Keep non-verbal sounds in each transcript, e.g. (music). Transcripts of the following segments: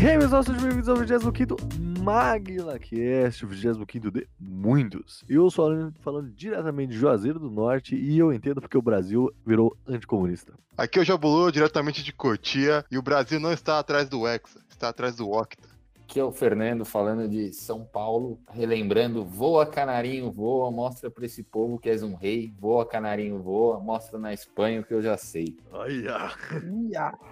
Hey, pessoal, sejam bem-vindos ao 25 MaglaCast, o 25 de muitos. Eu sou Alan, falando diretamente de Juazeiro do Norte e eu entendo porque o Brasil virou anticomunista. Aqui é o Jabulu, diretamente de Cotia, e o Brasil não está atrás do Hexa, está atrás do Octa. Aqui é o Fernando falando de São Paulo, relembrando: voa, canarinho, voa, mostra pra esse povo que és um rei, voa, canarinho, voa, mostra na Espanha o que eu já sei. Olha!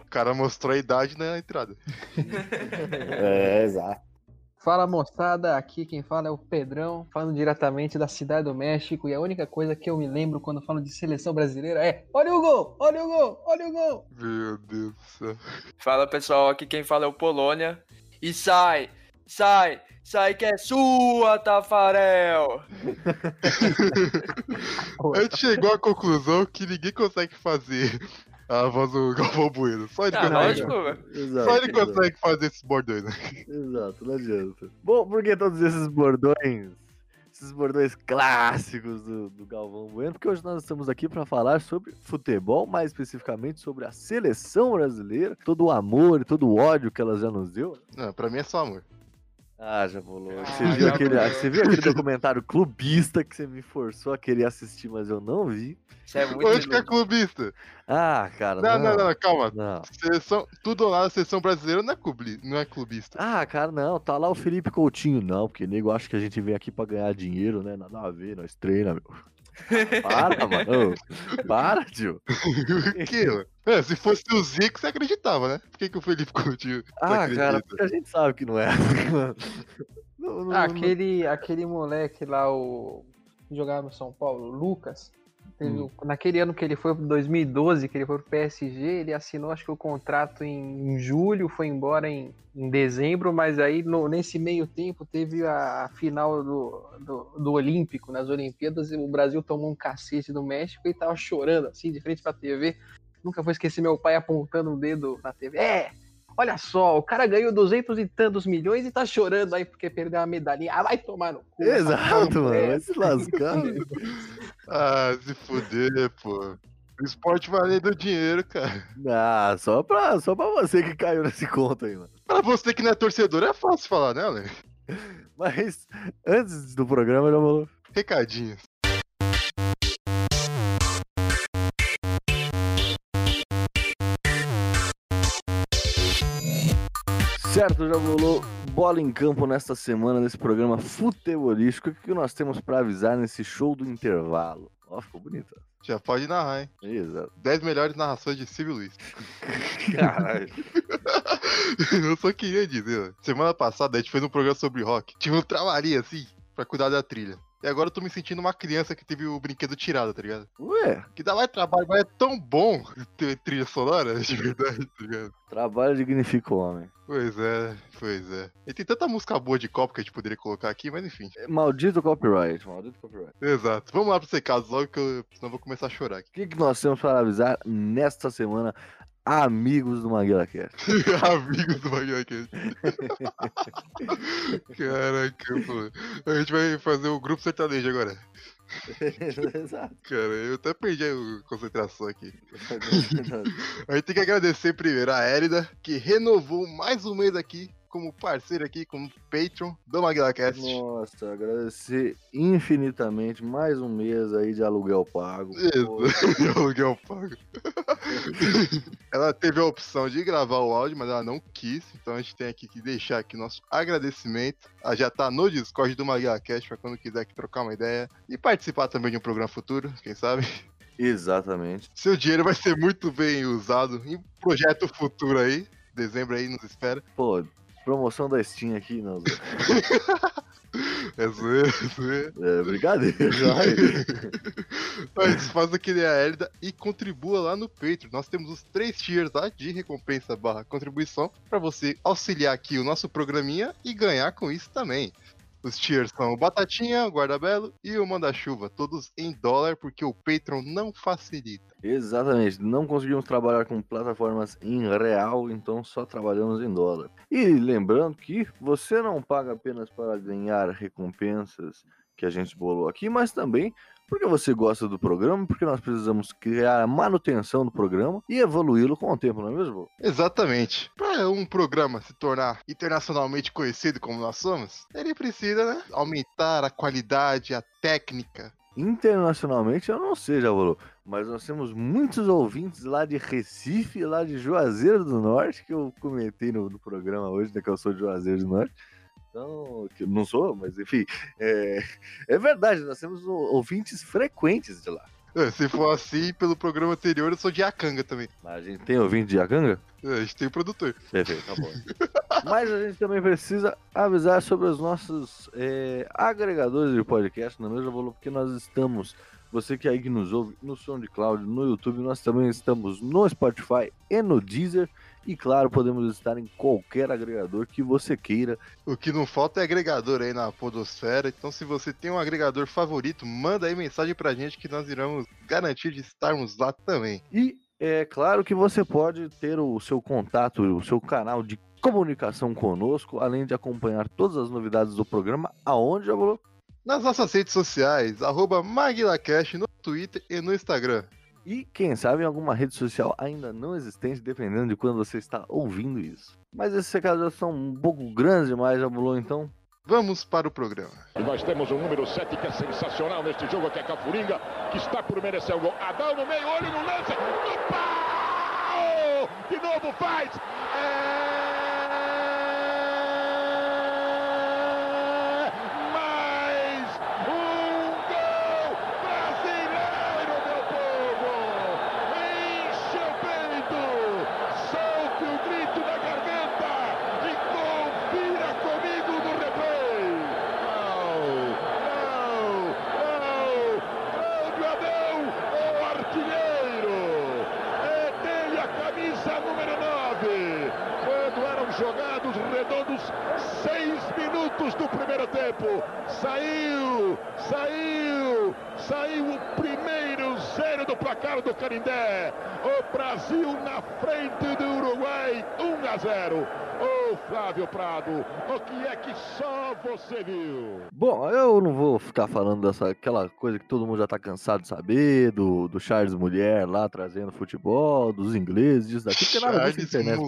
O cara mostrou a idade na entrada. (laughs) É, exato. Fala moçada, aqui quem fala é o Pedrão, falando diretamente da Cidade do México. E a única coisa que eu me lembro quando falo de seleção brasileira é: olha o gol, olha o gol, olha o gol. Meu Deus do céu. Fala pessoal, aqui quem fala é o Polônia. E sai, sai, sai que é sua, Tafarel! (laughs) A gente chegou à conclusão que ninguém consegue fazer a voz do Galvão Bueno. Só ele, Ah, consegue. Exato, só ele consegue fazer esses bordões, né? Exato, não adianta. Bom, por que todos esses bordões, esses bordões clássicos do, do Galvão Bueno? Porque hoje nós estamos aqui para falar sobre futebol, mais especificamente sobre a seleção brasileira, todo o amor e todo o ódio que ela já nos deu. Não, pra mim é só amor. Ah, já bolou. Você, Ah, viu já aquele, bolou. você viu aquele documentário clubista que você me forçou a querer assistir, mas eu não vi? Você é muito Onde que é clubista? Ah, cara, Não, não, não, calma. Não. Seleção, tudo ou nada, seleção brasileira não é, clubi, não é clubista. Ah, cara, não, tá lá o Felipe Coutinho, não, porque nego acha que a gente vem aqui pra ganhar dinheiro, né? Nada a ver, nós treina, meu. Para, mano. Para, tio. (laughs) O quê, mano? É, se fosse o Zico, você acreditava, né? Por que, que o Felipe Coutinho não Ah, acredita? cara, porque a gente sabe que não é. (laughs) Não, não, Ah, não- aquele, aquele moleque lá, o. que jogava no São Paulo, Lucas. Teve Hum. Naquele ano que ele foi pro 2012, que ele foi pro PSG, ele assinou acho que o contrato em, em julho, foi embora em, em dezembro, mas aí no- nesse meio tempo teve a, a final do, do, do Olímpico, nas Olimpíadas, e o Brasil tomou um cacete do México e tava chorando assim, de frente pra TV. Nunca vou esquecer meu pai apontando o dedo na TV. É! Olha só, o cara ganhou duzentos e tantos milhões e tá chorando aí porque perdeu a medalhinha. Ah, vai tomar no cu. Exato, mano. Vai se lascar. (laughs) Ah, se fuder, pô. O esporte valendo dinheiro, cara. Ah, só pra, só pra você que caiu nesse conto aí, mano. Pra você que não é torcedor, é fácil falar, né, Ale? Mas antes do programa já falou. Recadinhos. Certo, já rolou bola em campo nesta semana nesse programa futebolístico. O que nós temos pra avisar nesse show do intervalo? Ó, ficou bonito. Já pode narrar, hein? Exato. 10 melhores narrações de Silvio Luiz. (laughs) Caralho. (laughs) Eu só queria dizer, ó, semana passada a gente fez um programa sobre rock. Tive um travaria assim, pra cuidar da trilha. E agora eu tô me sentindo uma criança que teve o brinquedo tirado, tá ligado? Ué, Que dá mais trabalho, mas é tão bom (laughs) ter trilha sonora, de verdade, tá ligado? trabalho dignifica o homem. Pois é, pois é. E tem tanta música boa de copo que a gente poderia colocar aqui, mas enfim. É Maldito copyright, maldito copyright. Exato. Vamos lá esse caso logo que eu senão eu vou começar a chorar aqui. O que, que nós temos para avisar nesta semana, amigos do Maguila Cast? (laughs) Amigos do Bahia aqui. (laughs) Caraca, pô. A gente vai fazer o grupo sertanejo agora. (laughs) Exato. Cara, eu até perdi a concentração aqui. A gente tem que agradecer primeiro a Érida, que renovou mais um mês aqui como parceiro aqui, como Patreon do MaguilaCast. Nossa, agradecer infinitamente mais um mês aí de aluguel pago. Isso, (laughs) aluguel pago. (laughs) ela teve a opção de gravar o áudio, mas ela não quis, então a gente tem aqui que deixar aqui nosso agradecimento. Ela já tá no Discord do MaguilaCast pra quando quiser trocar uma ideia e participar também de um programa futuro, quem sabe. Exatamente. Seu dinheiro vai ser muito bem usado em projeto futuro aí. Dezembro aí nos espera. Pô, promoção da Steam aqui, não. (laughs) É zoeira, é zoeira. É brincadeira. (laughs) (laughs) Mas faça que nem a Elida e contribua lá no Patreon. Nós temos os três tiers lá de recompensa barra contribuição para você auxiliar aqui o nosso programinha e ganhar com isso também. Os tiers são o Batatinha, o Guardabelo e o Manda-Chuva, todos em dólar, porque o Patreon não facilita. Exatamente. Não conseguimos trabalhar com plataformas em real, então só trabalhamos em dólar. E lembrando que você não paga apenas para ganhar recompensas que a gente bolou aqui, mas também porque você gosta do programa, porque nós precisamos criar a manutenção do programa e evoluí-lo com o tempo, não é mesmo? Exatamente. Para um programa se tornar internacionalmente conhecido como nós somos, ele precisa né, aumentar a qualidade, a técnica. Internacionalmente eu não sei, já rolou. Mas nós temos muitos ouvintes lá de Recife, lá de Juazeiro do Norte, que eu comentei no, no programa hoje, né? Que eu sou de Juazeiro do Norte. Então, que não sou, mas enfim. É, é verdade, nós temos ouvintes frequentes de lá. É, Se for assim, pelo programa anterior, eu sou de Akanga também. Mas a gente tem ouvinte de Acanga? É, A gente tem produtor. Perfeito, tá bom. (laughs) Mas a gente também precisa avisar sobre os nossos é, agregadores de podcast, não é mesmo, Volo? Porque nós estamos, você que aí que nos ouve, no SoundCloud, no YouTube, nós também estamos no Spotify e no Deezer. E claro, podemos estar em qualquer agregador que você queira. O que não falta é agregador aí na Podosfera. Então, se você tem um agregador favorito, manda aí mensagem pra gente que nós iremos garantir de estarmos lá também. E é claro que você pode ter o seu contato, o seu canal de comunicação conosco, além de acompanhar todas as novidades do programa, aonde, Volo? Nas nossas redes sociais, arroba MaguilaCast no Twitter e no Instagram. E quem sabe em alguma rede social ainda não existente, dependendo de quando você está ouvindo isso. Mas esses recados já são um pouco grandes demais, já então. Vamos para o programa. E nós temos o número 7 que é sensacional neste jogo, que é Cafuringa, que está por merecer o gol. Adão no meio, olho no lance, no pau! De novo faz! É... Mais um gol brasileiro, meu povo! Enche o peito, solte o grito na garganta e confira comigo no replay! Não, não, não! Cláudio Adão, o artilheiro! É dele a camisa número 9! Quando eram jogados redondos seis minutos do primeiro tempo, saiu, saiu, saiu o primeiro zero do placar do Canindé. O Brasil na frente do Uruguai, 1 a 0. Ô Flávio Prado, o que só você viu? Bom, eu não vou ficar falando dessa aquela coisa que todo mundo já tá cansado de saber, do, do Charles Mulher lá trazendo futebol, dos ingleses, disso daqui, porque nada disso internet.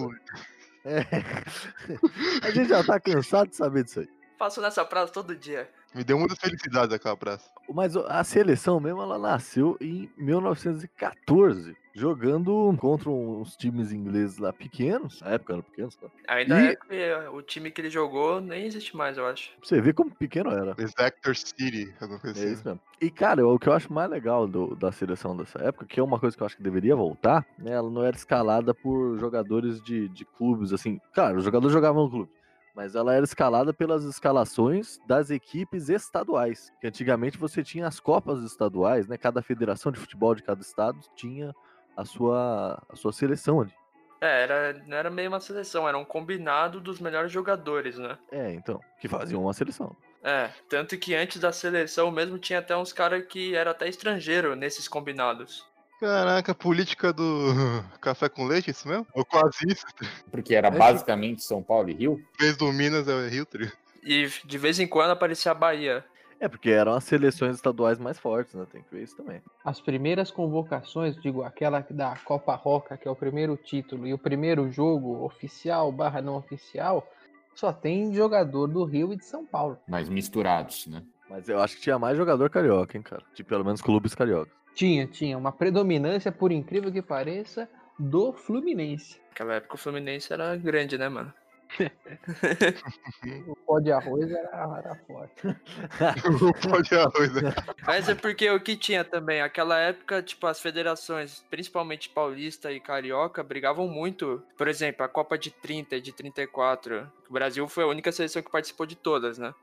É. (laughs) A gente já tá cansado de saber disso aí. Faço nessa praça todo dia. Me deu muitas felicidades aquela praça. Mas a seleção mesmo, ela nasceu em 1914, jogando contra uns times ingleses lá pequenos, na época eram pequenos, claro. Ainda E- é que eh, o time que ele jogou nem existe mais, eu acho. Você ver como pequeno era. Exactor City, alguma coisa É assim. isso mesmo. E, cara, o que eu acho mais legal do- da seleção dessa época, que é uma coisa que eu acho que deveria voltar, né? Ela não era escalada por jogadores de, de clubes, assim. Claro, os jogadores jogavam no clube. Mas ela era escalada pelas escalações das equipes estaduais. Que antigamente você tinha as copas estaduais, né? Cada federação de futebol de cada estado tinha a sua, a sua seleção ali. É, era, não era meio uma seleção, era um combinado dos melhores jogadores, né? É, então, que faziam uma seleção. É, tanto que antes da seleção mesmo tinha até uns caras que era até estrangeiro nesses combinados. Caraca, política do (laughs) café com leite, isso mesmo? Ou quase isso. Porque era É basicamente São Paulo e Rio. Em vez do Minas é o Rio Trio. E de vez em quando aparecia a Bahia. É, porque eram as seleções estaduais mais fortes, né? Tem que ver isso também. As primeiras convocações, digo, aquela da Copa Roca, que é o primeiro título, e o primeiro jogo oficial barra não oficial, só tem jogador do Rio e de São Paulo. Mas misturados, né? Mas eu acho que tinha mais jogador carioca, hein, cara? De pelo menos clubes cariocas. Tinha, tinha uma predominância, por incrível que pareça, do Fluminense. Naquela época o Fluminense era grande, né, mano? (laughs) O pó de arroz era, era forte. (laughs) Pode arroz, né? Mas é porque o que tinha também, aquela época, tipo, as federações, principalmente paulista e carioca, brigavam muito. Por exemplo, a Copa de 30 e de 34. O Brasil foi a única seleção que participou de todas, né?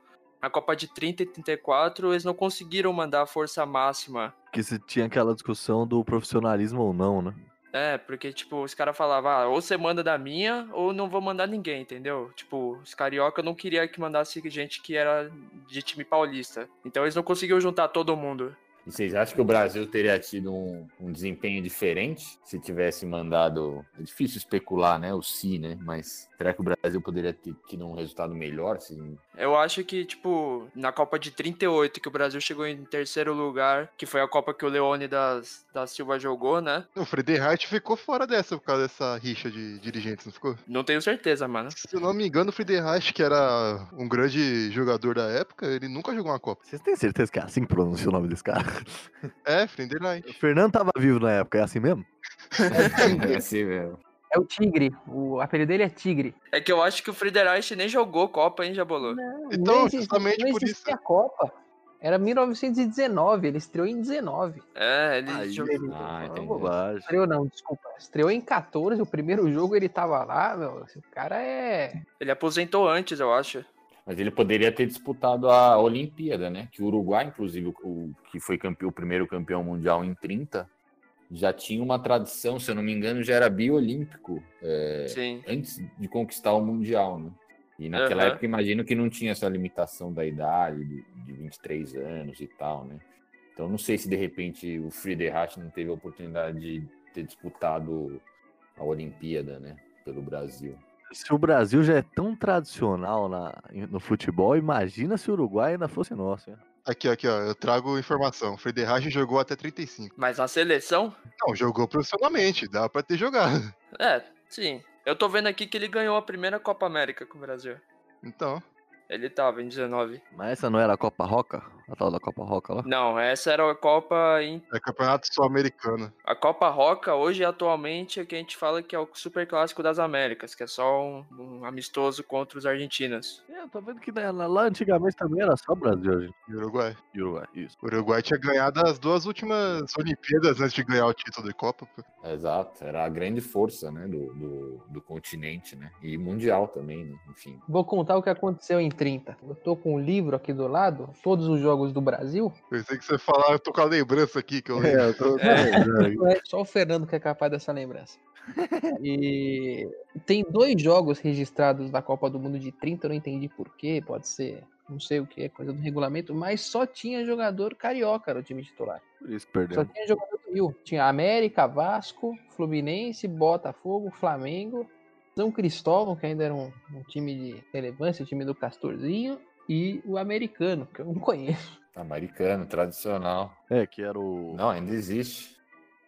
Na Copa de 30 e 34, eles não conseguiram mandar a força máxima. Que se tinha aquela discussão do profissionalismo ou não, né? É, porque, tipo, os caras falavam, ah, ou você manda da minha, ou não vou mandar ninguém, entendeu? Tipo, os carioca não queria que mandasse gente que era de time paulista. Então eles não conseguiam juntar todo mundo. E vocês acham que o Brasil teria tido um, um desempenho diferente se tivesse mandado. É difícil especular, né? O si, né? Mas será que o Brasil poderia ter tido um resultado melhor? Se... Eu acho que, tipo, na Copa de 38, que o Brasil chegou em terceiro lugar, que foi a Copa que o Leone das, da Silva jogou, né? O Friedenreich ficou fora dessa por causa dessa rixa de dirigentes, não ficou? Não tenho certeza, mano. Se eu não me engano, o Friedenreich, que era um grande jogador da época, ele nunca jogou uma Copa. Vocês têm certeza que é assim que pronuncia o nome desse cara? É, Friedenreich. O Fernando tava vivo na época, é assim mesmo? É assim mesmo. É o Tigre. O apelido dele é Tigre. É que eu acho que o Friedreich nem jogou Copa, hein, Jabolô? Não, Então, justamente não por existia a Copa. Era 1919, ele estreou em 19. É, ele Aí, jogou. Ah, Ah, entendi. bobagem. Estreou não, desculpa. Estreou em 14, o primeiro jogo ele tava lá, meu. Esse cara é. Ele aposentou antes, eu acho. Mas ele poderia ter disputado a Olimpíada, né? Que o Uruguai, inclusive, o que foi campeão, o primeiro campeão mundial em 30, já tinha uma tradição, se eu não me engano, já era biolímpico é, antes de conquistar o mundial, né? E naquela Aham. época, imagino que não tinha essa limitação da idade, de, de 23 anos e tal, né? Então, não sei se de repente o Friedrich não teve a oportunidade de ter disputado a Olimpíada, né? Pelo Brasil. Se o Brasil já é tão tradicional na, no futebol, imagina se o Uruguai ainda fosse nosso. hein? Aqui, aqui, ó, eu trago informação. O jogou até 35. Mas na seleção? Não, jogou profissionalmente, dá pra ter jogado. É, sim. Eu tô vendo aqui que ele ganhou a primeira Copa América com o Brasil. Então, Ele tava em 19. Mas essa não era a Copa Roca? A tal da Copa Roca lá? Não, essa era a Copa em é campeonato sul-americano. A Copa Roca, hoje, atualmente, é que a gente fala que é o Super Clássico das Américas, que é só um, um amistoso contra os argentinos. É, eu tô vendo que né, lá antigamente também era só Brasil gente. E Uruguai. e Uruguai. Isso. O Uruguai tinha ganhado as duas últimas Olimpíadas antes de ganhar o título de Copa. pô. Exato, era a grande força, né? Do, do, do continente, né? E mundial também, né? Enfim. Vou contar o que aconteceu em 30. Eu tô com um livro aqui do lado, todos os jogos do Brasil. Pensei que você falar, eu tô com a lembrança aqui que eu lembro. É, eu tô... Não (laughs) é Só o Fernando que é capaz dessa lembrança. E tem dois jogos registrados da Copa do Mundo de 30, eu não entendi porquê, pode ser, não sei o que, é coisa do regulamento, mas só tinha jogador carioca no time titular. Por isso que Só tinha jogador do Rio. Tinha América, Vasco, Fluminense, Botafogo, Flamengo, São Cristóvão, que ainda era um, um time de relevância, o time do Castorzinho, e o americano, que eu não conheço. Americano, tradicional. É, que era o. Não, ainda existe.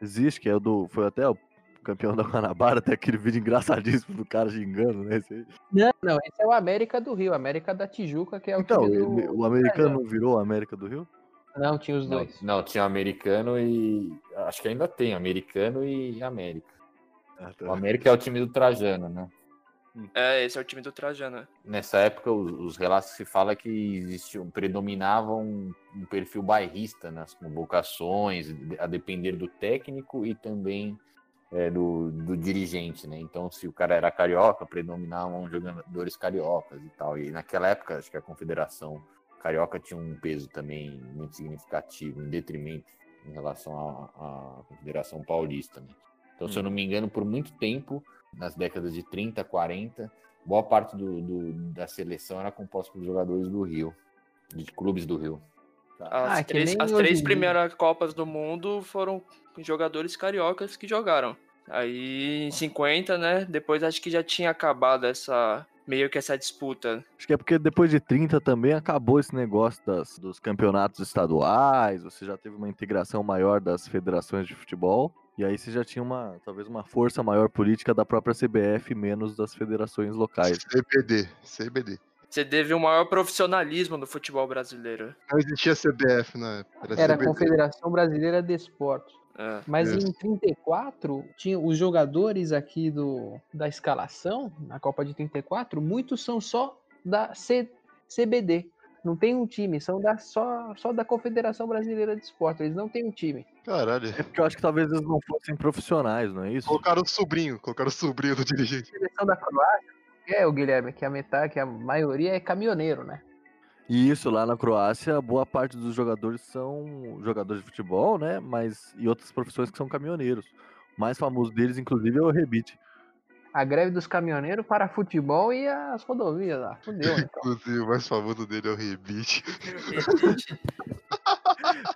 Existe, que é o do. Foi até o campeão da Guanabara, até aquele vídeo engraçadíssimo do cara xingando, né? Esse. Não, não, esse é o América do Rio, América da Tijuca, que é o Então, time do... ele- o americano não virou a América do Rio? Não, tinha os Não, dois. não, tinha americano e. Acho que ainda tem, americano e América. Ah, O tá. América é o time do Trajano, né? É, esse é o time do Trajano. Nessa época, os, os relatos se fala que existiam, predominava um, um perfil bairrista nas convocações, a depender do técnico e também é, do, do dirigente, né? Então, se o cara era carioca, predominavam jogadores cariocas e tal. E naquela época, acho que a Confederação Carioca tinha um peso também muito significativo, em detrimento em relação à, à Confederação Paulista, né? Então, se eu não me engano, por muito tempo, nas décadas de 30, 40, boa parte do, do- da seleção era composta por jogadores do Rio, de clubes do Rio. As, Ah, três, nem as hoje três em dia. primeiras Copas do Mundo foram jogadores cariocas que jogaram. Aí em 50, né? Depois acho que já tinha acabado essa meio que essa disputa. Acho que é porque depois de 30 também acabou esse negócio das, dos campeonatos estaduais, você já teve uma integração maior das federações de futebol, e aí você já tinha uma, talvez uma força maior política da própria CBF, menos das federações locais. CBD, CBD. Você teve um maior profissionalismo no futebol brasileiro. Não existia CBF na época. Era a CBD. Confederação Brasileira de Esportes. É. Mas Isso. em 34, tinha os jogadores aqui do, da escalação, na Copa de 34, muitos são só da C- CBD. Não tem um time, são da, só, só da Confederação Brasileira de Esportes. Eles não têm um time. Caralho. É porque eu acho que talvez eles não fossem profissionais, não é isso? Colocaram o sobrinho, colocaram o sobrinho do dirigente. A seleção da Croácia, é o Guilherme, que a metade, que a maioria é caminhoneiro, né? E isso, lá na Croácia, boa parte dos jogadores são jogadores de futebol, né? Mas e outras profissões que são caminhoneiros. O mais famoso deles, inclusive, é o Rebite. A greve dos caminhoneiros para futebol e as rodovias lá. Fudeu, né? Inclusive, o mais famoso dele é o Rebite. (laughs)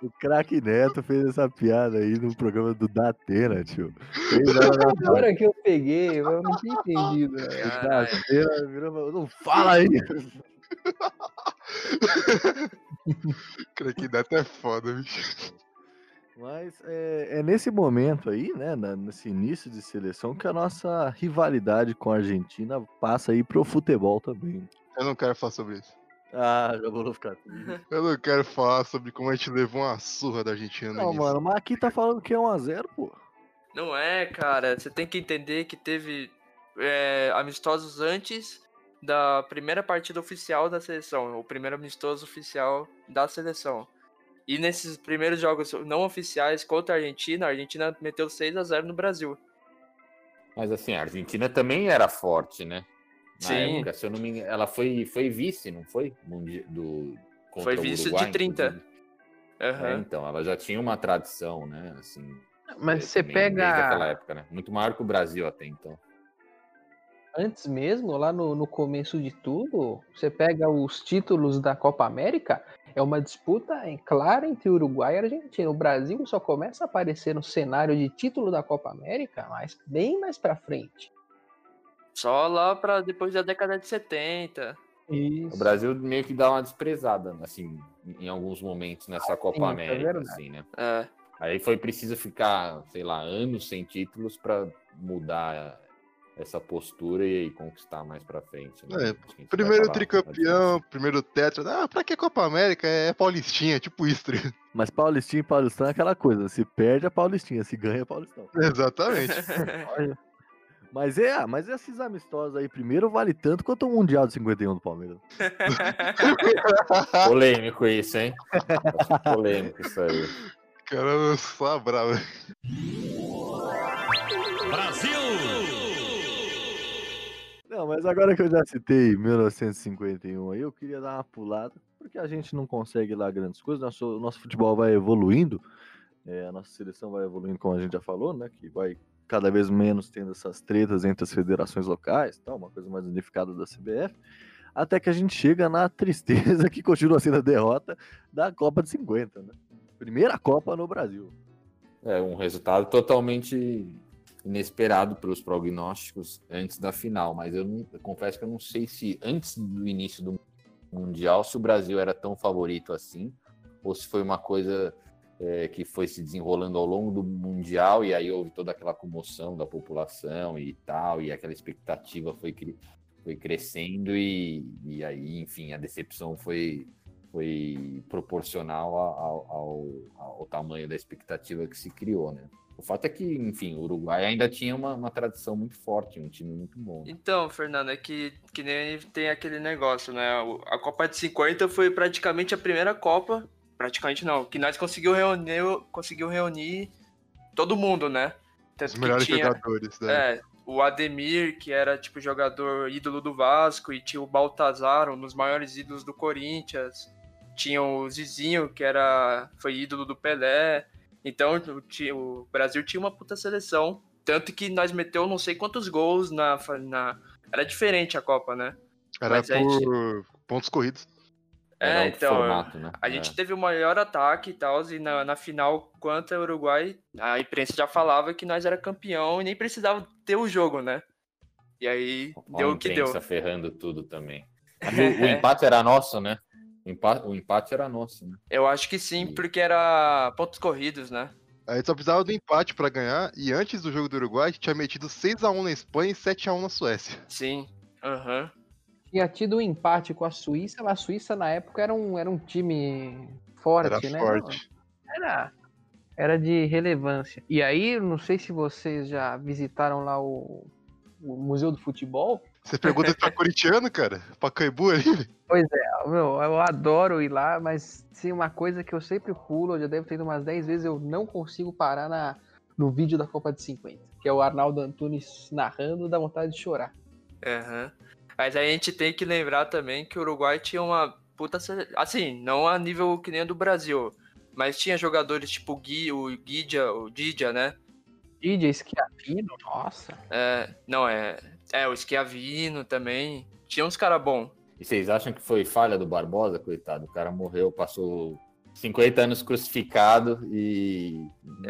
O craque Neto fez essa piada aí no programa do Datena, tio. Agora que eu peguei, eu não tinha entendido. né? Datena virou Não fala aí! Craque Neto é foda, bicho. Mas é, é nesse momento aí, né, nesse início de seleção, que a nossa rivalidade com a Argentina passa aí pro futebol também. Eu não quero falar sobre isso. Ah, já vou ficar triste. (laughs) Eu não quero falar sobre como a gente levou uma surra da Argentina Não, início. mano, mas aqui tá falando que é 1x0, pô. Não é, cara. Você tem que entender que teve é, amistosos antes da primeira partida oficial da seleção, o primeiro amistoso oficial da seleção. E nesses primeiros jogos não oficiais contra a Argentina, a Argentina meteu 6 a 0 no Brasil. Mas assim, a Argentina também era forte, né? Na Sim. época, se eu não me engano, ela foi, foi vice, não foi? Do, contra Foi o vice de Uruguai, 30. inclusive. É, então, ela já tinha uma tradição, né? Assim, Mas é, você também Desde aquela pega época, né? Muito maior que o Brasil até então. Antes mesmo, lá no, no começo de tudo, você pega os títulos da Copa América, é uma disputa em clara entre Uruguai e Argentina. O Brasil só começa a aparecer no cenário de título da Copa América, mas bem mais pra frente. Só lá pra depois da década de 70. Isso. O Brasil meio que dá uma desprezada, assim, em alguns momentos nessa Copa sim, é América, verdade. assim, né? É. Aí foi preciso ficar, sei lá, anos sem títulos pra mudar essa postura e aí conquistar mais pra frente. né? É, Primeiro tricampeão, primeiro tetra. Ah, pra que Copa América? É Paulistinha, tipo isso. tá? Mas Paulistinha e Paulistão é aquela coisa, se perde é Paulistinha, se ganha é Paulistão. Exatamente. (laughs) Mas é, mas esses amistosos aí, primeiro vale tanto quanto o Mundial de 51 do Palmeiras. (laughs) Polêmico isso, hein? Polêmico isso aí. Caramba, só bravo. Não, mas agora que eu já citei 1951 aí, eu queria dar uma pulada, porque a gente não consegue lá grandes coisas, nosso, nosso futebol vai evoluindo, é, a nossa seleção vai evoluindo, como a gente já falou, né, que vai cada vez menos tendo essas tretas entre as federações locais, tal, uma coisa mais unificada da CBF, até que a gente chega na tristeza (laughs) que continua sendo a derrota da Copa de 50, né? Primeira Copa no Brasil. É um resultado totalmente inesperado pelos prognósticos antes da final, mas eu, não, eu confesso que eu não sei se antes do início do Mundial se o Brasil era tão favorito assim, ou se foi uma coisa é, que foi se desenrolando ao longo do Mundial e aí houve toda aquela comoção da população e tal, e aquela expectativa foi, foi crescendo e, e aí, enfim, a decepção foi, foi proporcional ao, ao, ao tamanho da expectativa que se criou, né? O fato é que, enfim, o Uruguai ainda tinha uma, uma tradição muito forte, um time muito bom. Então, Fernando, é que, que nem tem aquele negócio, né? A Copa de 50 foi praticamente a primeira Copa, praticamente não, que nós conseguiu reunir, conseguiu reunir todo mundo, né? Tanto Os melhores tinha- jogadores, né? É, o Ademir, que era tipo jogador ídolo do Vasco, e tinha o Baltazar, um dos maiores ídolos do Corinthians. Tinha o Zizinho, que era foi ídolo do Pelé. Então o, o Brasil tinha uma puta seleção. Tanto que nós meteu não sei quantos gols na. na... Era diferente a Copa, né? Era mas por pontos corridos. Era é, então. formato, né? A gente teve o maior ataque e tal, e na, na final contra o Uruguai, a imprensa já falava que nós era campeão e nem precisava ter o jogo, né? E aí Ó, deu o que deu. imprensa ferrando tudo também. (laughs) O, o empate era nosso, né? O empate, o empate era nosso, né? Eu acho que sim, porque era pontos corridos, né? A gente só precisava do empate pra ganhar, e antes do jogo do Uruguai, a gente tinha metido 6x1 na Espanha e 7x1 na Suécia. Sim. Aham. Tinha tido um empate com a Suíça, mas a Suíça na época era um, era um time forte, Era né? forte. Era, era de relevância. E aí, não sei se vocês já visitaram lá o, o Museu do Futebol. Você pergunta se tá (laughs) corintiano, cara? Pacaembu ali? Pois é, meu, eu adoro ir lá, mas se uma coisa que eu sempre pulo, eu já devo ter ido umas 10 vezes, eu não consigo parar na, no vídeo da Copa de 50, que é o Arnaldo Antunes narrando, dá vontade de chorar. Aham. Mas aí a gente tem que lembrar também que o Uruguai tinha uma puta. Assim, não a nível que nem a do Brasil. Mas tinha jogadores tipo o Gui, o Guidia, o Didia, né? DJ Schiaffino, nossa. É, não, é. É, o Schiavino também. Tinha uns caras bons. E vocês acham que foi falha do Barbosa, coitado? O cara morreu, passou 50 anos crucificado e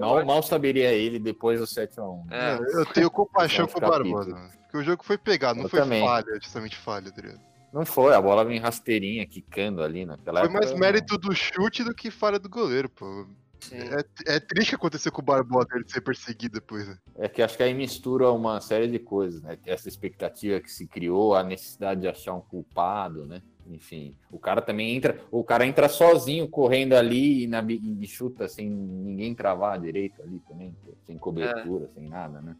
mal, acho- mal saberia ele depois do 7x1. É. Não, eu tenho compaixão com o Barbosa. mano. Porque o jogo foi pegado, não Eu foi também. falha, justamente falha, tá ligado? Não foi, a bola vem rasteirinha, quicando ali naquela Foi época. mais mérito do chute do que falha do goleiro, pô. É, é triste que aconteceu com o Barbosa ele ser perseguido depois, né? É que acho que aí mistura uma série de coisas, né? Essa expectativa que se criou, a necessidade de achar um culpado, né? Enfim, o cara também entra, o cara entra sozinho correndo ali e, na, e chuta sem ninguém travar direito ali também, sem cobertura, sem nada, né?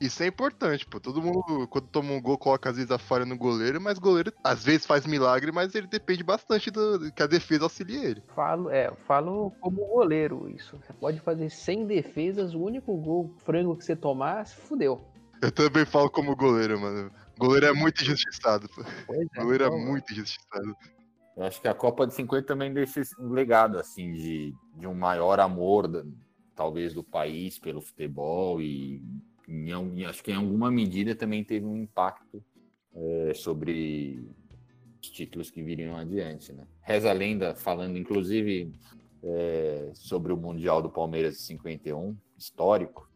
Isso é importante, pô. Todo mundo, quando toma um gol, coloca às vezes a falha no goleiro, mas o goleiro às vezes faz milagre, mas ele depende bastante do que a defesa auxilie ele. Falo, é, eu falo como goleiro isso. Você pode fazer 100 defesas, o único gol frango que você tomar, se fudeu. Eu também falo como goleiro, mano. Goleiro é muito injustiçado, pô. Pois é. Goleiro é então, muito injustiçado. Eu acho que a Copa de 50 também deixa esse- um legado, assim, de, de um maior amor, talvez, do país pelo futebol e em, acho que em alguma medida também teve um impacto é, sobre os títulos que viriam adiante, né? Reza a lenda, falando, inclusive, é, sobre o Mundial do Palmeiras de 51, histórico.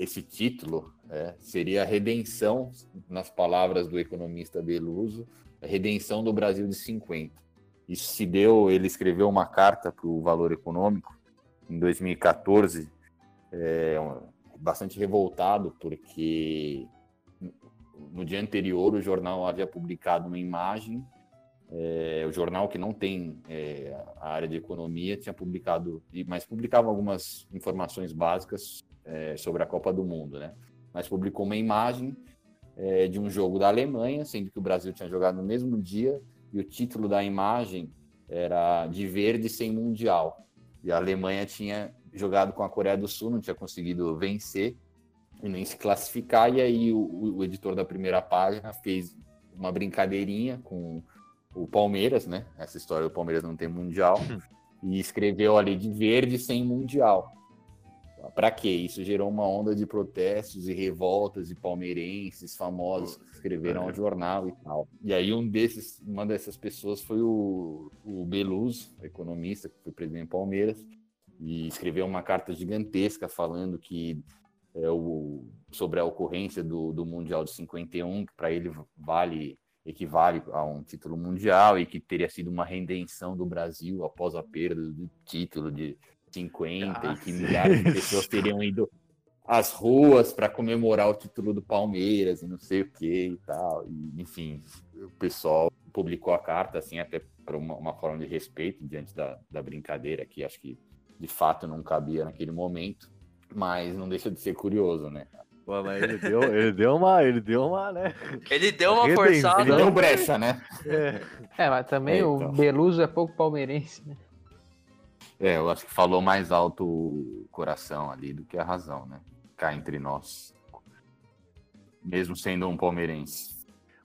esse título é, seria a redenção, nas palavras do economista Beluso, a redenção do Brasil de 50. Isso se deu, ele escreveu uma carta para o Valor Econômico em 2014, é, bastante revoltado, porque no dia anterior o jornal havia publicado uma imagem, é, o jornal que não tem é, a área de economia tinha publicado, mas publicava algumas informações básicas é, sobre a Copa do Mundo, né? Mas publicou uma imagem é, de um jogo da Alemanha, sendo que o Brasil tinha jogado no mesmo dia, e o título da imagem era de verde sem mundial. E a Alemanha tinha jogado com a Coreia do Sul, não tinha conseguido vencer e nem se classificar. E aí o, o- editor da primeira página fez uma brincadeirinha com o Palmeiras, né? Essa história do Palmeiras não tem mundial. e escreveu ali de verde sem mundial. Para quê? Isso gerou uma onda de protestos e revoltas de palmeirenses famosos que escreveram ao jornal e tal. E aí um desses, uma dessas pessoas foi o, o Beluz, economista que foi presidente do Palmeiras, e escreveu uma carta gigantesca falando que é, o, sobre a ocorrência do, do Mundial de 51, que para ele vale equivale a um título mundial e que teria sido uma redenção do Brasil após a perda do título de 50 e que milhares de pessoas (laughs) teriam ido às ruas para comemorar o título do Palmeiras e não sei o que e tal. E, enfim, o pessoal publicou a carta assim até para uma, uma forma de respeito diante da, da brincadeira que acho que de fato não cabia naquele momento, mas não deixa de ser curioso, né? Pô, mas ele deu, ele deu uma, ele deu uma, né? Ele deu uma. Ele forçada. deu brecha, né? É. É, mas também É, o então. Beluso é pouco palmeirense, né? É, eu acho que falou mais alto o coração ali do que a razão, né? Cá entre nós. Mesmo sendo um palmeirense.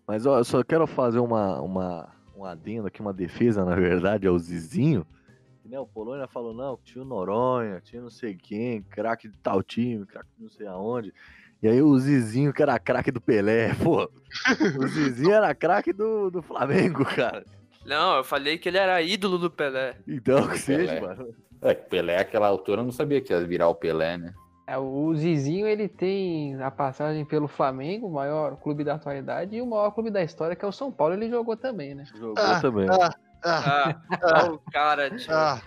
Mas ó, eu só quero fazer uma, uma, um adendo aqui, uma defesa, na verdade, ao Zizinho. Que né, o Polônia falou, não, tinha o Noronha, tinha não sei quem, craque de tal time, craque de não sei aonde. E aí o Zizinho, que era craque do Pelé, (laughs) pô. O Zizinho era craque do, do Flamengo, cara. Não, eu falei que ele era ídolo do Pelé. Então, que Pelé. seja, mano. É, Pelé, aquela altura, eu não sabia que ia virar o Pelé, né? É, o Zizinho, ele tem a passagem pelo Flamengo, o maior clube da atualidade, e o maior clube da história, que é o São Paulo, ele jogou também, né? Jogou Ah, também. Ah, ah, Ah, ó o cara, tio. ah.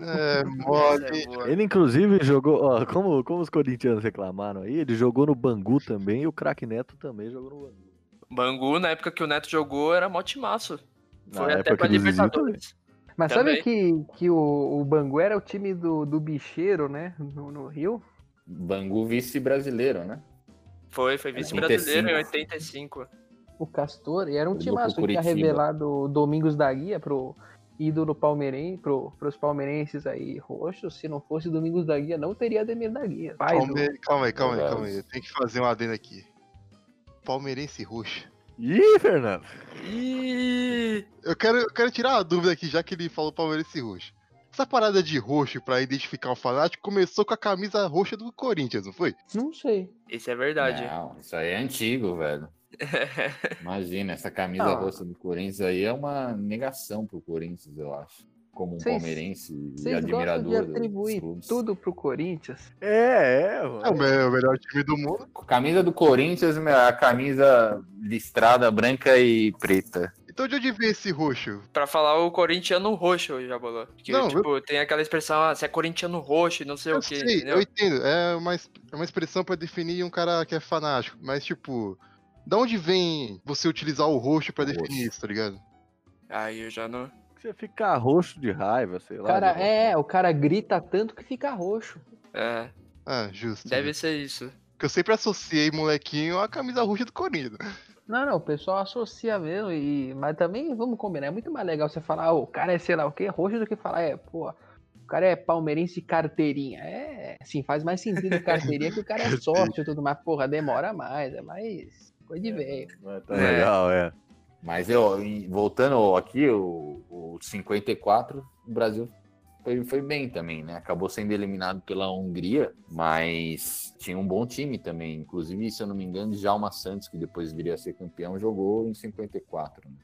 É, mole. é boa. Ele, inclusive, jogou. Ó, como, como os corintianos reclamaram aí, ele jogou no Bangu também e o craque Neto também jogou no Bangu. Bangu, na época que o Neto jogou, era mó timaço. Na Foi até época pra Libertadores. Mas Também. sabe que, que o, o Bangu era o time do, do bicheiro, né? No, no Rio? Bangu vice-brasileiro, né? Foi, foi vice-brasileiro em 85. 85. O Castor, e era um timaço pro que tinha revelado o Domingos da Guia pro ídolo palmeirense, pro, pros palmeirenses aí roxos. Se não fosse Domingos da Guia, não teria Ademir da Guia. Pai Calma aí, calma aí, calma aí, calma aí. Eu tenho que fazer um adendo aqui. Palmeirense roxo. Ih, Fernando! Ih, Eu quero, eu quero tirar uma dúvida aqui, já que ele falou Palmeirense roxo. Essa parada de roxo pra identificar um fanático começou com a camisa roxa do Corinthians, não foi? Não sei. isso é verdade. Não, isso aí é antigo, velho. (laughs) Imagina, essa camisa Não. roxa do Corinthians aí é uma negação pro Corinthians, eu acho. Como um Vocês- palmeirense e Vocês gostam admirador de atribuir tudo pro Corinthians? É, é, É o mano. me- o melhor time do mundo. Camisa do Corinthians, meu, a camisa listrada branca e preta. Então de onde vem esse roxo? Pra falar o corintiano roxo, já bolou. Que, Não, tipo, tem aquela expressão, ah, você é corintiano roxo e não sei Eu o que, sei, entendeu? eu entendo. É uma, é uma expressão pra definir um cara que é fanático. Mas, tipo, da onde vem você utilizar o roxo pra Roxo. definir isso, tá ligado? Aí eu já não. Você fica roxo de raiva, sei lá. cara, é, o cara grita tanto que fica roxo. É, Ah, justo. deve ser isso. Porque eu sempre associei molequinho à camisa roxa do Corinthians. (laughs) Não, não, o pessoal associa mesmo, e... mas também, vamos combinar, é muito mais legal você falar, "Ah, o cara é sei lá o que, roxo, do que falar, é, pô, o cara é palmeirense carteirinha. É, assim, faz mais sentido carteirinha que o cara é (laughs) sorte e tudo mais, porra, demora mais, é mais coisa de velho. Não é É. legal, é. Mas eu, voltando aqui, o, o 54, o Brasil foi, foi bem também, né? Acabou sendo eliminado pela Hungria, mas tinha um bom time também. Inclusive, se eu não me engano, Djalma Santos, que depois viria a ser campeão, jogou em 54. Né?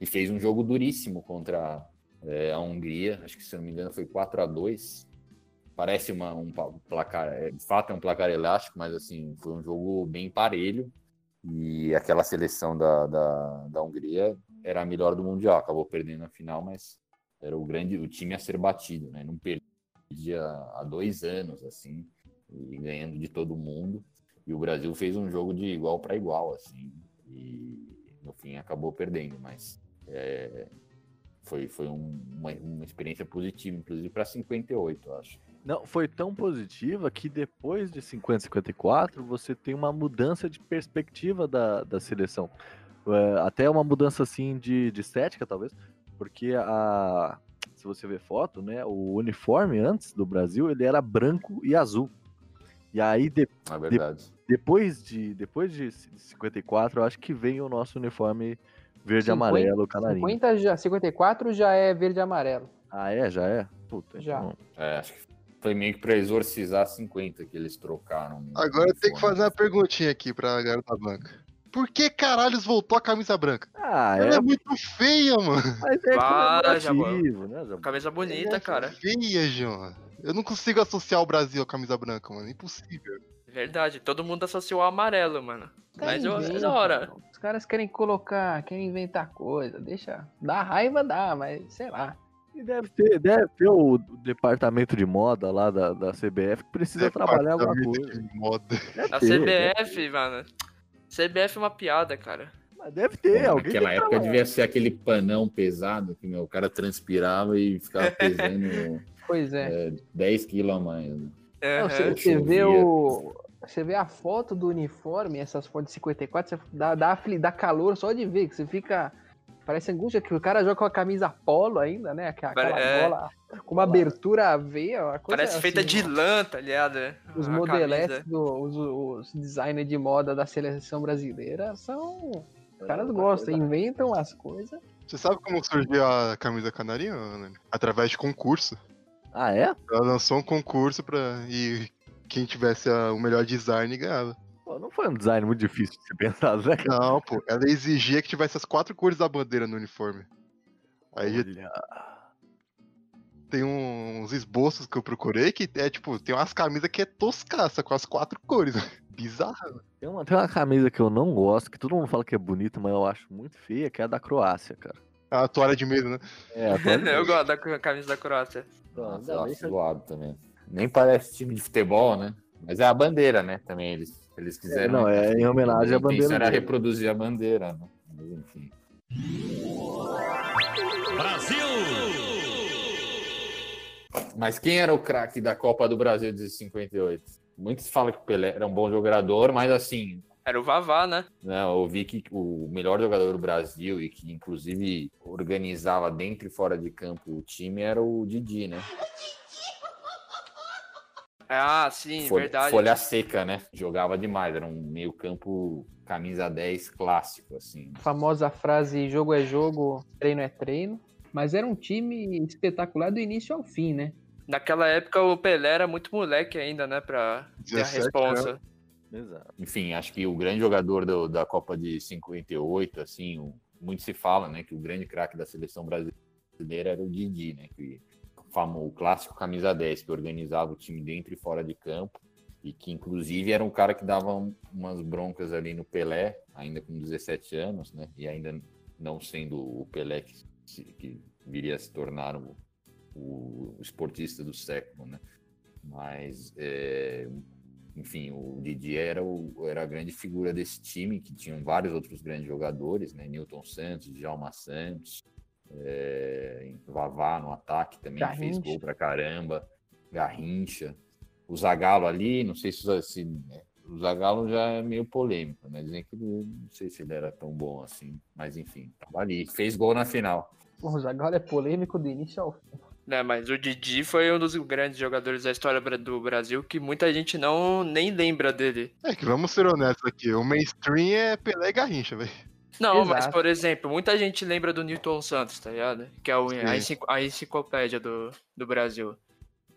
E fez um jogo duríssimo contra é, a Hungria. Acho que, se eu não me engano, foi 4 a 2 Parece uma, um placar, é, de fato é um placar elástico, mas assim, foi um jogo bem parelho. E aquela seleção da, da, da Hungria era a melhor do Mundial. Acabou perdendo na final, mas era o grande o time a ser batido, né? Não perdia há dois anos, assim, e ganhando de todo mundo. E o Brasil fez um jogo de igual para igual, assim, e no fim acabou perdendo, mas é, foi, foi um- uma, uma experiência positiva, inclusive para 58, eu acho. Não, foi tão positiva que depois de 50 54 você tem uma mudança de perspectiva da, da seleção. É, até uma mudança assim de, de estética, talvez, porque a. Se você ver foto, né? O uniforme antes do Brasil ele era branco e azul. E aí, de- É verdade. depois, de, depois de 54, eu acho que vem o nosso uniforme verde e 50, amarelo, canarinho. 50 já, 54 já é verde e amarelo. Ah, é? Já é? Puta, Já. então- É, acho que foi meio que para exorcizar 50 que eles trocaram. Agora eu tenho que fazer uma perguntinha aqui pra garota branca. Por que caralhos voltou a camisa branca? Ah, Ela é, é muito feia, mano. mas é Para, comemorativo, né? Camisa bonita, Ela é cara. Feia, João. Eu não consigo associar o Brasil à camisa branca, mano. Impossível. Verdade, todo mundo associou ao amarelo, mano. Mas eu, é da hora. Os caras querem colocar, querem inventar coisa. Deixa. Dá raiva, dá, mas sei lá. E deve ter, deve ter o departamento de moda lá da, da CBF que precisa trabalhar alguma coisa. de moda. Deve A ter, né? CBF, mano. CBF é uma piada, cara. Mas deve ter, Pô, alguém. Naquela época trabalhar. devia ser aquele panão pesado que meu, o cara transpirava e ficava pesando (laughs) Pois é. é, 10 quilos a mais. né? Não, você, você vê o. Você vê a foto do uniforme, essas fotos de 54, você dá, dá, afli- dá calor só de ver, que você fica. Parece angústia que o cara joga com a camisa polo ainda, né? Aquela, aquela É. bola com uma abertura a coisa Parece feita assim, de ó. lã, tá ligado? Os modeletes, os, os designers de moda da seleção brasileira são. Os caras É, gostam, inventam as coisas. Você sabe como surgiu a camisa canarinha, Ana? Através de concurso. Ah, é? Ela lançou um concurso pra. E quem tivesse a- o melhor design ganhava. Não foi um design muito difícil de ser pensado, né? Não, pô. Ela exigia que tivesse as quatro cores da bandeira no uniforme. Aí Olha. tem uns esboços que eu procurei que é tipo, tem umas camisas que é toscaça, com as quatro cores. (laughs) Bizarra. Tem uma, tem uma camisa que eu não gosto, que todo mundo fala que é bonita, mas eu acho muito feia, que é a da Croácia, cara. A toalha de medo, né? É, agora Eu gosto da camisa da Croácia. Nossa, eu acho zoado também. Nem parece time de futebol, né? Mas é a bandeira, né? Também eles, eles quiseram. não, é em homenagem à bandeira deles. reproduzir a bandeira, né? Mas enfim. Mas quem era o craque da Copa do Brasil de 58? Muitos falam que o Pelé era um bom jogador, mas assim, Era o Vavá, né? né, eu ouvi que o melhor jogador do Brasil e que inclusive organizava dentro e fora de campo o time era o Didi, né? Ah, sim, Folha, verdade. folha seca, né? Jogava demais, era um meio-campo camisa 10 clássico, assim. A famosa frase jogo é jogo, treino é treino. Mas era um time espetacular do início ao fim, né? Naquela época o Pelé era muito moleque ainda, né? Pra ter a 17 responsa. Exato. Enfim, acho que o grande jogador do- da Copa de 58, assim, o- muito se fala, né, que o grande craque da seleção brasileira era o Didi, né, que o famo- o clássico camisa 10, que organizava o time dentro e fora de campo, e que inclusive era um cara que dava um- umas broncas ali no Pelé, ainda com 17 anos, né, e ainda não sendo o Pelé que, se- que viria a se tornar o, o esportista do século, né. Mas é, enfim, o Didi era, o, era a grande figura desse time, que tinham vários outros grandes jogadores, né? Newton Santos, Djalma Santos, é, Vavá no ataque também, que fez Garrincha. gol pra caramba, Garrincha. O Zagallo ali, não sei se, se o Zagallo já é meio polêmico, né? Dizem que não sei se ele era tão bom assim, mas enfim, tava ali, fez gol na final. O Zagallo é polêmico do início ao fim. Né, mas o Didi foi um dos grandes jogadores da história do Brasil que muita gente não nem lembra dele. É que vamos ser honestos aqui, o mainstream é Pelé e Garrincha, velho. Não, mas Exato. por exemplo, muita gente lembra do Newton Santos, tá ligado? Que é o, a, encicl- a enciclopédia do, do Brasil.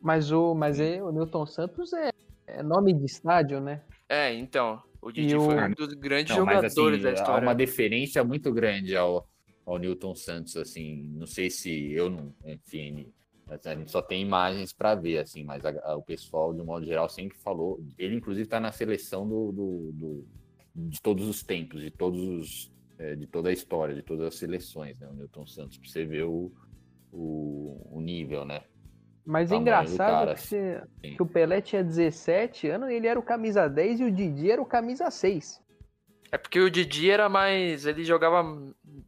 Mas o, mas é, o Newton Santos é, é nome de estádio, né? É, então, o Didi E o- foi um dos grandes Não, mas jogadores assim, da há história. uma deferência muito grande ao, ao Newton Santos, assim, não sei se eu não, enfim, a gente só tem imagens para ver, assim, mas a- a- o pessoal, de um modo geral, sempre falou, ele inclusive está na seleção do, do- do- de todos os tempos, de todos os, é, de toda a história, de todas as seleções, né, o Newton Santos, pra você ver o, o, o nível, né, Mas é Tamanho engraçado cara, que, você- Sim. que o Pelé tinha 17 anos e ele era o camisa 10 e o Didi era o camisa 6. É porque o Didi era mais. Ele jogava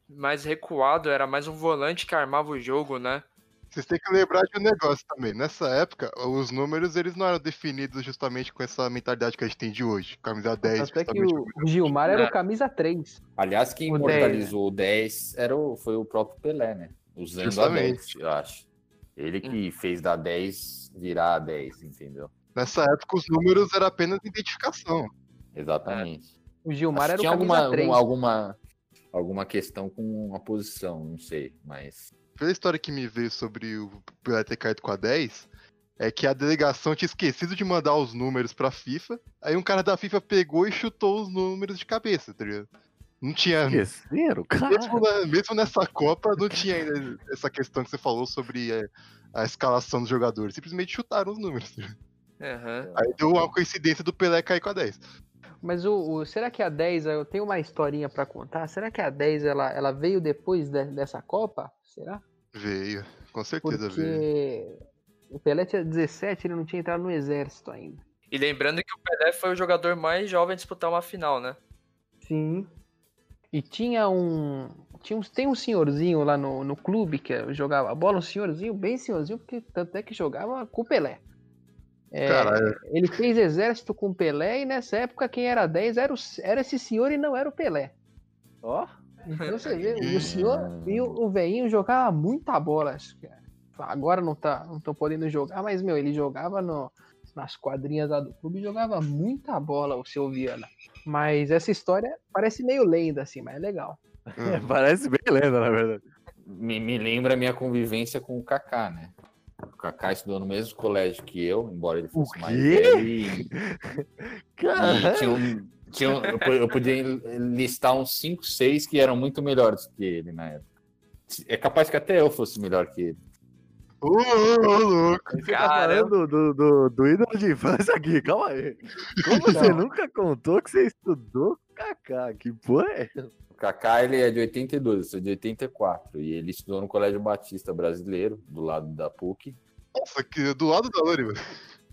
mais recuado, era mais um volante que armava o jogo, né? Vocês têm que lembrar de um negócio também. Nessa época, os números eles não eram definidos justamente com essa mentalidade que a gente tem de hoje. Camisa 10, Tanto é que justamente. o, o Gilmar era É. o camisa 3. Aliás, quem O imortalizou o 10 era o, foi o próprio Pelé, né? Usando Justamente. a 10, eu acho. Ele que fez da 10 virar a 10, entendeu? Nessa época, os números eram apenas identificação. Exatamente. O Gilmar Acho era o camisa alguma, 3. alguma, alguma, alguma questão com a posição, não sei, mas. Pela história que me veio sobre o Pelé ter caído com a 10, é que a delegação tinha esquecido de mandar os números pra FIFA. Aí um cara da FIFA pegou e chutou os números de cabeça, tá ligado? Não tinha. Esqueceram, cara. Mesmo, na- mesmo nessa Copa, não tinha ainda essa questão que você falou sobre é, a escalação dos jogadores. Simplesmente chutaram os números. Aham. Aí deu uma coincidência do Pelé cair com a 10. Mas o, o- será que a 10, eu tenho uma historinha pra contar. Será que a 10 ela, ela veio depois de- dessa Copa? Será? Veio, com certeza veio. Porque o Pelé tinha 17, ele não tinha entrado no exército ainda. E lembrando que o Pelé foi o jogador mais jovem a disputar uma final, né? Sim. E tinha um. Tinha um tem um senhorzinho lá no, no clube que jogava bola, um senhorzinho, bem senhorzinho, porque tanto é que jogava com o Pelé. É, Caralho. ele fez exército com o Pelé e nessa época quem era 10 era, o, era esse senhor e não era o Pelé. Ó, Então você vê, e o senhor e o, o veinho jogava muita bola. acho que- Agora não tá, não tô podendo jogar, mas meu, ele jogava no, nas quadrinhas lá do clube e jogava muita bola o seu Viana. Mas essa história parece meio lenda assim, mas é legal. Hum. (laughs) parece bem lenda, na verdade. Me, me lembra a minha convivência com o Kaká, né? O Kaká estudou no mesmo colégio que eu, embora ele fosse mais quê? velho. E, (laughs) Cara, e tinha um- tinha eu, eu podia listar uns 5, 6 que eram muito melhores que ele na época. É capaz que até eu fosse melhor que ele. Ô, ô, louco. Aí Você tá falando do, do, do ídolo de infância aqui, calma aí. Como você nunca contou que você estudou com Kaká? Que porra é? O Kaká, ele é de 82, eu sou de 84. E ele estudou no Colégio Batista Brasileiro, do lado da PUC. Nossa, que do lado da Lori, mano.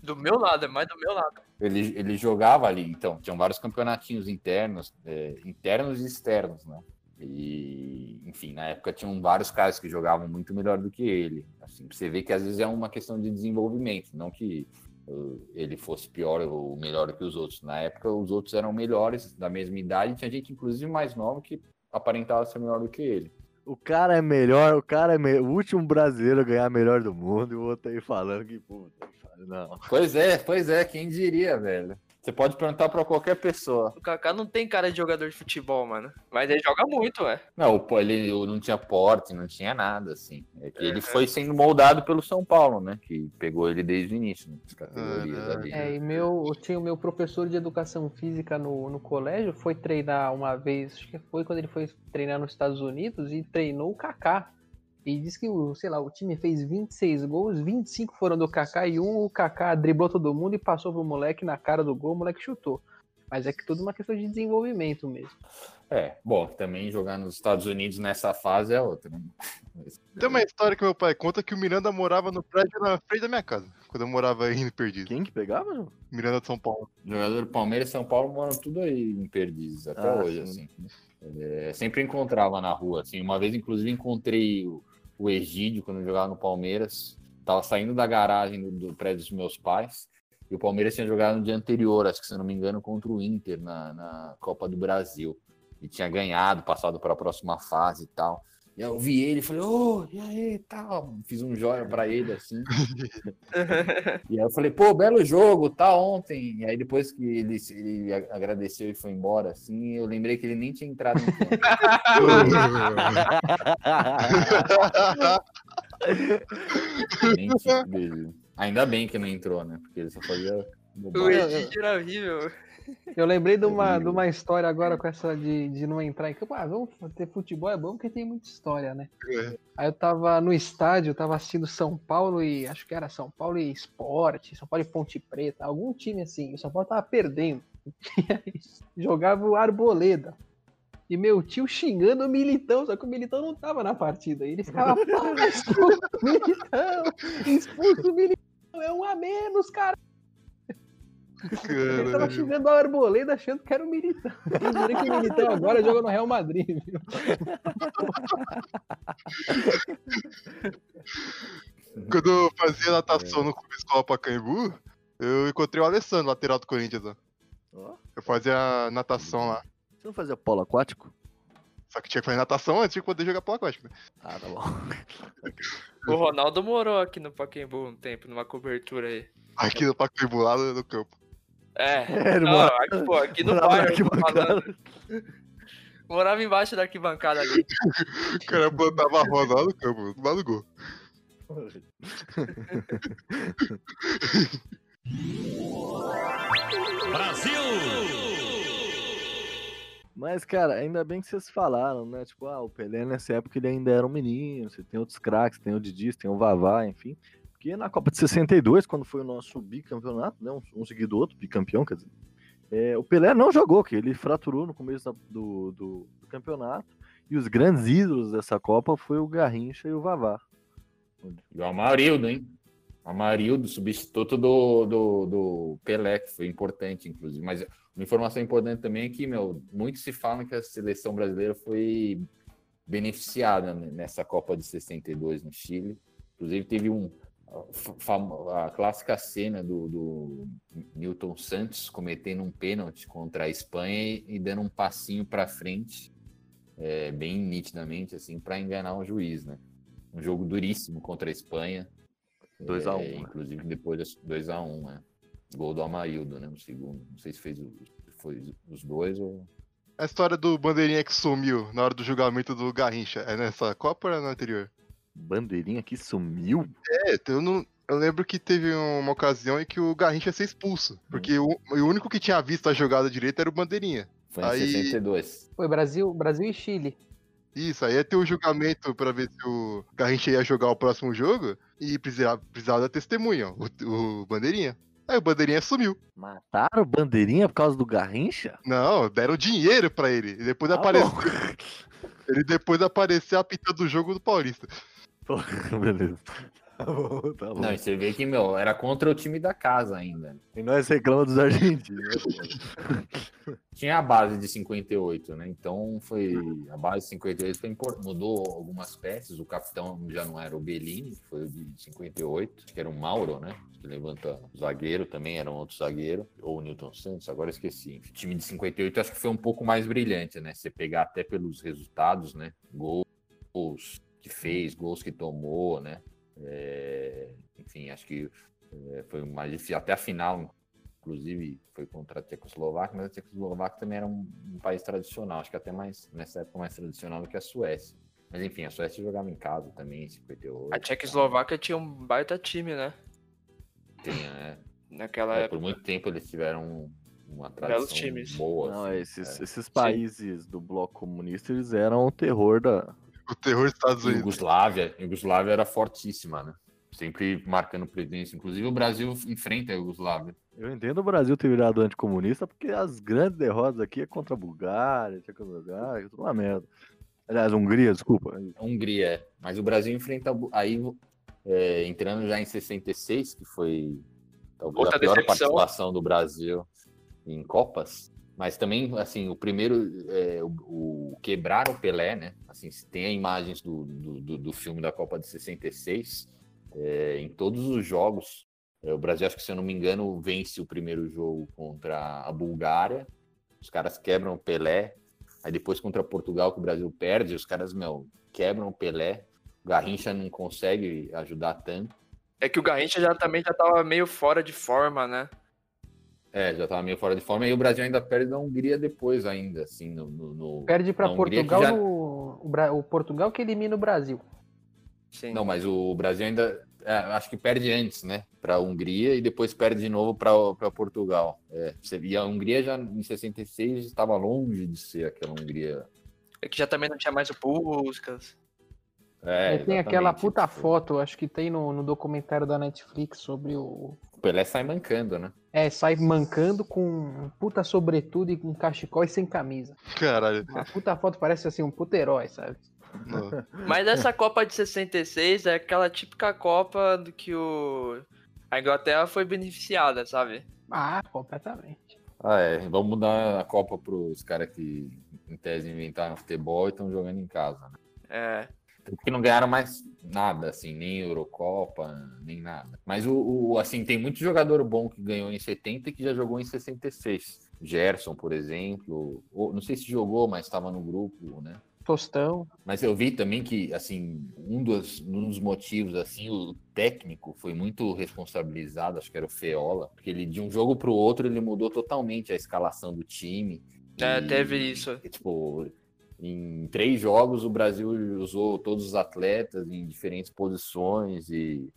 Do meu lado, é mais do meu lado. Ele, ele jogava ali, então, tinham vários campeonatinhos internos, é, internos e externos, né? E, enfim, na época tinham vários caras que jogavam muito melhor do que ele. Assim, você vê que às vezes é uma questão de desenvolvimento, não que uh, ele fosse pior ou melhor que os outros. Na época, os outros eram melhores, da mesma idade, tinha gente, inclusive, mais nova que aparentava ser melhor do que ele. O cara é melhor, o cara é me- o último brasileiro a ganhar melhor do mundo e o outro aí falando que, puta, não. Pois é, pois é, quem diria, velho? Você pode perguntar pra qualquer pessoa. O Kaká não tem cara de jogador de futebol, mano. Mas ele joga muito, é. Não, ele não tinha porte, não tinha nada, assim. É que ele foi sendo moldado pelo São Paulo, né? Que pegou ele desde o início, né? As categorias ali. É, e meu, eu tinha o meu professor de educação física no, no colégio, foi treinar uma vez, acho que foi quando ele foi treinar nos Estados Unidos e treinou o Kaká. E disse que, o, sei lá, o time fez 26 gols, 25 foram do Kaká e um o Kaká driblou todo mundo e passou pro moleque na cara do gol, o moleque chutou. Mas é que tudo uma questão de desenvolvimento mesmo. É, bom, também jogar nos Estados Unidos nessa fase é outra. Né? (laughs) Tem uma história que meu pai conta que o Miranda morava no prédio na frente da minha casa, quando eu morava aí em Perdido. Quem que pegava, João? Miranda de São Paulo. Jogador do Palmeiras e São Paulo moram tudo aí em Perdizes, até Ah, hoje, sim. assim. É, sempre encontrava na rua, assim. Uma vez, inclusive, encontrei o, o Egídio quando jogava no Palmeiras. Tava saindo da garagem do, do prédio dos meus pais. E o Palmeiras tinha jogado no dia anterior, acho que se não me engano, contra o Inter na, na Copa do Brasil. E tinha ganhado, passado para a próxima fase e tal. E aí eu vi ele e falei, ô, e aí, tal. Fiz um joia para ele, assim. (laughs) E aí eu falei, pô, belo jogo, tá ontem. E aí depois que ele, ele agradeceu e foi embora, assim, eu lembrei que ele nem tinha entrado em campo. (laughs) Ainda bem que não entrou, né? Porque ele só fazia O. Egídio era horrível. Eu lembrei de uma, Horrível. de uma história agora com essa de, de não entrar em campo. Ah, vamos ter futebol é bom porque tem muita história, né? É. Aí eu tava no estádio, tava assistindo São Paulo e acho que era São Paulo e Esporte, São Paulo e Ponte Preta, algum time assim. O São Paulo tava perdendo. E (laughs) aí jogava o Arboleda. E meu tio xingando o Militão, só que o Militão não tava na partida. Ele ficava, pô, expulso o Militão, expulso o Militão, é um a menos, cara. Ele tava xingando o Arboleda achando que era o Militão. Quem diria que o Militão agora joga no Real Madrid, viu? Quando eu fazia natação no Clube Escola Pacaembu, eu encontrei o Alessandro, lateral do Corinthians. Ó, Eu fazia natação lá. Você não fazia polo aquático? Só que tinha que fazer natação antes de poder jogar polo aquático, né? Ah, tá bom. O Ronaldo morou aqui no Pacaembu um tempo, numa cobertura aí. Aqui no Pacaembu, lá no no campo. É, (laughs) não, aqui, pô, aqui no bairro. Morava embaixo da arquibancada ali. O cara plantava a roda lá no campo, lá no gol. Mas, cara, ainda bem que vocês falaram, né? Tipo, ah, o Pelé nessa época ele ainda era um menino, você tem outros craques, tem o Didi, tem o Vavá, enfim. Porque na Copa de 62, quando foi o nosso bicampeonato, né? Um, seguido do outro, bicampeão, quer dizer. é, o Pelé não jogou, que ele fraturou no começo da- do, do- do campeonato. E os grandes ídolos dessa Copa foi o Garrincha e o Vavá. E o Amarildo, hein? O Amarildo, substituto do, do, do Pelé, que foi importante, inclusive. Mas uma informação importante também é que, meu, muito se fala que a seleção brasileira foi beneficiada né, nessa Copa de 62 no Chile. Inclusive, teve um. A A clássica cena do, do Newton Santos cometendo um pênalti contra a Espanha e, dando um passinho para frente, é, bem nitidamente, assim, para enganar o juiz, né? Um jogo duríssimo contra a Espanha. 2 a 1, É, né? Inclusive depois 2x1, né? Gol do Amarildo, né? No segundo. Não sei se fez o- foi os dois ou. A história do bandeirinha que sumiu na hora do julgamento do Garrincha é nessa Copa ou é na anterior? Bandeirinha que sumiu? É, eu, não, eu lembro que teve uma ocasião em que o Garrincha ia ser expulso. Porque o, o único que tinha visto a jogada direita era o bandeirinha. Foi em Aí- 62. Foi Brasil, Brasil e Chile. Isso, aí ia ter o julgamento pra ver se o Garrincha ia jogar o próximo jogo e precisava, precisava da testemunha, o, o Bandeirinha. Aí o Bandeirinha sumiu. Mataram o Bandeirinha por causa do Garrincha? Não, deram dinheiro pra ele. E depois Ah, apareceu. bom. Ele depois apareceu apitando o jogo do Paulista. Beleza. Tá bom, tá bom. Não, e você vê que, meu, era contra o time da casa ainda. E nós reclamamos dos argentinos. Tinha a base de 58, né? Então foi. A base de 58 foi impor- mudou algumas peças. O capitão já não era o Bellini, foi o de 58, que era o Mauro, né? Que levanta o zagueiro também, era um outro zagueiro. Ou o Newton Santos, agora esqueci. O time de 58 acho que foi um pouco mais brilhante, né? Você pegar até pelos resultados, né? Gols que fez, gols que tomou, né? É, Enfim, acho que é, foi mais difícil. Até a final, inclusive foi contra a Tchecoslováquia, mas a Tchecoslováquia também era um, um país tradicional, acho que até mais nessa época mais tradicional do que a Suécia. Mas enfim, a Suécia jogava em casa também, em 58. A Tchecoslováquia tinha um baita time, né? Tinha, né? Naquela É, época. por muito tempo eles tiveram uma tradição Belos times. boa. Não, assim, esses, é. esses países do bloco comunista, eles eram o terror da... O terror dos Estados Unidos. Iugoslávia, Iugoslávia era fortíssima, né? Sempre marcando presença. Inclusive o Brasil enfrenta a Iugoslávia. Eu entendo o Brasil ter virado anticomunista porque as grandes derrotas aqui é contra a Bulgária, Tchecoslováquia, tudo uma merda. Aliás, Hungria, desculpa. Hungria, é. mas o Brasil enfrenta aí é, entrando já em 66, que foi talvez Outra a pior decepção. participação do Brasil em Copas. Mas também, assim, o primeiro, é, o, o quebrar o Pelé, né? Assim, tem imagens do, do, do- do filme da Copa de 66, é, em todos os jogos, é, o Brasil, acho que se eu não me engano, vence o primeiro jogo contra a Bulgária, os caras quebram o Pelé, aí depois contra Portugal, que o Brasil perde, os caras, meu, quebram o Pelé, o Garrincha não consegue ajudar tanto, É que o Garrincha já também já tava meio fora de forma, né? É, já tava meio fora de forma, e o Brasil ainda perde da Hungria depois ainda, assim, no... no- no- Perde que Portugal, já- no- o, o Portugal que elimina o Brasil. Sim. Não, mas o Brasil ainda. é, acho que perde antes, né? Para a Hungria e depois perde de novo para Portugal. É, e a Hungria já em 66 estava longe de ser aquela Hungria. É que já também não tinha mais o Puskas. É, Aí tem aquela puta tipo, foto, acho que tem no, no documentário da Netflix sobre o. O Pelé sai mancando, né? É, sai mancando com um puta sobretudo e com cachecol e sem camisa. Caralho. A puta foto parece assim, um puta herói, sabe? Não. (laughs) Mas essa Copa de 66 é aquela típica Copa do que o... a Inglaterra foi beneficiada, sabe? Ah, completamente. Ah, é. Vamos dar a Copa pros caras que, em tese, inventaram futebol e estão jogando em casa, né? É. Porque não ganharam mais nada, assim, nem Eurocopa, nem nada. Mas o, o- assim, tem muito jogador bom que ganhou em 70 e que já jogou em 66. Gerson, por exemplo, ou- não sei se jogou, mas estava no grupo, né? Tostão. Mas eu vi também que, assim, um dos, um dos motivos, assim, o técnico foi muito responsabilizado, acho que era o Feola, porque ele, de um jogo para o outro, ele mudou totalmente a escalação do time. É, E- teve isso. e, tipo, em três jogos o Brasil usou todos os atletas em diferentes posições e,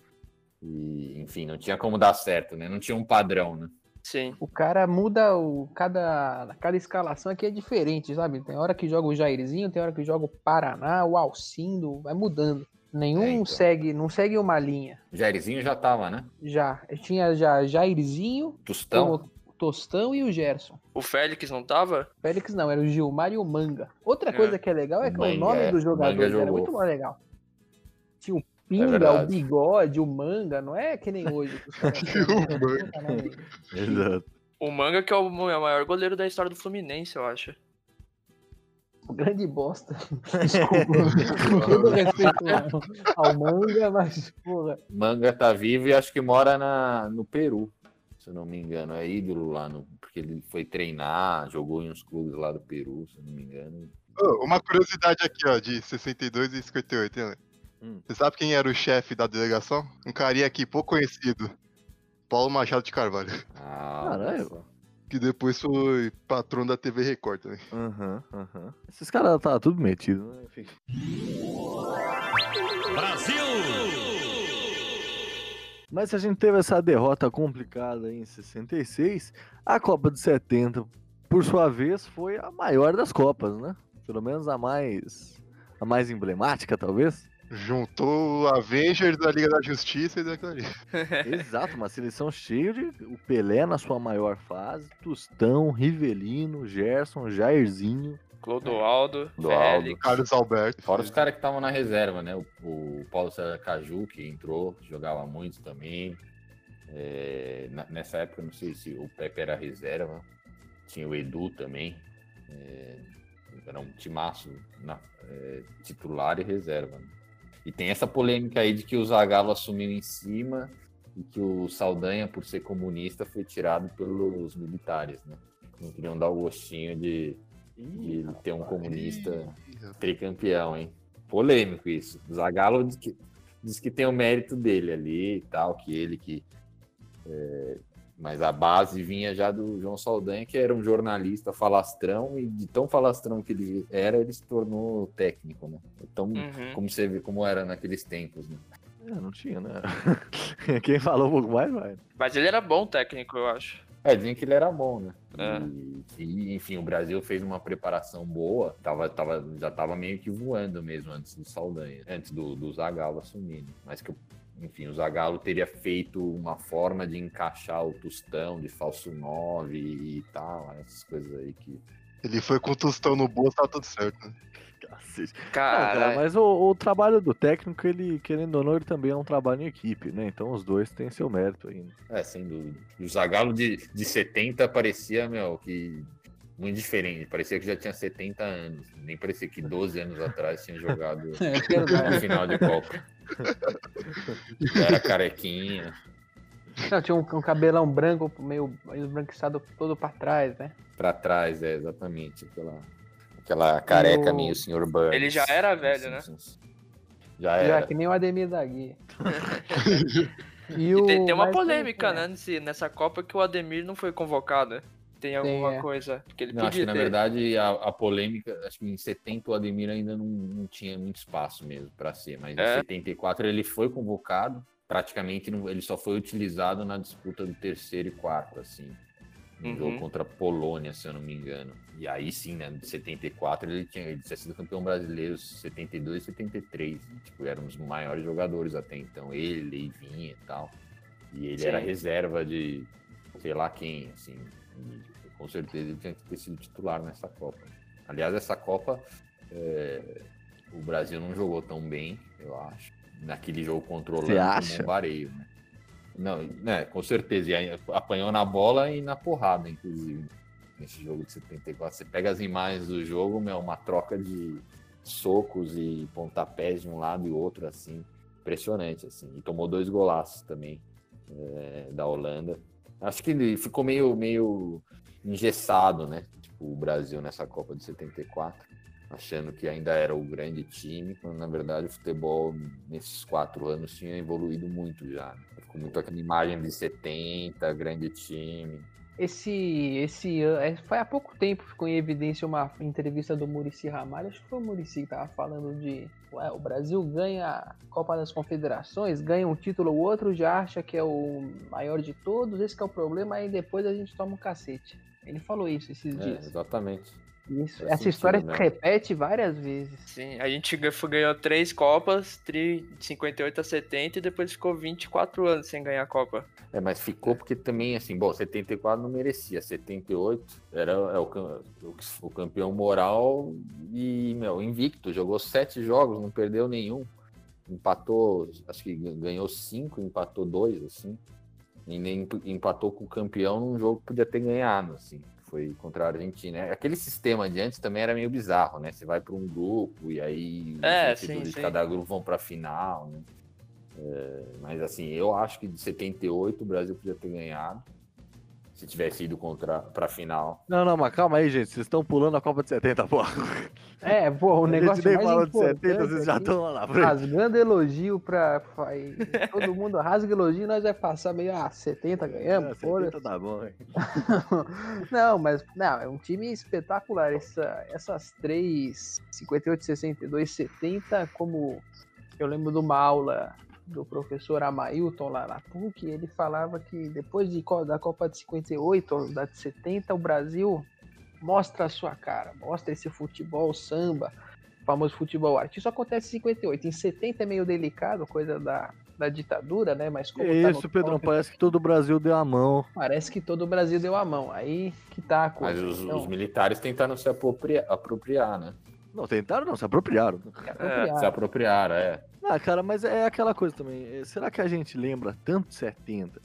e, enfim, não tinha como dar certo, né? Não tinha um padrão, né? Sim. O cara muda o. Cada, cada escalação aqui é diferente, sabe? Tem hora que joga o Jairzinho, tem hora que joga o Paraná, o Alcindo, vai mudando. Nenhum É, então. segue, não segue uma linha. O Jairzinho já tava, né? Já. Tinha já Jairzinho, Tostão. O Tostão e o Gerson. O Félix não tava? Félix não, era o Gilmar e o Manga. Outra É. coisa que é legal é que Manga, o nome é. dos jogadores era muito mais legal. Tinha o Pinga, o verdade. Bigode, o Manga, não é que nem hoje. (laughs) o Manga. Exato. O Manga que é o é o maior goleiro da história do Fluminense, eu acho. Grande bosta. (laughs) Desculpa. Com todo respeito ao, ao Manga, mas, porra. Manga tá vivo e acho que mora na, no Peru, eu não me engano. É ídolo lá, no, porque ele foi treinar, jogou em uns clubes lá do Peru, se eu não me engano. Ô, uma curiosidade aqui, ó, de 62 e 58, hein, Lê? Hum. Você sabe quem era o chefe da delegação? Um carinha aqui pouco conhecido. Paulo Machado de Carvalho. Ah, Caralho. Que depois foi patrão da TV Record também. Aham, aham. Esses caras tá tudo metido, né? Enfim. Mas se a gente teve essa derrota complicada em 66, a Copa de 70, por sua vez, foi a maior das Copas, né? Pelo menos a mais a mais emblemática, talvez. Juntou Avengers da Liga da Justiça e daquela ali. (laughs) Exato, uma seleção cheia de o Pelé na sua maior fase, Tostão, Rivelino, Gerson, Jairzinho. Clodoaldo, Clodoaldo. Félix. Carlos Alberto. Fora os caras que estavam na reserva, né? O, o Paulo César Caju, que entrou, jogava muito também. É, na- nessa época, não sei se o Pepe era reserva. Tinha o Edu também. É, era um timaço na- é, titular e reserva. né? E tem essa polêmica aí de que o Zagallo assumiu em cima e que o Saldanha, por ser comunista, foi tirado pelos militares, né? Não queriam dar o gostinho de, de ter um comunista tricampeão, hein? Polêmico isso. Zagallo diz que, diz que tem o mérito dele ali e tal, que ele que. é, mas a base vinha já do João Saldanha, que era um jornalista falastrão, e de tão falastrão que ele era, ele se tornou técnico, né? Então, Uhum. como você vê como era naqueles tempos, né? É, não tinha, né? (laughs) Quem falou um pouco mais, vai. Mas ele era bom técnico, eu acho. É, dizem que ele era bom, né? É. E, e, enfim, o Brasil fez uma preparação boa, tava, tava, já tava meio que voando mesmo antes do Saldanha, antes do, do Zagallo assumir. né? Mas que, enfim, o Zagallo teria feito uma forma de encaixar o Tostão de falso 9 e, e tal, essas coisas aí que. Ele foi com o tostão no bolso, tá tudo certo. né? Cara, cara, mas o, o trabalho do técnico, ele, querendo ou não, ele também é um trabalho em equipe, né? Então os dois têm seu mérito ainda. É, sem dúvida. O Zagallo de, de 70 parecia, meu, que. Muito diferente, parecia que já tinha 70 anos. Nem parecia que 12 anos atrás tinha jogado (laughs) É no final de Copa. Já era carequinha. Não, tinha um, um cabelão branco, meio esbranquiçado todo pra trás, né? Pra trás, é, exatamente. Aquela, aquela careca o- meio senhor Burns. Ele já era velho, né? Já Já era. que nem o Ademir da Guia. (laughs) e E o, tem, tem uma mas polêmica, é, né, nesse- nessa Copa que o Ademir não foi convocado. Tem alguma é. coisa que ele Não, acho que na verdade a, a polêmica, acho que em 70 o Ademir ainda não, não tinha muito espaço mesmo para ser, mas É. em 74 ele foi convocado, praticamente não- ele só foi utilizado na disputa do terceiro e quarto, assim, no Uhum. jogo contra a Polônia, se eu não me engano. E aí sim, né, de 74 ele tinha, ele tinha sido campeão brasileiro 72 e 73, e, tipo, eram os maiores jogadores até então, ele, Leivinha e tal. E ele Sim. era reserva de sei lá quem, assim. e com certeza ele tinha que ter sido titular nessa Copa. Aliás, essa Copa é, o Brasil não jogou tão bem, eu acho. Naquele jogo controlando um vareio, né? Não, né, com certeza. E apanhou na bola e na porrada, inclusive. Nesse jogo de 74. Você pega as imagens do jogo, meu, uma troca de socos e pontapés de um lado e outro, assim. Impressionante, assim. E tomou dois golaços também é, da Holanda. Acho que ele ficou meio, meio engessado, né? Tipo, o Brasil nessa Copa de 74, achando que ainda era o grande time, quando na verdade o futebol nesses quatro anos tinha evoluído muito já. né? Ficou muito aquela imagem de 70, grande time. Esse, esse é, foi há pouco tempo ficou em evidência uma entrevista do Murici Ramalho, acho que foi o Murici que tava falando de ué, o Brasil ganha a Copa das Confederações, ganha um título, o outro já acha que é o maior de todos, esse é o problema, aí depois a gente toma um cacete. Ele falou isso esses É, dias. exatamente. Isso, essa sentido história se mesmo. repete várias vezes. Sim, a gente ganhou três Copas, tri- de 58 a 70, e depois ficou 24 anos sem ganhar a Copa. É, mas ficou porque também, assim, bom, 74 não merecia, 78 era é o- o campeão moral e, meu, invicto, jogou sete jogos, não perdeu nenhum, empatou, acho que ganhou cinco, empatou dois, assim, e nem empatou com o campeão num jogo que podia ter ganhado, assim, foi contra a Argentina. Aquele sistema de antes também era meio bizarro, né? Você vai para um grupo e aí os É, vencedores sim, de sim. cada grupo vão para a final, né? Mas assim, eu acho que de 78 o Brasil podia ter ganhado. Se tivesse ido contra pra final. Não, não, mas calma aí, gente. Vocês estão pulando a Copa de 70, pô. É, pô, o a negócio nem mais falou de importante 70, vocês já estão lá na frente. rasgando elogio pra. Todo mundo rasga elogio, nós vai passar meio, ah, 70 ganhamos, É, foda 70 tá bom, hein? (laughs) Não, mas não, é um time espetacular. Essa, essas três, 58, 62, 70, como eu lembro de uma aula do professor Amailton lá na PUC, ele falava que depois de, da Copa de 58, ou da de 70, o Brasil mostra a sua cara, mostra esse futebol samba, famoso futebol arte. Isso acontece em 58. Em 70 é meio delicado, coisa da, da ditadura, né? Mas como É tá isso, no Pedrão. top, Parece que todo o Brasil deu a mão. parece que todo o Brasil deu a mão. Aí que tá a Mas coisa. os, Então, os militares tentaram se apropria- apropriar, né? Não, tentaram não, se apropriaram. é apropriado. Se apropriaram, é. Ah, cara, mas é aquela coisa também. é, Será que a gente lembra tanto de 70?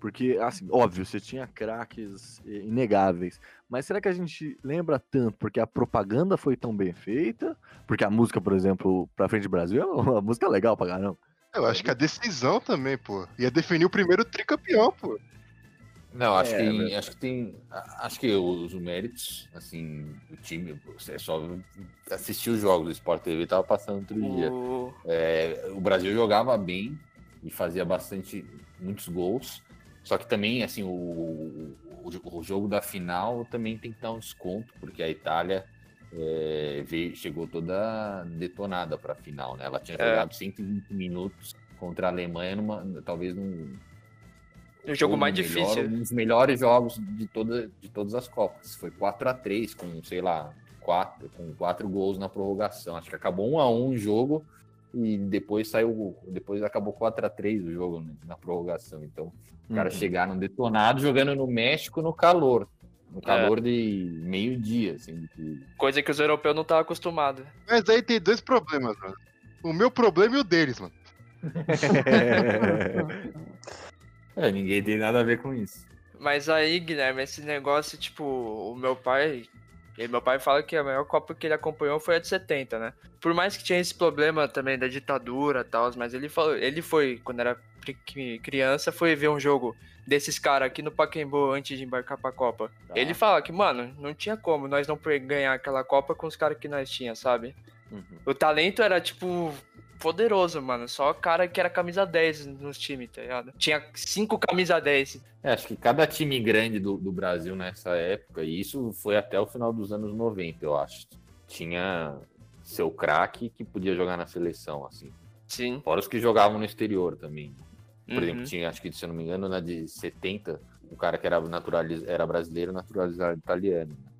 Porque, assim, óbvio, você tinha craques inegáveis. Mas será que a gente lembra tanto porque a propaganda foi tão bem feita? Porque a música, por exemplo, Pra Frente Brasil (laughs) é uma música legal pra caramba. Eu acho que a decisão também, pô. Ia definir o primeiro tricampeão, pô. Não, acho, É, que, velho. acho que tem. Acho que os méritos, assim, o time, você só assistir os jogos do Sport TV tava passando outro dia. O... É, o Brasil jogava bem e fazia bastante, muitos gols. Só que também, assim, o, o, o jogo da final também tem que dar um desconto, porque a Itália é, veio, chegou toda detonada para a final, né? Ela tinha É. jogado 120 minutos contra a Alemanha, numa, talvez num, o jogo mais melhor- difícil. Um dos melhores jogos de, toda, de todas as Copas. Foi 4 a 3 com, sei lá, quatro, com quatro gols na prorrogação. Acho que acabou 1 a 1 o jogo e depois saiu. Depois acabou 4 a 3 o jogo né, na prorrogação. Então, os caras Uhum. chegaram detonados jogando no México no calor. No calor de meio-dia, assim, que Coisa que os europeus não estavam acostumados. Mas aí tem dois problemas, mano. O meu problema e o deles, mano. (laughs) É, ninguém tem nada a ver com isso. Mas aí, Guilherme, esse negócio, tipo, o meu pai. meu pai fala que a maior Copa que ele acompanhou foi a de 70, né? Por mais que tinha esse problema também da ditadura e tal, mas ele falou, ele foi, quando era cri- criança, foi ver um jogo desses caras aqui no Pacaembu antes de embarcar pra Copa. Tá. Ele fala que, mano, não tinha como nós não ganhar aquela Copa com os caras que nós tinha, sabe? Uhum. O talento era, tipo, poderoso, mano. Só cara que era camisa 10 nos times, tá ligado? Tinha cinco camisa 10. É, acho que cada time grande do, do Brasil nessa época, e isso foi até o final dos anos 90, eu acho, tinha seu craque que podia jogar na seleção, assim. Sim. Fora os que jogavam no exterior também. Por Uhum. exemplo, tinha, acho que se eu não me engano, na de 70, um cara que era, naturaliz... era brasileiro naturalizado italiano. né?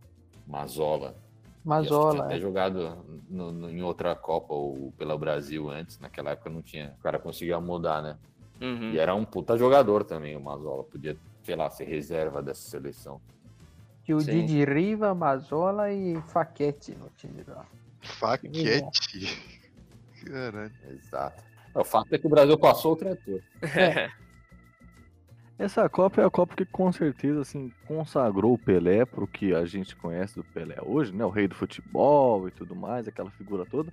Mazola. Mazola. até é. jogado no- no- em outra Copa ou pela Brasil antes. Naquela época não tinha. O cara conseguia mudar, né? Uhum. E era um puta jogador também, o Mazola. Podia, sei lá, ser reserva dessa seleção. Que o Sim. Didi Riva, Mazola e Faquete no time lá. Faquete. Caralho. Exato. O fato é que o Brasil passou o trator. (laughs) Essa Copa é a Copa que com certeza assim consagrou o Pelé pro que a gente conhece do Pelé hoje, né? O rei do futebol e tudo mais, aquela figura toda.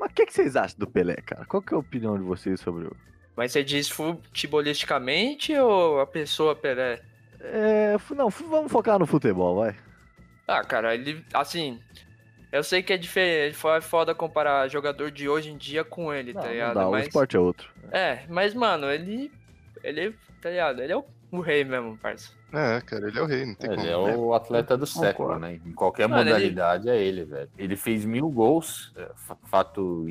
Mas o que, que vocês acham do Pelé, cara? Qual que é a opinião de vocês sobre o. Mas você diz futebolisticamente ou a pessoa Pelé? É, não, vamos focar no futebol, vai. Ah, cara, ele. Assim. Eu sei que é diferente. Foi foda comparar jogador de hoje em dia com ele, Não, tá não ligado? dá, o mas. esporte é outro. É, mas, mano, ele. Ele, tá ligado? Ele é o, o rei mesmo, parça. É, cara, ele é o rei, não tem Ele como. é o atleta do século, Concordo. né? Em qualquer Mano, ele- modalidade é ele, velho. Ele fez mil gols, é, fa- fato,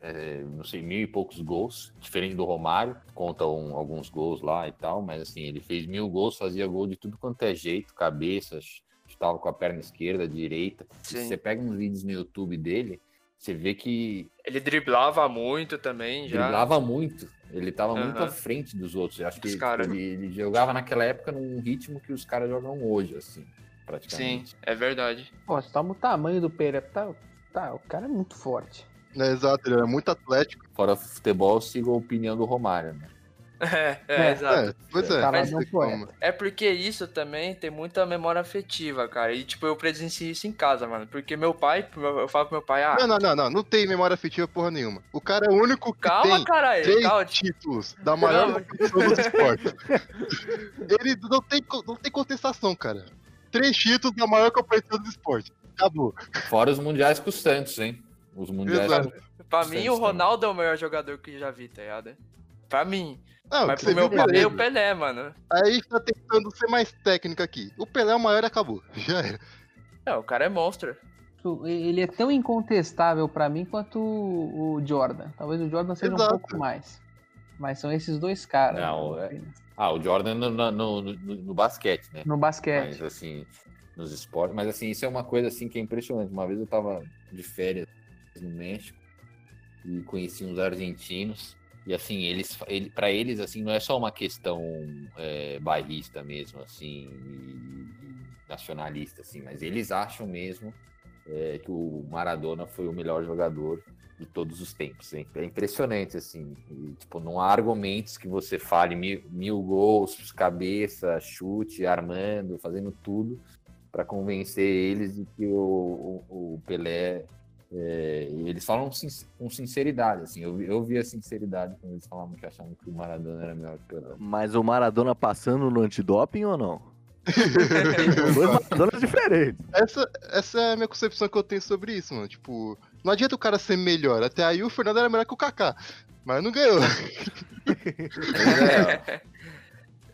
é, não sei, mil e poucos gols, diferente do Romário, conta um- alguns gols lá e tal, mas assim, ele fez mil gols, fazia gol de tudo quanto é jeito, cabeças, chutava com a perna esquerda, direita. Se Sim. você pega uns vídeos no YouTube dele, você vê que Ele driblava muito também já. driblava muito. Ele tava muito Aham. à frente dos outros. Eu acho que Os cara- ele, ele jogava naquela época num ritmo que os caras jogam hoje, assim, Sim, praticamente. é verdade. Pô, você toma o tamanho do Pelé. Tá, tá, o cara é muito forte. É, exato, ele é muito atlético. Fora futebol, eu sigo a opinião do Romário, né? (laughs) É, é, É. exato. É, pois é. Tá como. É porque isso também tem muita memória afetiva, cara. E, tipo, eu presenciei isso em casa, mano. Porque meu pai, eu falo pro meu pai, ah, Não, não, não, não. Não tem memória afetiva porra nenhuma. O cara é o único que calma, tem caralho. três Calma, títulos da maior competição dos esportes. (laughs) Ele não tem, não tem contestação, cara. Três títulos da maior competição dos esportes. Acabou. Fora os mundiais com o Santos, hein? Os mundiais. Exato. pra Santos mim o Ronaldo é o melhor jogador que já vi, tá ligado? Pra mim. Não, Mas pro você meu viu, pai é o Pelé, mano. Aí tá tentando ser mais técnico aqui. O Pelé é o maior e acabou. (laughs) Já era. É, o cara é monstro. Ele é tão incontestável pra mim quanto o Jordan. Talvez o Jordan seja Exato. um pouco mais. Mas são esses dois caras. Não, né, é- Ah, o Jordan no, no, no- no- no basquete, né? No basquete. Mas assim, nos esportes. Mas assim, isso é uma coisa assim que é impressionante. Uma vez eu tava de férias no México e conheci uns argentinos. E assim, eles, ele, para eles, assim, não é só uma questão é, bairrista mesmo, assim, e- nacionalista, assim, mas eles acham mesmo é, que o Maradona foi o melhor jogador de todos os tempos. hein? É impressionante, assim. e, tipo, não há argumentos que você fale mil, mil gols, cabeça, chute, armando, fazendo tudo para convencer eles de que o, o, o Pelé. É, e eles falam sin- com sinceridade, assim. Eu, vi- eu vi a sinceridade quando eles falavam que achavam que o Maradona era melhor que o Pelé. Mas o Maradona passando no antidoping ou não? (laughs) Dois Maradonas diferentes. Essa, essa é a minha concepção que eu tenho sobre isso, mano. Tipo, não adianta o cara ser melhor. Até aí o Fernando era melhor que o Kaká. Mas não ganhou.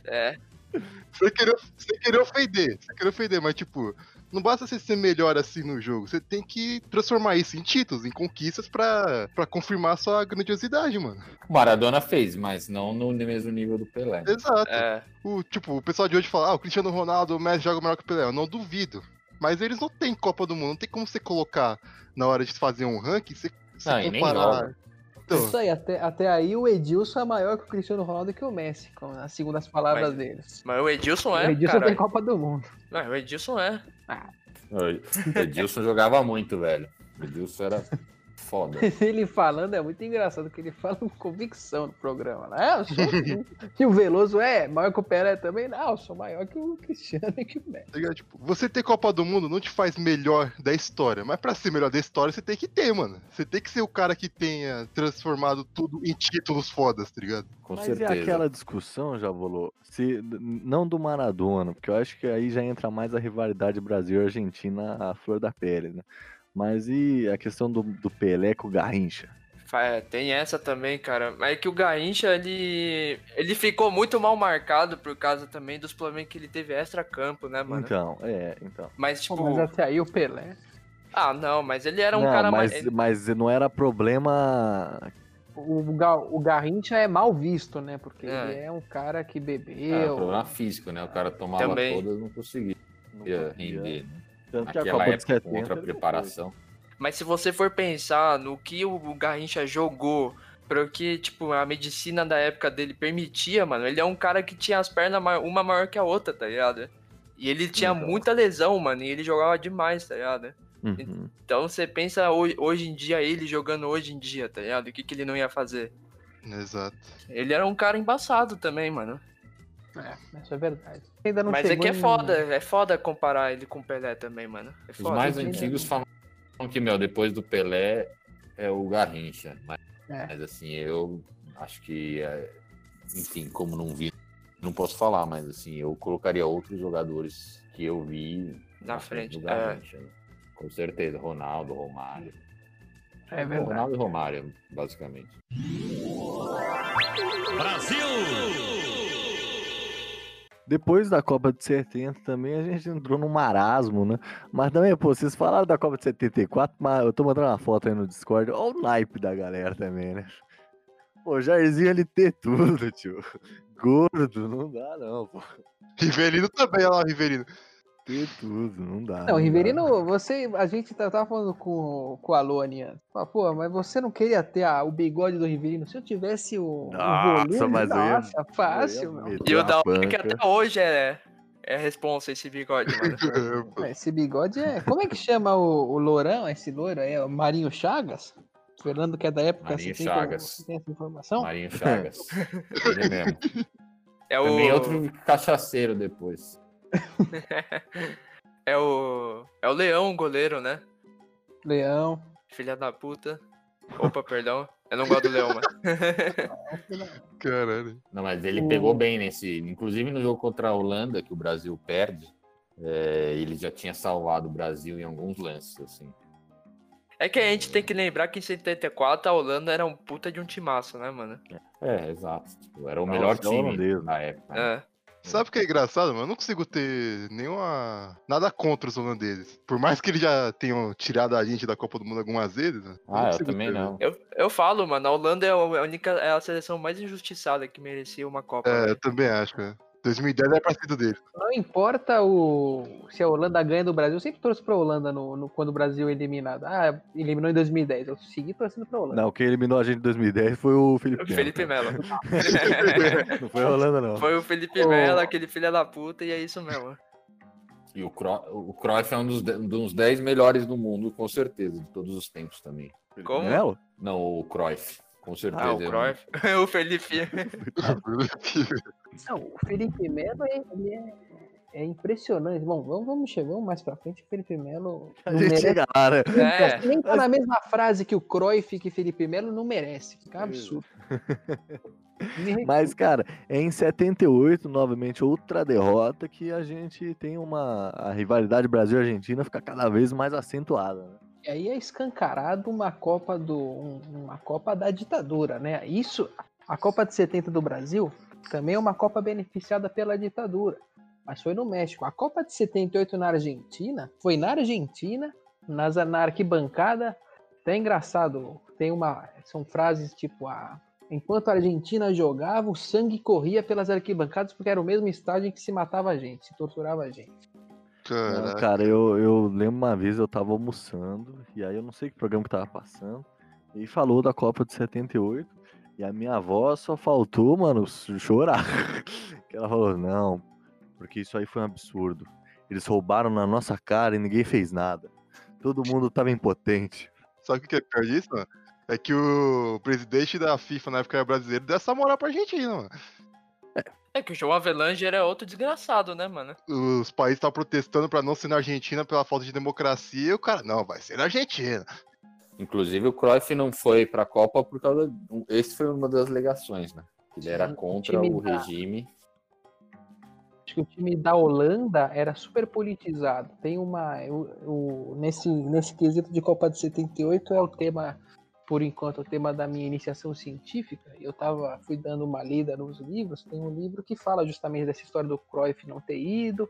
É, (laughs) Você querer, você querer ofender. Você querer ofender, mas tipo, não basta você ser melhor assim no jogo. Você tem que transformar isso em títulos, em conquistas pra, pra confirmar a sua grandiosidade, mano. O Maradona fez, mas não no mesmo nível do Pelé. Exato. é. O, tipo, o pessoal de hoje fala, ah, o Cristiano Ronaldo, o Messi joga melhor que o Pelé. Eu não duvido. Mas eles não têm Copa do Mundo. Não tem como você colocar na hora de fazer um ranking, você, você Não, e nem comparar. Isso aí, até, até aí o Edilson é maior que o Cristiano Ronaldo e que o Messi, com as segundas palavras Mas- deles. Mas o Edilson o é, Edilson cara. tem Copa do Mundo. Não, o Edilson é. O Edilson jogava muito, velho. O Edilson era foda. (laughs) Ele falando é muito engraçado, que ele fala com convicção no programa. Né? Ah, eu sou assim. (laughs) E o Veloso é maior que o Pelé também? Não, eu sou maior que o Cristiano e que o Messi. tá? Tipo, você ter Copa do Mundo não te faz melhor da história. Mas pra ser melhor da história, você tem que ter, mano. Você tem que ser o cara que tenha transformado tudo em títulos fodas, tá ligado? Com Mas certeza. e aquela discussão, já volou? Se, não do Maradona, porque eu acho que aí já entra mais a rivalidade Brasil e Argentina a flor da pele, né? Mas e a questão do, do Pelé com o Garrincha? É, Tem essa também, cara. Mas é que o Garrincha, ele. Ele ficou muito mal marcado por causa também dos problemas que ele teve extra-campo, né, mano? Então, é, então. Mas, tipo. mas até aí o Pelé. Ah, não, mas ele era um não, cara mas, mais. mas não era problema. O, Ga- o Garrincha é mal visto, né? Porque É. ele é um cara que É, bebeu. problema físico, né? O cara tomava Também. todas não conseguia Não render. Né? Tanto que a Copa de época, 70. com outra ele não preparação. Mas se você for pensar no que o Garrincha jogou, pro que, tipo, a medicina da época dele permitia, mano, ele é um cara que tinha as pernas ma- uma maior que a outra, tá ligado? E ele tinha Então. muita lesão, mano, e ele jogava demais, tá ligado? Uhum. Então você pensa hoje, hoje em dia, ele jogando hoje em dia, tá ligado? O que, que ele não ia fazer? Exato. Ele era um cara embaçado também, mano. É, isso é verdade. Ainda não Mas é que é foda, é foda comparar ele com o Pelé também, mano. É Os mais Sim, antigos falam que, meu, depois do Pelé é o Garrincha. Mas, É. mas, assim, eu acho que, é, enfim, como não vi, não posso falar, mas assim, eu colocaria outros jogadores que eu vi Na frente, do é. Garrincha. né? Com certeza, Ronaldo, Romário. É verdade. Ronaldo e Romário, basicamente. Depois da Copa de 70 também a gente entrou num marasmo, né? Mas também, pô, vocês falaram da Copa de 74, mas eu tô mandando uma foto aí no Discord. Olha o naipe da galera também, né? Pô, Jairzinho ele ter tudo, tio. Gordo, não dá não, pô. Riverino também, olha lá, o Riverino. Ter tudo, não dá. Não, dá. Riverino, você. A gente tá- tava falando com, com a. Fala, Pô, mas você não queria ter a- o bigode do Riverino? Se eu tivesse o, o Nossa, volume, mas eu nossa, fácil, Eu E o da hora que até hoje é, é responsa esse bigode, mano. (laughs) Esse bigode é. Como é que chama o, o Lourão, esse loiro? É o Marinho Chagas? Fernando, que é da época, Marinho tem, como- Chagas. você tem essa informação? Marinho Chagas. (laughs) Ele mesmo. É o. Também outro cachaceiro depois. É o. É o Leão, goleiro, né? Leão. Filha da puta. Opa, perdão. Eu não gosto do Leão, mano. (laughs) Caralho. Não, mas ele O- pegou bem nesse. Inclusive no jogo contra a Holanda, que o Brasil perde, é, ele já tinha salvado o Brasil em alguns lances, assim. É que a gente tem que lembrar que em 74 a Holanda era um puta de um timaço, né, mano? É, exato. Tipo, era o Nossa, melhor é time holandês, na época. né? É. Sabe o que é engraçado, mano? Eu não consigo ter nenhuma. Nada contra os holandeses. Por mais que eles já tenham tirado a gente da Copa do Mundo algumas vezes. né? Ah, eu também ter, não. Eu, eu falo, mano, a Holanda é a única, é a seleção mais injustiçada que merecia uma Copa. É, eu velho. também acho, né? 2010 é partido dele. Não importa o se a Holanda ganha do Brasil, eu sempre torço pra Holanda no, no- quando o Brasil é eliminado. Ah, eliminou em 2010. Eu segui torcendo pra Holanda. Não, quem eliminou a gente em 2010 foi o Felipe Melo, Felipe. (laughs) Melo. Não foi a Holanda, não. Foi o Felipe Ô. Melo, aquele filho da puta, e é isso mesmo. E o, Cro... o Cruyff é um dos, de- um dos 10 melhores do mundo, com certeza, de todos os tempos também. Como? Melo? Não, o Cruyff, com certeza. Ah, o é um- Cruyff. (laughs) o Felipe. (laughs) Não, o Felipe Melo é, ele é, é impressionante. Bom, vamos, vamos chegar vamos mais pra frente. O Felipe Melo A não gente merece. chega lá, né? É. Nem tá na mesma frase que o Cruyff e que Felipe Melo não merece. Fica absurdo. (laughs) Me recuso. Mas, cara, é em 78, novamente, outra derrota que a gente tem uma. A rivalidade Brasil-Argentina fica cada vez mais acentuada, né? Aí é escancarado uma Copa do um- uma Copa da ditadura, né? Isso, a Copa de 70 do Brasil também é uma Copa beneficiada pela ditadura, mas foi no México. A Copa de 78 na Argentina foi na Argentina, nas, na arquibancada. Até engraçado, tem uma são frases tipo a Enquanto a Argentina jogava, o sangue corria pelas arquibancadas porque era o mesmo estádio em que se matava a gente, se torturava a gente. Não, Caraca. cara, eu, eu lembro uma vez eu tava almoçando, e aí eu não sei que programa que tava passando, e falou da Copa de 78, e a minha avó só faltou, mano, chorar. (laughs) que ela falou, não, porque isso aí foi um absurdo. Eles roubaram na nossa cara e ninguém fez nada. Todo mundo tava impotente. Sabe o que é pior disso, mano? É que o presidente da FIFA na época era brasileiro deu essa moral pra Argentina, mano. É que o João Avelanger é outro desgraçado, né, mano? Os países estavam protestando pra não ser na Argentina pela falta de democracia e o cara, não, vai ser na Argentina. Inclusive, o Cruyff não foi pra Copa por causa. Esse foi uma das alegações, né? Ele era o contra time o da- regime. Acho que o time da Holanda era super politizado. Tem uma. O, o- nesse, nesse quesito de Copa de 78 é o tema, por enquanto, o tema da minha iniciação científica. Eu tava, fui dando uma lida nos livros. Tem um livro que fala justamente dessa história do Cruyff não ter ido,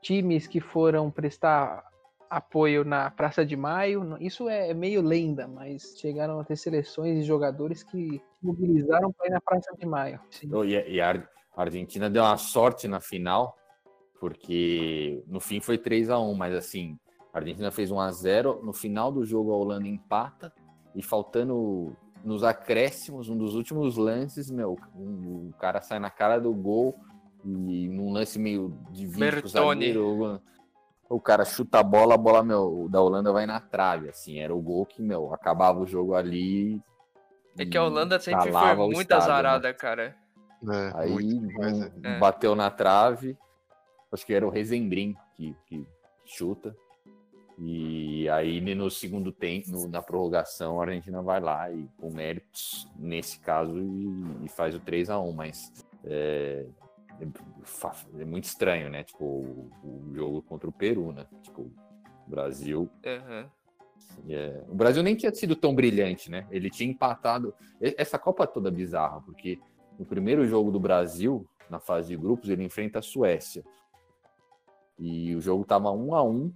times que foram prestar apoio na Praça de Maio. Isso é meio lenda, mas chegaram a ter seleções e jogadores que mobilizaram para ir na Praça de Maio. Oh, E a Argentina deu uma sorte na final, porque no fim foi 3 a 1 mas assim, a Argentina fez 1 a 0 no final do jogo a Holanda empata, e faltando nos acréscimos, um dos últimos lances, meu, um- o cara sai na cara do gol, e num lance meio de pro Bertone. zagueiro, o cara chuta a bola, a bola, meu, o da Holanda vai na trave, assim, era o gol que, meu, acabava o jogo ali. É que a Holanda sempre foi o muito estádio, né? azarada, cara. É, Aí muito não- é. É. bateu na trave. Acho que era o Rezendrim que, que chuta. E aí no segundo tempo, na prorrogação, a Argentina vai lá e com méritos nesse caso e, e faz o 3 a 1 mas é, é é muito estranho, né? Tipo, o, o jogo contra o Peru, né? Tipo, o Brasil Aham. é, O Brasil nem tinha sido tão brilhante, né? Ele tinha empatado. Essa Copa é toda bizarra, porque no primeiro jogo do Brasil, na fase de grupos, ele enfrenta a Suécia. E o jogo tava um a um.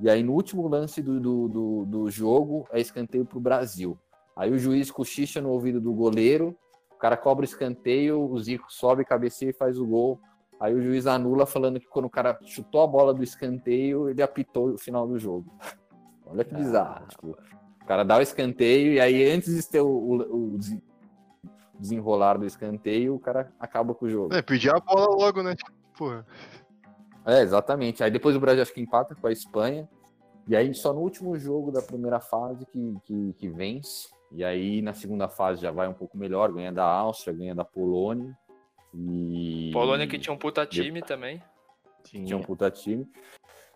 E aí, no último lance do, do, do, do jogo, é escanteio pro Brasil. Aí o juiz cochicha no ouvido do goleiro, o cara cobra o escanteio, o Zico sobe, cabeceia e faz o gol. Aí o juiz anula, falando que quando o cara chutou a bola do escanteio, ele apitou o final do jogo. (laughs) Olha que bizarro. Ah. Tipo, o cara dá o escanteio e aí antes de ter o, o- o desen- desenrolar do escanteio, o cara acaba com o jogo. É, pedir a bola logo, né? Porra. É, exatamente. Aí depois o Brasil acho que empata com a Espanha. E aí só no último jogo da primeira fase que, que, que vence. E aí na segunda fase já vai um pouco melhor, ganha da Áustria, ganha da Polônia. E... Polônia que tinha um puta time também. tinha um puta time.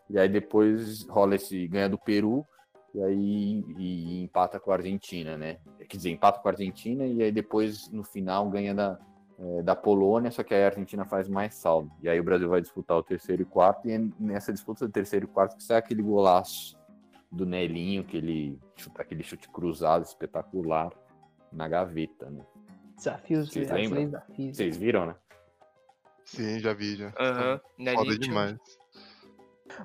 E aí depois rola esse ganha do Peru e aí e, e empata com a Argentina, né? Quer dizer, empata com a Argentina e aí depois no final ganha da, é, da Polônia, só que aí a Argentina faz mais saldo. E aí o Brasil vai disputar o terceiro e quarto e é nessa disputa do terceiro e quarto que sai aquele golaço do Nelinho, que ele chuta aquele chute cruzado espetacular na gaveta, né? Desafios Vocês as lembram? física. Vocês viram, né? Sim, já vi, já. Aham. Foda Nelinho demais.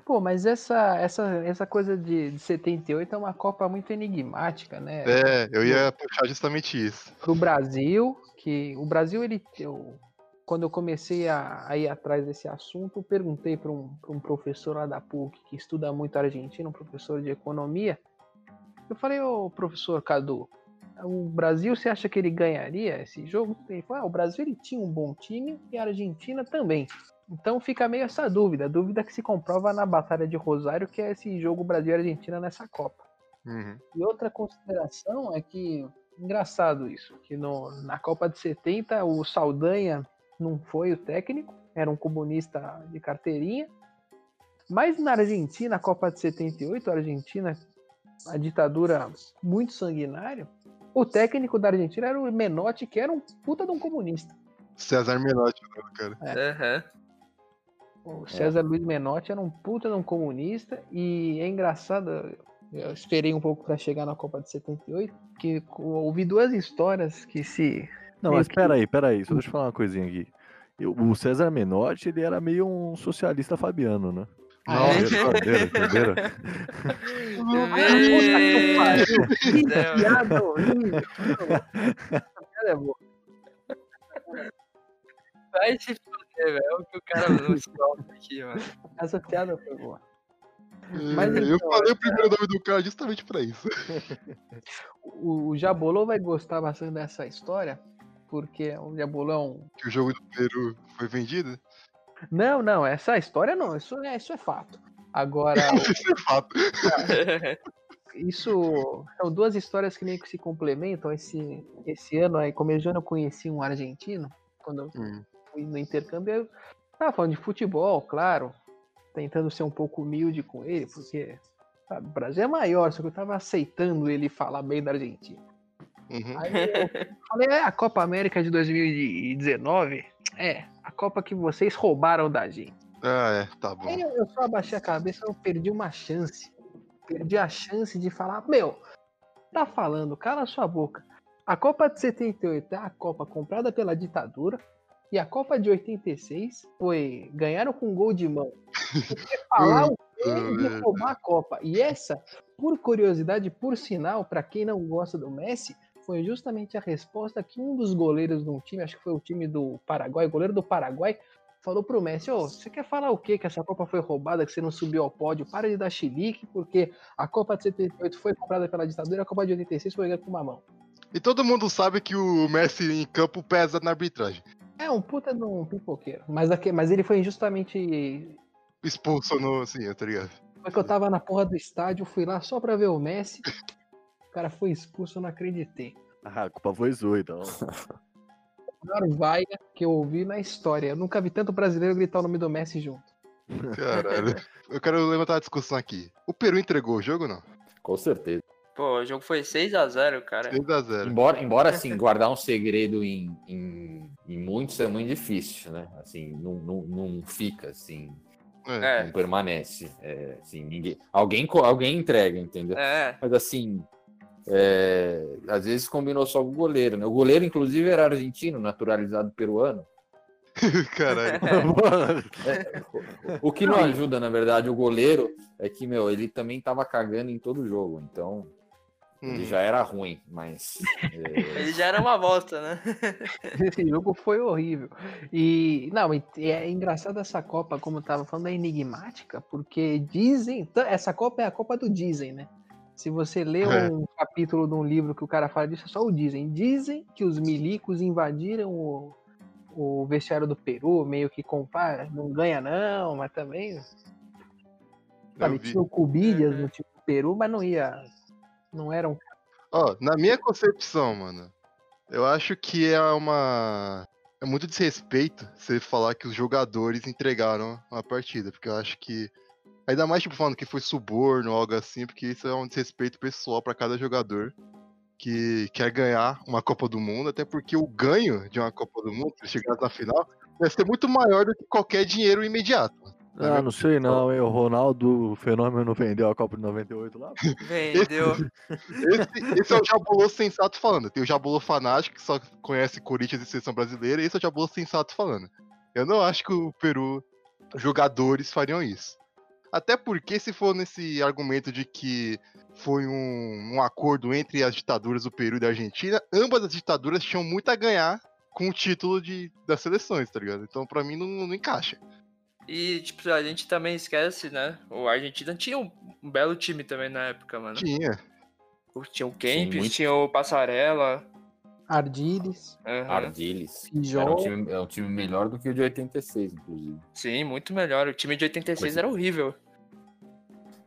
Pô, mas essa, essa, essa coisa de, de 78 é uma Copa muito enigmática, né? É, eu ia puxar justamente isso. Pro Brasil, que o Brasil, ele. O, quando eu comecei a, a ir atrás desse assunto, eu perguntei para um, um professor lá da PUC que estuda muito a Argentina, um professor de economia. Eu falei, ô professor Cadu, o Brasil, você acha que ele ganharia esse jogo? Ele falou, ah, o Brasil ele tinha um bom time e a Argentina também. Então fica meio essa dúvida, a dúvida que se comprova na Batalha de Rosário, que é esse jogo Brasil e Argentina nessa Copa. Uhum. E outra consideração é que, engraçado isso, que no, na Copa de 70 o Saldanha não foi o técnico, era um comunista de carteirinha. Mas na Argentina, a Copa de 78, a Argentina, a ditadura muito sanguinária, o técnico da Argentina era o Menotti, que era um puta de um comunista. César Menotti, né, cara. Aham. O César Luiz Menotti era um puta de um comunista e é engraçado, eu esperei um pouco para chegar na Copa de 78, que ouvi duas histórias que se Não, mas peraí, peraí, só deixa eu falar uma coisinha aqui. Eu- o César Menotti, ele era meio um socialista fabiano, né? Ah, é? Entenderam, entenderam? (laughs) Meu Deus. (laughs) piada horrível. Essa piada é boa. Vai se foder, velho. É o que o cara não solta aqui, mano. Essa piada foi boa. É, Mas eu então, falei o primeiro nome do cara justamente pra isso. (laughs) O, o Jabolô vai gostar bastante dessa história, porque o é um. Que o jogo do Peru foi vendido. Não, não, essa história não, isso é, isso é fato. Agora, (laughs) Isso é fato. isso são duas histórias que meio que se complementam. Esse, esse ano aí, como eu conheci um argentino, quando eu Hum. fui no intercâmbio, eu tava falando de futebol, claro, tentando ser um pouco humilde com ele, porque sabe, o Brasil é maior, só que eu tava aceitando ele falar bem da Argentina. Uhum. Aí eu falei, é, a Copa América de 2019 é a Copa que vocês roubaram da gente. Ah, é, tá bom. Aí eu, eu só abaixei a cabeça eu perdi uma chance. Perdi a chance de falar, meu, tá falando, cala sua boca. A Copa de 78 é a Copa comprada pela ditadura e a Copa de 86 foi ganharam com gol de mão. (laughs) Falar o de roubar a Copa? E essa, por curiosidade, por sinal, pra quem não gosta do Messi, foi justamente a resposta que um dos goleiros de um time, acho que foi o time do Paraguai, o goleiro do Paraguai, falou pro Messi, ô, você quer falar o quê? Que essa Copa foi roubada, que você não subiu ao pódio? Para de dar chilique, porque a Copa de 78 foi comprada pela ditadura, a Copa de 86 foi ganhada com uma mão. E todo mundo sabe que o Messi em campo pesa na arbitragem. É um puta de um pipoqueiro. Mas, aqui, mas ele foi injustamente. Expulso no. Assim, tá ligado? Foi que eu tava na porra do estádio, fui lá só pra ver o Messi. O cara foi expulso, eu não acreditei. Ah, a culpa foi sua, então. A maior vaia que eu ouvi na história. Eu nunca vi tanto brasileiro gritar o nome do Messi junto. Caralho. Eu quero levantar a discussão aqui. O Peru entregou o jogo ou não? Com certeza. Pô, o jogo foi 6x0, cara. 6x0. Embora, embora assim, guardar um segredo em, em, em muitos é muito difícil, né? Assim, não, não, não fica assim, É. não permanece. É, assim, ninguém, alguém, alguém entrega, entendeu? É, Mas assim, é, às vezes combinou só com o goleiro, né? O goleiro, inclusive, era argentino, naturalizado peruano. (laughs) Caralho. (laughs) O que não ajuda, na verdade, o goleiro é que, meu, ele também tava cagando em todo jogo, então ele Hum. já era ruim, mas. é, (laughs) ele já era uma bosta, né? Esse jogo foi horrível. E, não, e é engraçado essa Copa, como eu tava falando, é enigmática, porque dizem. Essa Copa é a Copa do dizem, né? Se você lê É. um capítulo de um livro que o cara fala disso, é só o dizem. Dizem que os milicos invadiram o, o vestiário do Peru, meio que compara, não ganha não, mas também. Sabe, vi. tinha o Cubillas Uhum. no time do Peru, mas não ia. Não era um Ó, na minha concepção, mano, eu acho que é uma. É muito desrespeito você falar que os jogadores entregaram a partida, porque eu acho que. Ainda mais, tipo, falando que foi suborno ou algo assim, porque isso é um desrespeito pessoal pra cada jogador que quer ganhar uma Copa do Mundo, até porque o ganho de uma Copa do Mundo, se chegar na final, vai ser muito maior do que qualquer dinheiro imediato. Ah, não sei não, hein? O Ronaldo o Fenômeno vendeu a Copa de 98 lá. Vendeu. Esse, esse é o Jabulô sensato falando. Tem o Jabulô fanático, que só conhece Corinthians e seleção brasileira, e esse é o Jabulô sensato falando. Eu não acho que o Peru, jogadores, fariam isso. Até porque, se for nesse argumento de que foi um, um acordo entre as ditaduras do Peru e da Argentina, ambas as ditaduras tinham muito a ganhar com o título de, das seleções, tá ligado? Então, pra mim, não, não encaixa. E, tipo, a gente também esquece, né? O Argentina tinha um, um belo time também na época, mano. Tinha. Tinha o Kempis, muito. tinha o Passarella. Ardiles, aham. Ardiles. Era um, time, é um time melhor do que o de 86, inclusive. Sim, muito melhor. O time de 86 Pois é. era horrível.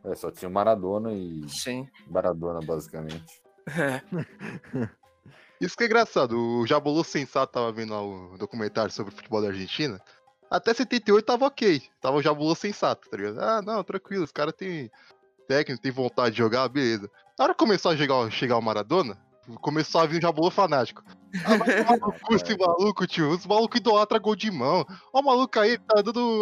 É, só tinha o Maradona e Sim. Maradona, basicamente. (laughs) Isso que é engraçado. O Jabulu Sensato tava vendo lá o documentário sobre o futebol da Argentina. Até 78 tava ok. Tava o Jabulu Sensato, tá ligado? Ah, não, tranquilo. Os caras têm técnico, têm vontade de jogar, beleza. Na hora que começou a chegar, chegar o Maradona, começou a vir o Jabulu fanático. Ah, vai (laughs) tomar no cu esse maluco, tio. Os malucos idolatram gol de mão. Ó, o maluco aí tá dando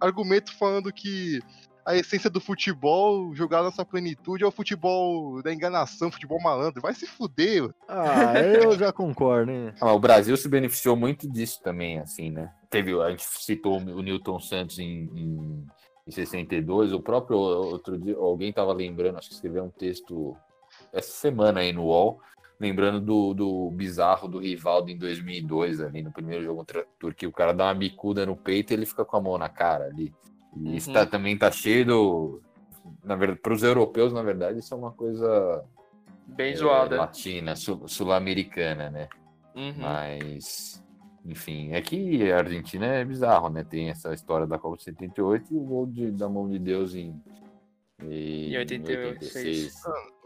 ah, argumento falando que a essência do futebol, jogar nessa plenitude, é o futebol da enganação, futebol malandro. Vai se fuder, mano. Ah, eu já concordo, hein? Ah, o Brasil se beneficiou muito disso também, assim, né? Teve, a gente citou o Newton Santos em, em, em 62, o próprio outro dia, alguém tava lembrando, acho que escreveu um texto essa semana aí no UOL, lembrando do, do bizarro do Rivaldo em 2002, ali no primeiro jogo contra a Turquia, o cara dá uma bicuda no peito e ele fica com a mão na cara ali. E Uhum. tá- também tá cheio do... Na verdade, para os europeus, na verdade, isso é uma coisa Bem é, zoada. latina, sul- sul-americana, né? Uhum. Mas, enfim, é que a Argentina é bizarro, né? Tem essa história da Copa de 78 e o gol de- da mão de Deus em, em, Em 86.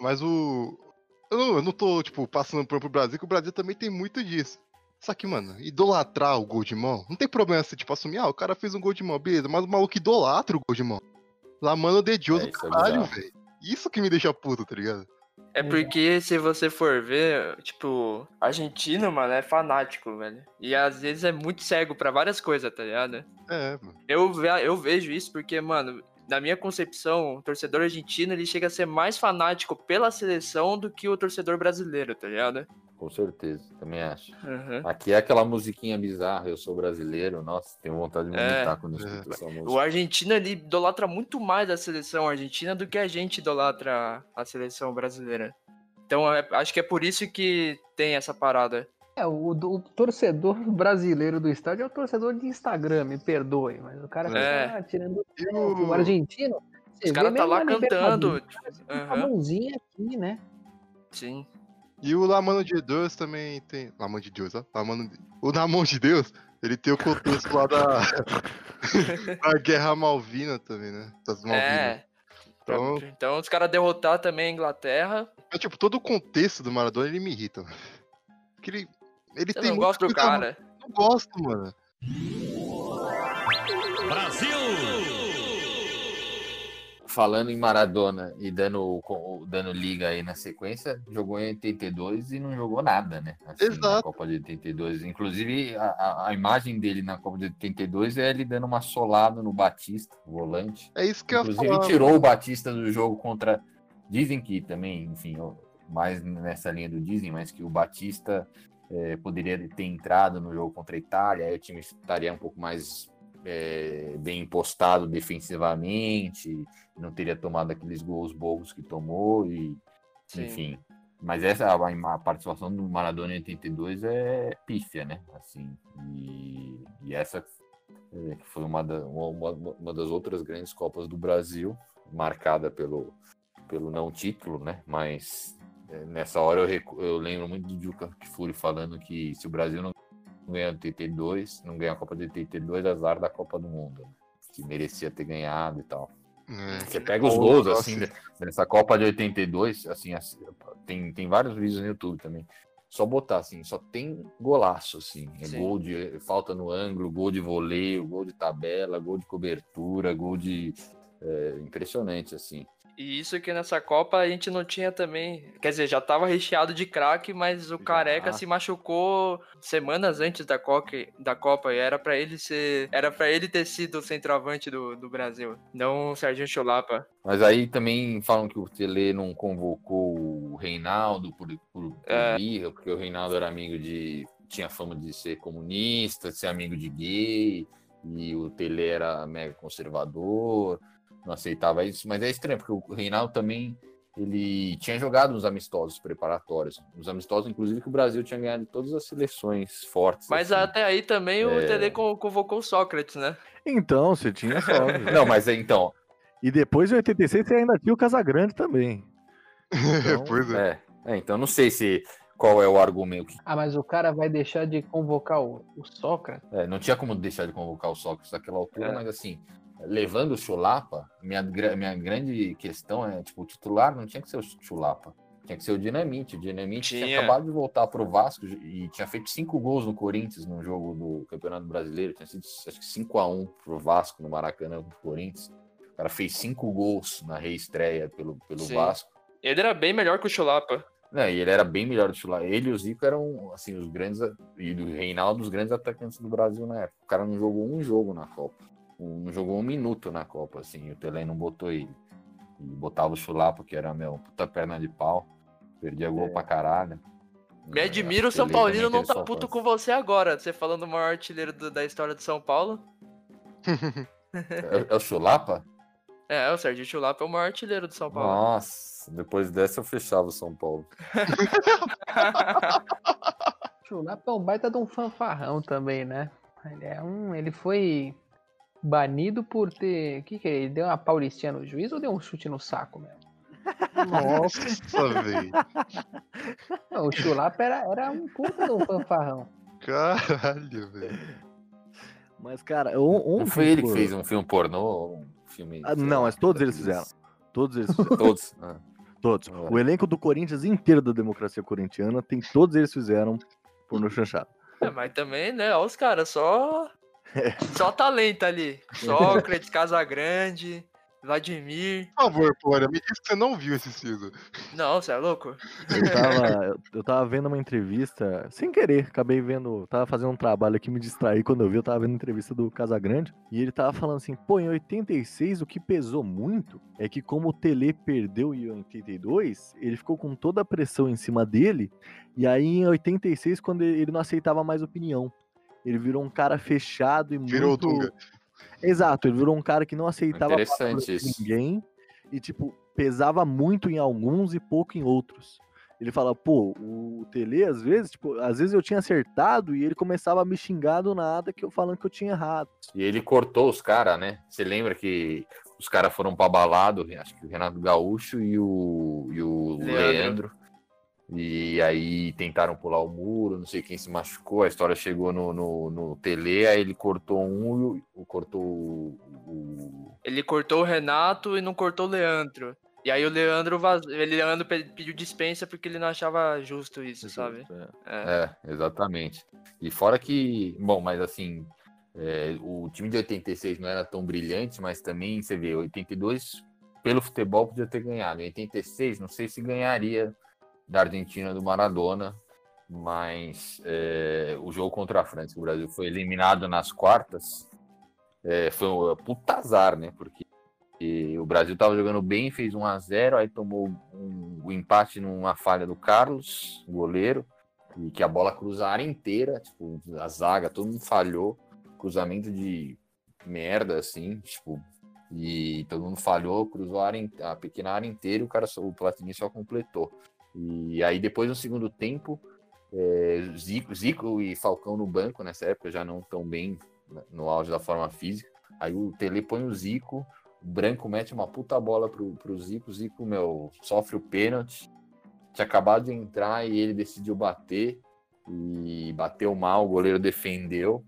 Mas o. Eu não, eu não tô, tipo, passando pro Brasil, que o Brasil também tem muito disso. Só que, mano, idolatrar o gol de mão, não tem problema você, tipo, assumir, ah, o cara fez um gol de mão, beleza, mas o maluco idolatra o gol de mão. Lá, mano, de Deus É, do é caralho, bizarro. velho. Isso que me deixa puto, tá ligado? É porque se você for ver, tipo, argentino, mano, é fanático, velho. E às vezes é muito cego pra várias coisas, tá ligado? É, mano. Eu, ve- eu vejo isso porque, mano, na minha concepção, o torcedor argentino ele chega a ser mais fanático pela seleção do que o torcedor brasileiro, tá ligado? Com certeza, também acho. Uhum. Aqui é aquela musiquinha bizarra, eu sou brasileiro, nossa, tenho vontade de É. vomitar quando eu É. escuto essa O música. argentino ele idolatra muito mais a seleção argentina do que a gente idolatra a seleção brasileira. Então é- acho que é por isso que tem essa parada. É, o, do- o torcedor brasileiro do estádio é o torcedor de Instagram, me perdoe, mas o cara É. fica tirando o o... argentino. Os caras tá lá cantando. O com a mãozinha aqui, né? Sim. E o La Mano de Deus também tem. La Mano de Deus, ó. La Mano de... O Na Mão de Deus, ele tem o contexto lá da. (laughs) da Guerra Malvina também, né? Das Malvinas. É. Então- Então, os caras derrotar também a Inglaterra. Mas, tipo, todo o contexto do Maradona, ele me irrita, mano. Porque ele. Ele Eu tem não gosto do coisa- cara. Não gosto, mano. Falando em Maradona e dando, dando liga aí na sequência, jogou em 82 e não jogou nada, né? Assim, Na Exato. Copa de 82. Inclusive, a, a- imagem dele na Copa de 82 é ele dando uma solada no Batista, o volante. É isso que eu ia Inclusive, tirou o Batista do jogo contra. Dizem que também, enfim, mais nessa linha do dizem, mas que o Batista eh, poderia ter entrado no jogo contra a Itália, aí o time estaria um pouco mais eh, bem postado defensivamente, não teria tomado aqueles gols bobos que tomou, e Sim. enfim. Mas essa a, participação do Maradona em 82 é pífia, né? Assim, e, e essa é, foi uma, da- uma, uma- das outras grandes Copas do Brasil, marcada pelo, pelo não título, né? Mas é, nessa hora eu, recu- eu lembro muito do Juca Kfouri falando que se o Brasil não ganhar o 82, não ganhar a Copa de 82, azar da Copa do Mundo. né? Que merecia ter ganhado e tal. É. Você pega os gols, assim, nessa Copa de 82, assim, assim, tem, tem vários vídeos no YouTube também. Só botar, assim, só tem golaço, assim. É Sim. gol de falta no ângulo, gol de voleio, gol de tabela, gol de cobertura, gol de. é, impressionante, assim. E isso que nessa Copa a gente não tinha também. Quer dizer, já tava recheado de craque, mas o Já. Careca se machucou semanas antes da Copa, da Copa e era pra ele ser. Era para ele ter sido o centroavante do, do Brasil, não o Serginho Chulapa. Mas aí também falam que o Tele não convocou o Reinaldo por, por, por É. birra, porque o Reinaldo era amigo de. tinha fama de ser comunista, de ser amigo de gay, e o Tele era mega conservador, não aceitava isso. Mas é estranho, porque o Reinaldo também ele tinha jogado nos amistosos preparatórios. Nos amistosos, inclusive, que o Brasil tinha ganhado todas as seleções fortes. Mas assim. até aí também o É. Tele con- convocou o Sócrates, né? Então, você tinha (laughs) só. Não, mas é, então, e depois em 86 você ainda tinha o Casagrande também. (laughs) Então, pois é. é, é, então não sei se qual é o argumento. que- Ah, mas o cara vai deixar de convocar o, o Sócrates? é, não tinha como deixar de convocar o Sócrates naquela altura, É. mas assim, levando o Chulapa, minha, minha grande questão é, tipo, o titular não tinha que ser o Chulapa. Tinha que ser o Dinamite. O Dinamite tinha, Tinha. acabado de voltar pro Vasco e tinha feito cinco gols no Corinthians no jogo do Campeonato Brasileiro. Tinha sido acho que 5x1 pro Vasco no Maracanã contra o Corinthians. O cara fez cinco gols na reestreia pelo, pelo Sim. Vasco. Ele era bem melhor que o Chulapa. Não, e ele era bem melhor do titular. Ele e o Zico eram, assim, os grandes. E do Reinaldo, os grandes atacantes do Brasil na época. O cara não jogou um jogo na Copa. Não jogou um minuto na Copa, assim. O Tele não botou ele. E botava o Chulapa, que era, meu, puta perna de pau. Perdia gol É. pra caralho. Me É, admira o São Paulino não tá puto com você agora. Você falando o maior artilheiro do- da história de São Paulo. (laughs) É, é o Chulapa? É, o Sérgio Chulapa é o maior artilheiro do São Paulo. Nossa, depois dessa eu fechava o São Paulo. (laughs) Chulapa é um baita de um fanfarrão também, né? Ele é um. Ele foi banido por ter. O que que é? Ele deu uma paulistinha no juiz ou deu um chute no saco mesmo? Nossa, (laughs) velho. Não, o Chulapa era, era um puta de um fanfarrão. Caralho, velho. Mas, cara, on- Não ontem. foi ele que fez um filme pornô? Um filme. Ah, não, mas todos eles (laughs) fizeram. Todos eles fizeram. Todos. Ah. Todos. É. O elenco do Corinthians inteiro da democracia corintiana tem todos eles fizeram porno chanchado. É, mas também, né? Olha os caras, só. (laughs) É. Só talento ali. Sócrates, Casagrande, Vladimir. Por favor, Flora, me diz que você não viu esse Ciso. Não, você é louco? Eu tava, (laughs) eu- tava vendo uma entrevista, sem querer, acabei vendo, tava fazendo um trabalho aqui, me distraí quando eu vi, eu tava vendo a entrevista do Casagrande, e ele tava falando assim, pô, em 86 o que pesou muito é que como o Tele perdeu em 82, ele ficou com toda a pressão em cima dele, e aí em 86, quando ele não aceitava mais opinião, ele virou um cara fechado e Virou o muito... Dunga. Exato, ele virou um cara que não aceitava Interessante isso. ninguém e, tipo, pesava muito em alguns e pouco em outros. Ele fala, pô, o Tele, às vezes, tipo, às vezes eu tinha acertado e ele começava a me xingar do nada que eu falando que eu tinha errado. E ele cortou os caras, né? Você lembra que os caras foram pra balado, acho que o Renato Gaúcho e o, e o Leandro. Leandro. E aí tentaram pular o muro, não sei quem se machucou, a história chegou no, no, no Tele, aí ele cortou um e o- cortou o, o- Ele cortou o Renato e não cortou o Leandro. E aí o Leandro vaz... ele Leandro pe- pediu dispensa porque ele não achava justo isso, sabe? É. É, exatamente. E fora que, bom, mas assim, é, o time de 86 não era tão brilhante, mas também, você vê, 82, pelo futebol, podia ter ganhado. Em 86, não sei se ganharia da Argentina do Maradona, mas é, o jogo contra a França, o Brasil foi eliminado nas quartas, é, foi um puta azar, né? Porque o Brasil estava jogando bem, fez 1 a 0 aí tomou um, o empate numa falha do Carlos, o goleiro, e que a bola cruza a área inteira, tipo, a zaga, todo mundo falhou, cruzamento de merda, assim, tipo, e todo mundo falhou, cruzou a, área, a pequena área inteira e o cara, o Platini só completou. E aí depois no segundo tempo, é, Zico, Zico e Falcão no banco nessa época já não tão bem né, no auge da forma física. Aí o Tele põe o Zico, o Branco mete uma puta bola pro, pro Zico, Zico, meu, sofre o pênalti. Tinha acabado de entrar e ele decidiu bater e bateu mal, o goleiro defendeu.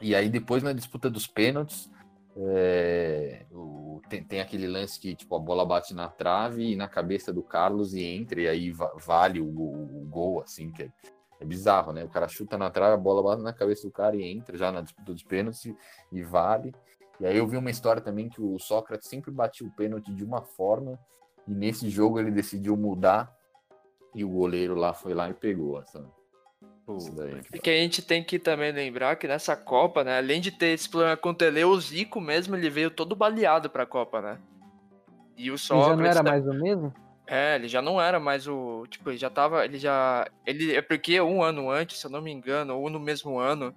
E aí depois na disputa dos pênaltis, é, o- tem, tem aquele lance que tipo, a bola bate na trave e na cabeça do Carlos e entra, e aí va- vale o, o- o gol, assim, que é, é bizarro, né? O cara chuta na trave, a bola bate na cabeça do cara e entra já na disputa dos pênaltis e, vale. E aí eu vi uma história também que o Sócrates sempre batia o pênalti de uma forma, e nesse jogo ele decidiu mudar, e o goleiro lá foi lá e pegou. Daí. E que a gente tem que também lembrar que nessa Copa, né, além de ter esse problema com o Tele, o Zico mesmo, ele veio todo baleado pra Copa, né? E o Ele já Sócrates... não era mais o mesmo? É, ele já não era mais o... Tipo, ele já tava... Ele já... Ele, é porque um ano antes, se eu não me engano, ou no mesmo ano,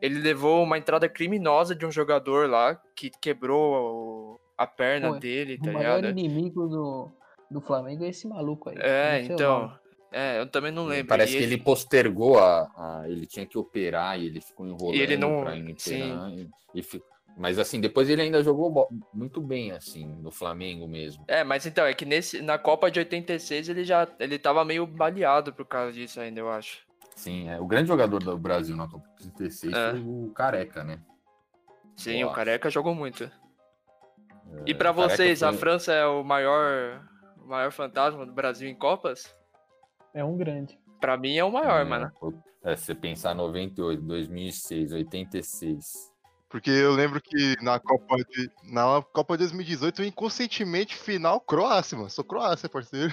ele levou uma entrada criminosa de um jogador lá, que quebrou o- a perna Pô, dele, O tá maior ligado? inimigo do, do Flamengo é esse maluco aí. É, o então. É, eu também não lembro. Parece E que ele postergou a, a- Ele tinha que operar e ele ficou enrolando ele não- pra sim. operar. E, e mas assim, depois ele ainda jogou muito bem, assim, no Flamengo mesmo. É, mas então, é que nesse, na Copa de 86 ele já ele tava meio baleado por causa disso ainda, eu acho. Sim, é, o grande jogador do Brasil na Copa de 36 É. foi o Careca, né? Sim, Eu o acho. Careca jogou muito. E É, pra o Careca vocês, a foi- França é o maior o maior fantasma do Brasil em Copas? É um grande. Pra mim é o maior, É, mano. É, se você pensar 98, 2006, 86. Porque eu lembro que na Copa de. Na Copa de 2018, eu inconscientemente final Croácia, mano. Sou Croácia, parceiro.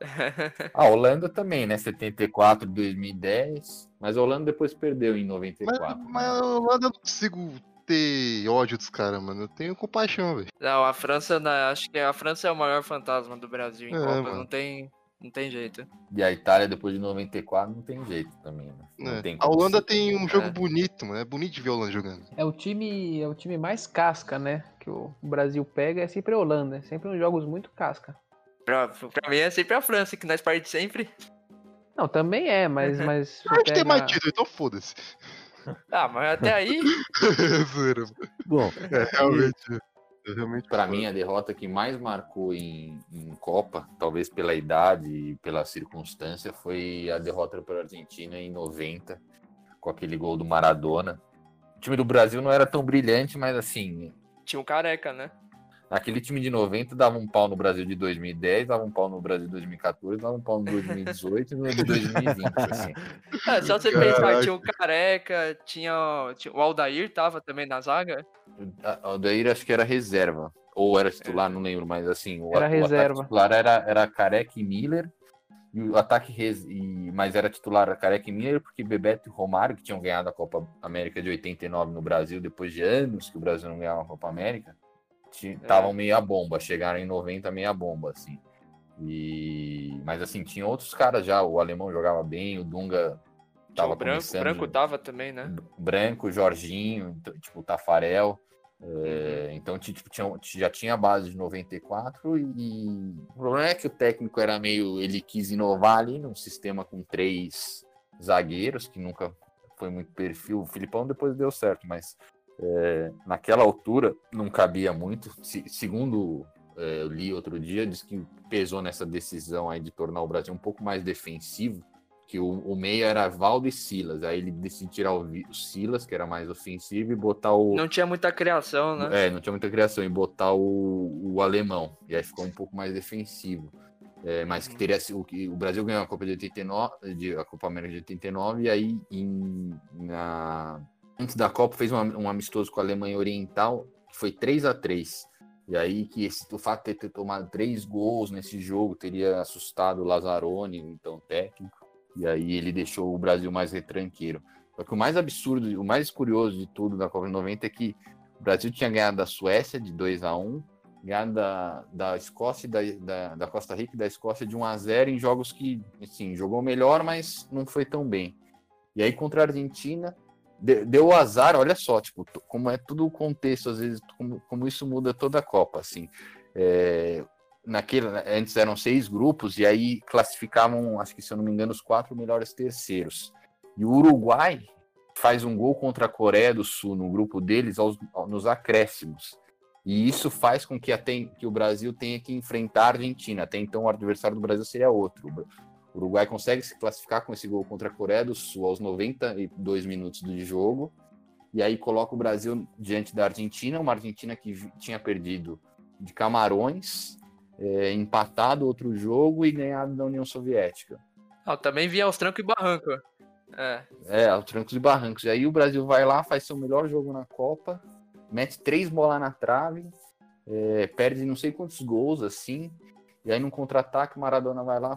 (laughs) A Holanda também, né? 74, 2010. Mas a Holanda depois perdeu em Mas, 94. mas a Holanda eu não consigo ter ódio dos caras, mano. Eu tenho compaixão, velho. Não, a França, na- acho que a França é o maior fantasma do Brasil em É, Copas, mano. não tem não tem jeito. E a Itália, depois de 94, não tem jeito também, né? Não É. tem A Holanda tem um jogo É. bonito, mano. É bonito de ver a Holanda jogando. É o time, é o time mais casca, né? Que o Brasil pega é sempre a Holanda. É sempre uns jogos muito casca. Pra, pra mim é sempre a França, que nós perdemos sempre. Não, também é, mas. mas se A gente tem mais título, então foda-se. Ah, mas até aí. (laughs) Mano. Bom, é, realmente. Foda. mim, a derrota que mais marcou em, em Copa, talvez pela idade e pela circunstância, foi a derrota para a Argentina em 90, com aquele gol do Maradona. O time do Brasil não era tão brilhante, mas assim, Tinha um careca, né? Aquele time de 90 dava um pau no Brasil de 2010, dava um pau no Brasil de 2014, dava um pau no 2018 e no de 2020, assim. (laughs) É, só você Caraca. pensar, tinha o careca, tinha, tinha- o Aldair tava também na zaga. O Daír acho que era reserva, ou era titular, não lembro, mas assim, o, Era o ataque reserva. titular era, era Careca e Miller, e o ataque res, e, mas era titular Careca e Miller, porque Bebeto e Romário, que tinham ganhado a Copa América de 89 no Brasil, depois de anos que o Brasil não ganhava a Copa América, estavam meio a bomba, chegaram em 90 meia bomba, assim. E, mas assim, tinha outros caras já, o alemão jogava bem, o Dunga tava o Branco, o começando, Branco tava também, né? Branco, Jorginho, então, tipo, Tafarel. é, então, ti- tipo, tinha, já tinha a base de 94 e o problema é que o técnico era meio. Ele quis inovar ali num sistema com três zagueiros, que nunca foi muito perfil. O Filipão depois deu certo, mas é, naquela altura não cabia muito. Se- segundo é, eu li outro dia, diz que pesou nessa decisão aí de tornar o Brasil um pouco mais defensivo que o, o meio era Valdo e Silas. Aí ele decidiu tirar o, o Silas, que era mais ofensivo, e botar o. Não tinha muita criação, né? É, não tinha muita criação, e botar o, o alemão. E aí ficou um pouco mais defensivo. É, mas que teria o que- O Brasil ganhou a Copa de 89, de, a Copa América de 89, e aí em, na, antes da Copa fez um, am- amistoso com a Alemanha Oriental, que foi 3 a 3 E aí que esse, o fato de ter tomado três gols nesse jogo teria assustado o Lazzaroni, então técnico. E aí ele deixou o Brasil mais retranqueiro. Só que o mais absurdo, o mais curioso de tudo da Copa de 90 é que o Brasil tinha ganhado da Suécia de 2 a 1 ganhado da, da Escócia da, da, da Costa Rica e da Escócia de 1 a 0 em jogos que, assim, jogou melhor, mas não foi tão bem. E aí contra a Argentina, deu azar, olha só, tipo, como é tudo o contexto, às vezes, como, como isso muda toda a Copa, assim. É, naquele, antes eram seis grupos, e aí classificavam, acho que se eu não me engano, os quatro melhores terceiros. E o Uruguai faz um gol contra a Coreia do Sul no grupo deles aos, nos acréscimos. E isso faz com que, até, que o Brasil tenha que enfrentar a Argentina. Até então, o adversário do Brasil seria outro. O Uruguai consegue se classificar com esse gol contra a Coreia do Sul aos 92 minutos do jogo. E aí coloca o Brasil diante da Argentina, uma Argentina que tinha perdido de Camarões, é, empatado outro jogo e ganhado da União Soviética. Ah, também vinha aos trancos e barranco. É. É, aos trancos e barrancos. E aí o Brasil vai lá, faz seu melhor jogo na Copa, mete três bolas na trave, é, perde não sei quantos gols assim. E aí num contra-ataque o Maradona vai lá,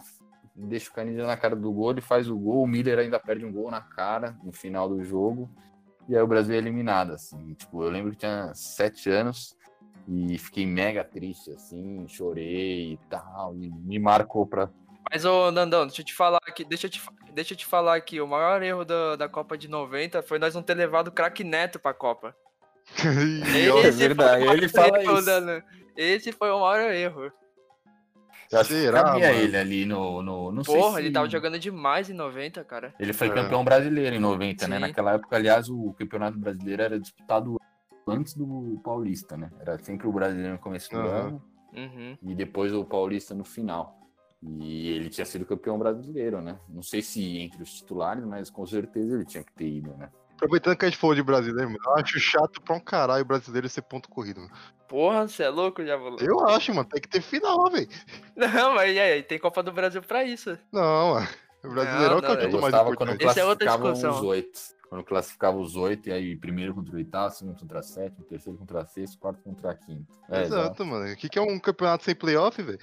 deixa o Canida na cara do gol, ele faz o gol, o Miller ainda perde um gol na cara no final do jogo. E aí o Brasil é eliminado, assim. Tipo, eu lembro que tinha sete anos e fiquei mega triste, assim, chorei e tal. E me marcou pra, Mas, ô, Nandão, deixa eu te falar aqui, deixa eu te, deixa eu te falar aqui, o maior erro da, da Copa de 90 foi nós não ter levado o craque Neto pra Copa. (laughs) Ih, É Esse verdade, ele fala isso. Esse foi o maior erro. Eu acho Será, que cabia mano? ele ali no. no não sei Porra, se- ele tava jogando demais em 90, cara. Ele foi É. campeão brasileiro em 90, né? Sim. Naquela época, aliás, o campeonato brasileiro era disputado antes do Paulista, né? Era sempre o brasileiro no começo do Aham. ano Uhum. e depois o Paulista no final. E ele tinha sido campeão brasileiro, né? Não sei se entre os titulares, mas com certeza ele tinha que ter ido, né? Aproveitando que a gente falou de brasileiro, mano, eu acho chato pra um caralho o brasileiro ser ponto corrido. Mano. Porra, você é louco, já vou. Eu acho, mano, tem que ter final, velho. Não, mas e aí, tem Copa do Brasil pra isso. Não, mano. O brasileirão Não, que é o não, Eu título mais quando importante. Essa é discussão. os oito. Quando classificava os oito, e aí primeiro contra o oitavo, segundo contra sétimo, terceiro contra sexto, quarto contra quinto. É, exato. Exato, mano. O que, que é um campeonato sem playoff, velho?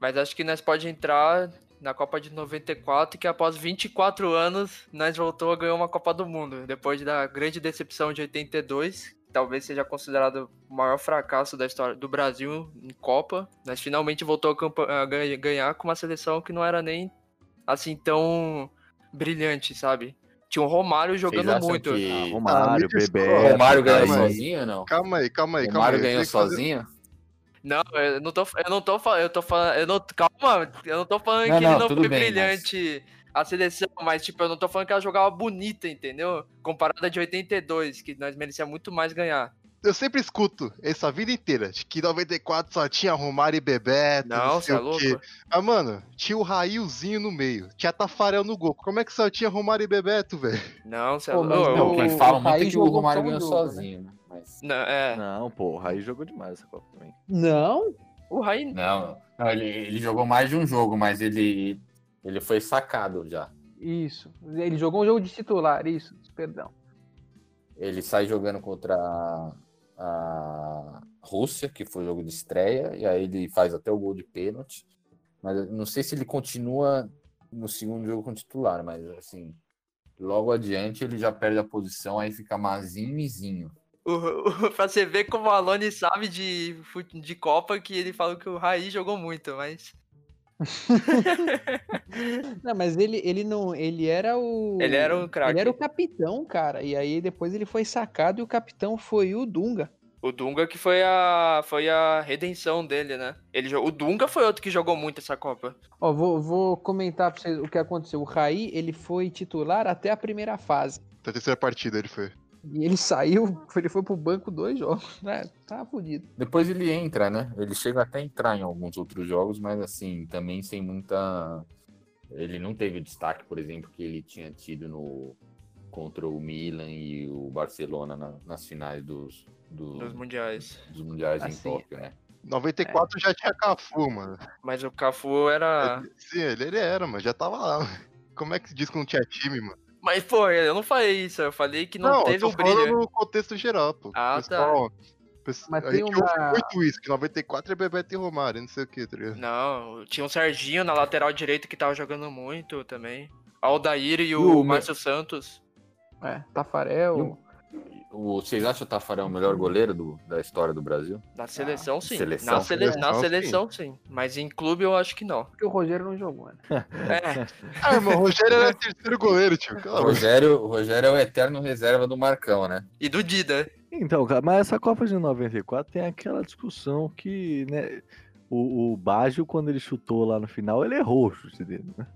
Mas acho que nós pode entrar na Copa de 94, que após 24 anos, nós voltou a ganhar uma Copa do Mundo. Depois da grande decepção de 82, que talvez seja considerado o maior fracasso da história do Brasil em Copa. Nós finalmente voltou a, a ganha- ganhar com uma seleção que não era nem assim tão brilhante, sabe? Tinha o Romário jogando muito. que Ah, Romário, Ah, Bebê. o Romário ganhou calma aí. sozinho ou não? Calma aí, calma aí, O calma Romário aí. ganhou Tem que fazer- sozinho? Não, eu não tô, eu não tô falando, eu tô falando, eu não, calma, eu não tô falando Não, que não, ele não foi bem, brilhante a seleção, mas tipo, eu não tô falando que ela jogava bonita, entendeu? Comparada de 82, que nós merecíamos muito mais ganhar. Eu sempre escuto essa vida inteira de que 94 só tinha Romário e Bebeto, não, Não, sei você é o louco? quê. Ah, mano, tinha o Railzinho no meio, tinha Tafarel no gol. Como é que só tinha Romário e Bebeto, velho? Não, você é louco. mas Não, o- quem o fala muito é Raí que o jogou Romário ganhou né? sozinho, né? Mas... Não, é. Não, pô, o Raí jogou demais essa Copa também. Não? O Raí. Não, não, ele, ele jogou mais de um jogo, mas ele, ele foi sacado já. Isso. Ele jogou um jogo de titular, isso. Perdão. Ele sai jogando contra a, a Rússia, que foi o jogo de estreia, e aí ele faz até o gol de pênalti. Mas não sei se ele continua no segundo jogo com titular, mas assim, logo adiante ele já perde a posição, aí fica Mazinho e Mizinho. O, o, pra você ver como o Alone sabe de, de Copa, que ele falou que o Raí jogou muito, mas. (laughs) Não, mas ele, ele não. Ele era o. Ele era um craque. Ele era o capitão, cara. E aí depois ele foi sacado e o capitão foi o Dunga. O Dunga que foi a, foi a redenção dele, né? Ele, o Dunga foi outro que jogou muito essa Copa. Ó, vou, vou comentar pra vocês o que aconteceu. O Raí, ele foi titular até a primeira fase. Da terceira partida ele foi. E ele saiu, ele foi pro banco dois jogos. né? (laughs) Tá fudido. Depois ele entra, né? Ele chega até a entrar em alguns outros jogos, mas assim, também sem muita. Ele não teve o destaque, por exemplo, que ele tinha tido no contra o Milan e o Barcelona na- nas finais dos, do- Nos mundiais. dos mundiais em Assim, Tóquio, né? 94 já tinha Cafu, mano. Mas o Cafu era. Sim, ele, ele era, mano. Já tava lá. mano. (laughs) Como é que se diz que não tinha time, mano? Mas, pô, eu não falei isso. Eu falei que não, eu teve falando brilho. no contexto geral, pô. Ah, Pessoal, pessoal, Mas tem uma- muito isso, que 94 é Bebeto e Romário, não sei o que, tá ligado? Não, tinha o Serginho na lateral direito que tava jogando muito também. Aldair e E o, o Márcio Santos. É, Tafarel. O, vocês acham o Tafarel o melhor goleiro do- da história do Brasil? Na seleção, sim. seleção, na, sele- na seleção, seleção, sim. Mas em clube eu acho que não. Porque o Rogério não jogou, né? É, (laughs) Ah, irmão, o Rogério era terceiro goleiro, tio. O. Rogério, o Rogério é o eterno reserva do Marcão, né? e do Dida. Então, cara, mas essa Copa de 94 tem aquela discussão que, né, o, o Baggio, quando ele chutou lá no final, ele errou o chute dele, né?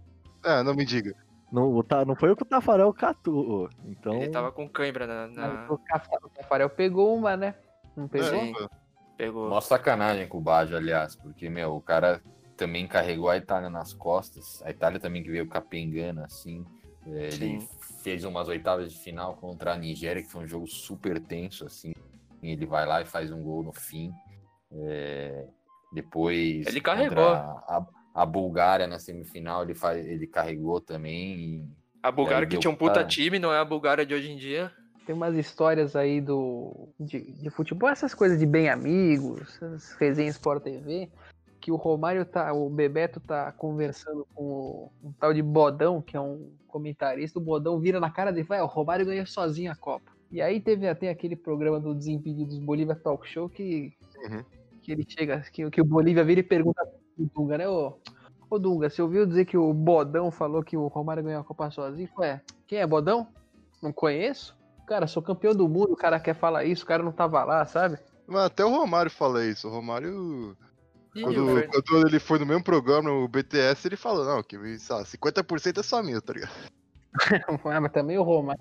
É, não me diga. Não, o não foi o que o Tafarel catou. Então, Ele tava com cãibra na. na- o Tafa- o Tafarel pegou uma, né? Não pegou? Sim. É, Pegou. Mó sacanagem com o Baggio, aliás, porque, meu, o cara também carregou a Itália nas costas. A Itália também que veio capengando, assim. É, Ele Sim. fez umas oitavas de final contra a Nigéria, que foi um jogo super tenso, assim. E ele vai lá e faz um gol no fim. É, Depois. Ele carregou. A, a Bulgária na semifinal, ele, faz, ele carregou também. e- A Bulgária aí que deu tinha um puta time, não é a Bulgária de hoje em dia. Tem umas histórias aí do de, de futebol, essas coisas de bem amigos, essas resenhas Sport TV, que o Romário tá, o Bebeto tá conversando com o, um tal de Bodão, que é um comentarista, o Bodão vira na cara dele e fala, "É, o Romário ganha sozinho a Copa. E aí teve até aquele programa do Desimpedidos Bolívia Talk Show que, Uhum. que ele chega, que, que o Bolívia vira e pergunta pro Dunga, né, ô, ô Dunga, você ouviu dizer que o Bodão falou que o Romário ganhou a Copa sozinho? Ué, quem é Bodão? Não conheço. Cara, sou campeão do mundo, o cara quer falar isso, o cara não tava lá, sabe? Mas até o Romário fala isso. O Romário, Ih, quando, o quando ele foi no mesmo programa, o BTS, ele falou, não, que lá, 50% é só meu, tá ligado? (laughs) Ah, mas também o Romário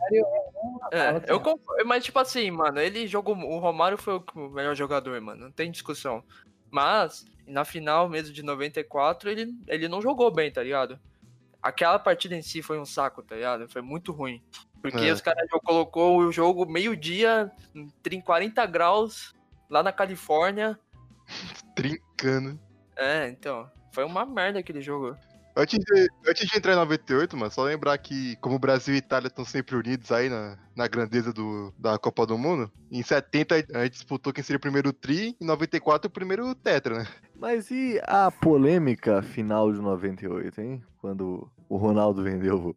É, fala eu concordo, mas tipo assim, mano, ele jogou. O Romário foi o melhor jogador, mano. Não tem discussão. Mas, na final mesmo de 94, ele, ele não jogou bem, tá ligado? Aquela partida em si foi um saco, tá ligado? Foi muito ruim. Porque É. os caras já colocou o jogo meio-dia, em 40 graus, lá na Califórnia. (laughs) Trincando. É, então. Foi uma merda aquele jogo. Antes de, antes de entrar em 98, mano, só lembrar que, como o Brasil e Itália estão sempre unidos aí na, na grandeza do, da Copa do Mundo, em 70 a gente disputou quem seria o primeiro tri, em 94 o primeiro tetra, né? Mas e a polêmica final de 98, hein? Quando o Ronaldo vendeu o,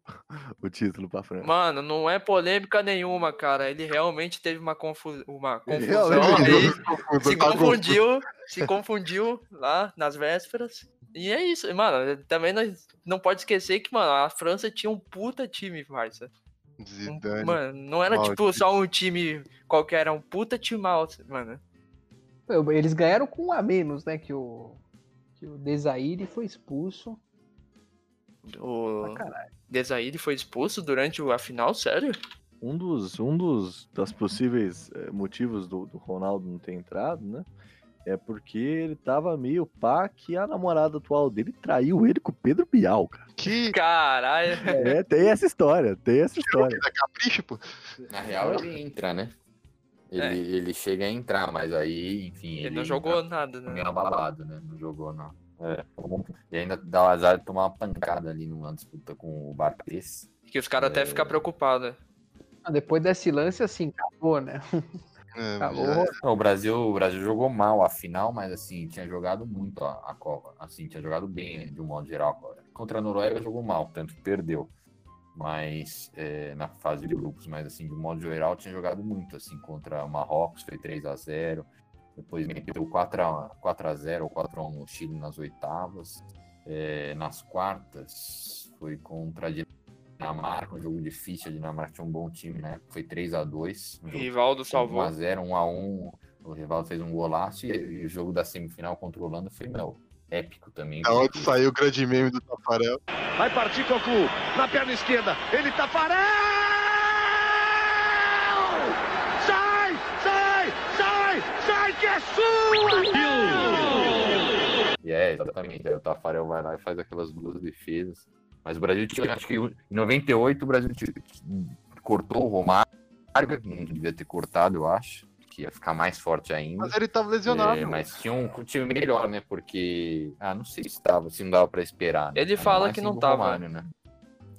o título pra França. Mano, não é polêmica nenhuma, cara. Ele realmente teve uma, confu uma Ele confusão realmente aí. se Tá confundiu, se confundiu lá nas vésperas. E é isso, mano. Também nós não pode esquecer que, mano, a França tinha um puta time, parça. Zidane. Mano, não era tipo Maldito. só um time qualquer, era um puta time alto, mano. Eles ganharam com um a menos, né? Que o, que o Desaire foi expulso. O caralho. Desailly foi expulso durante a final, sério? Um dos, um dos das possíveis eh, motivos do, do Ronaldo não ter entrado, né? É porque ele tava meio pá que a namorada atual dele traiu ele com o Pedro Bial, cara. Que Caralho. É, tem essa história, tem essa história. capricho, pô. Na real, ele entra, né? Ele, É. ele chega a entrar, mas aí, enfim. Ele não jogou nada, Tá né? meio abalado, né? Não jogou, não. É. E ainda dá o azar de tomar uma pancada ali numa disputa com o Bartes. Que os caras até É. ficam preocupados. Ah, Depois desse lance, assim, acabou, né? É, (laughs) Acabou. Não, o Brasil, o Brasil jogou mal a final, mas assim, tinha jogado muito a, a Copa. Assim, tinha jogado bem, de um modo geral. Contra a Noruega jogou mal, tanto que perdeu. Mas é, na fase de grupos, mas assim, de modo geral, tinha jogado muito, assim, contra o Marrocos, foi 3 a 0 Depois meteu 4 a, 4 a 0 ou 4 a 1 no Chile nas oitavas. É, nas quartas, foi contra a Dinamarca, um jogo difícil. A Dinamarca tinha um bom time, né? Foi 3 a 2 um jogo Rivaldo salvou. 1x0, 1x1. O Rivaldo fez um golaço e, e o jogo da semifinal contra o Holanda foi, meu, épico também. Da onde saiu o grande meme do Tafarel. Vai partir Cocu na perna esquerda. Ele Tafarel! Sai, sai, sai, sai que é sua! E é, exatamente. Aí o Tafarel vai lá e faz aquelas duas defesas. Mas o Brasil tinha, acho que em 98 o Brasil tinha- cortou o Romário, que não devia ter cortado, eu acho. Que ia ficar mais forte ainda. Mas ele tava lesionado. É, mas tinha um time melhor, né? Porque. Ah, não sei se tava, se não dava pra esperar. né? Ele Ainda fala que não tava. Romário, né?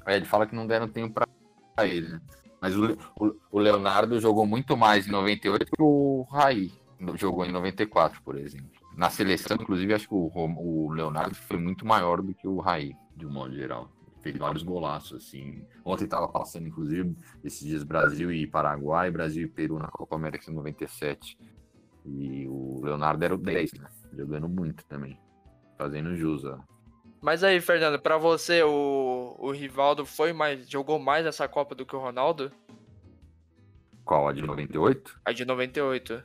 É, ele fala que não deram tempo pra ele, né? Mas o, o- o Leonardo jogou muito mais em 98 que o Raí jogou em 94, por exemplo. Na seleção, inclusive, acho que o, o Leonardo foi muito maior do que o Raí, de um modo geral. Fez vários golaços, assim. Ontem tava passando, inclusive, esses dias Brasil e Paraguai, Brasil e Peru na Copa América em 97. E o Leonardo era o 10, né? Jogando muito também. Fazendo jus, ó. Mas aí, Fernando, pra você, o, o Rivaldo foi mais, jogou mais essa Copa do que o Ronaldo? Qual? A de 98? A de 98.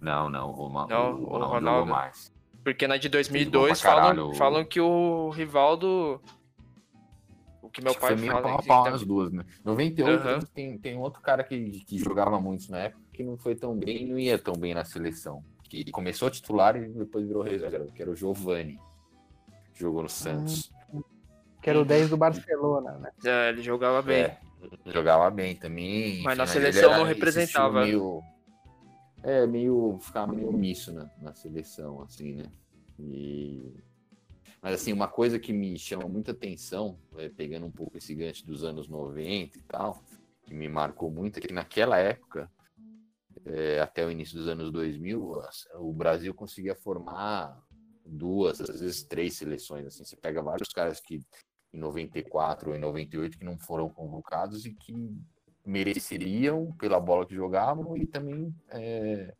Não, não. O, Roma, Não, o o Ronaldo, Ronaldo. jogou mais. Porque na de Jogou 2002 pra falam, falam que o Rivaldo. Que meu pai foi meio fala. pau a pau duas, né? 98 Aham. tem, tem outro cara que, que jogava muito na época que não foi tão bem e não ia tão bem na seleção. Que começou titular e depois virou reserva, que era o Giovani. Jogou no Santos. Que era o 10 do Barcelona, né? É, ele jogava bem. É, jogava bem também. Mas na ele seleção era não representava. Meio, é, meio. Ficava meio omisso na, na seleção, assim, né? E... Mas, assim, uma coisa que me chama muita atenção, é, pegando um pouco esse gancho dos anos 90 e tal, que me marcou muito, é que naquela época, é, até o início dos anos 2000, as- o Brasil conseguia formar duas, às vezes três seleções. Assim, você pega vários caras que em 94 ou em 98 que não foram convocados e que mereceriam pela bola que jogavam e também é,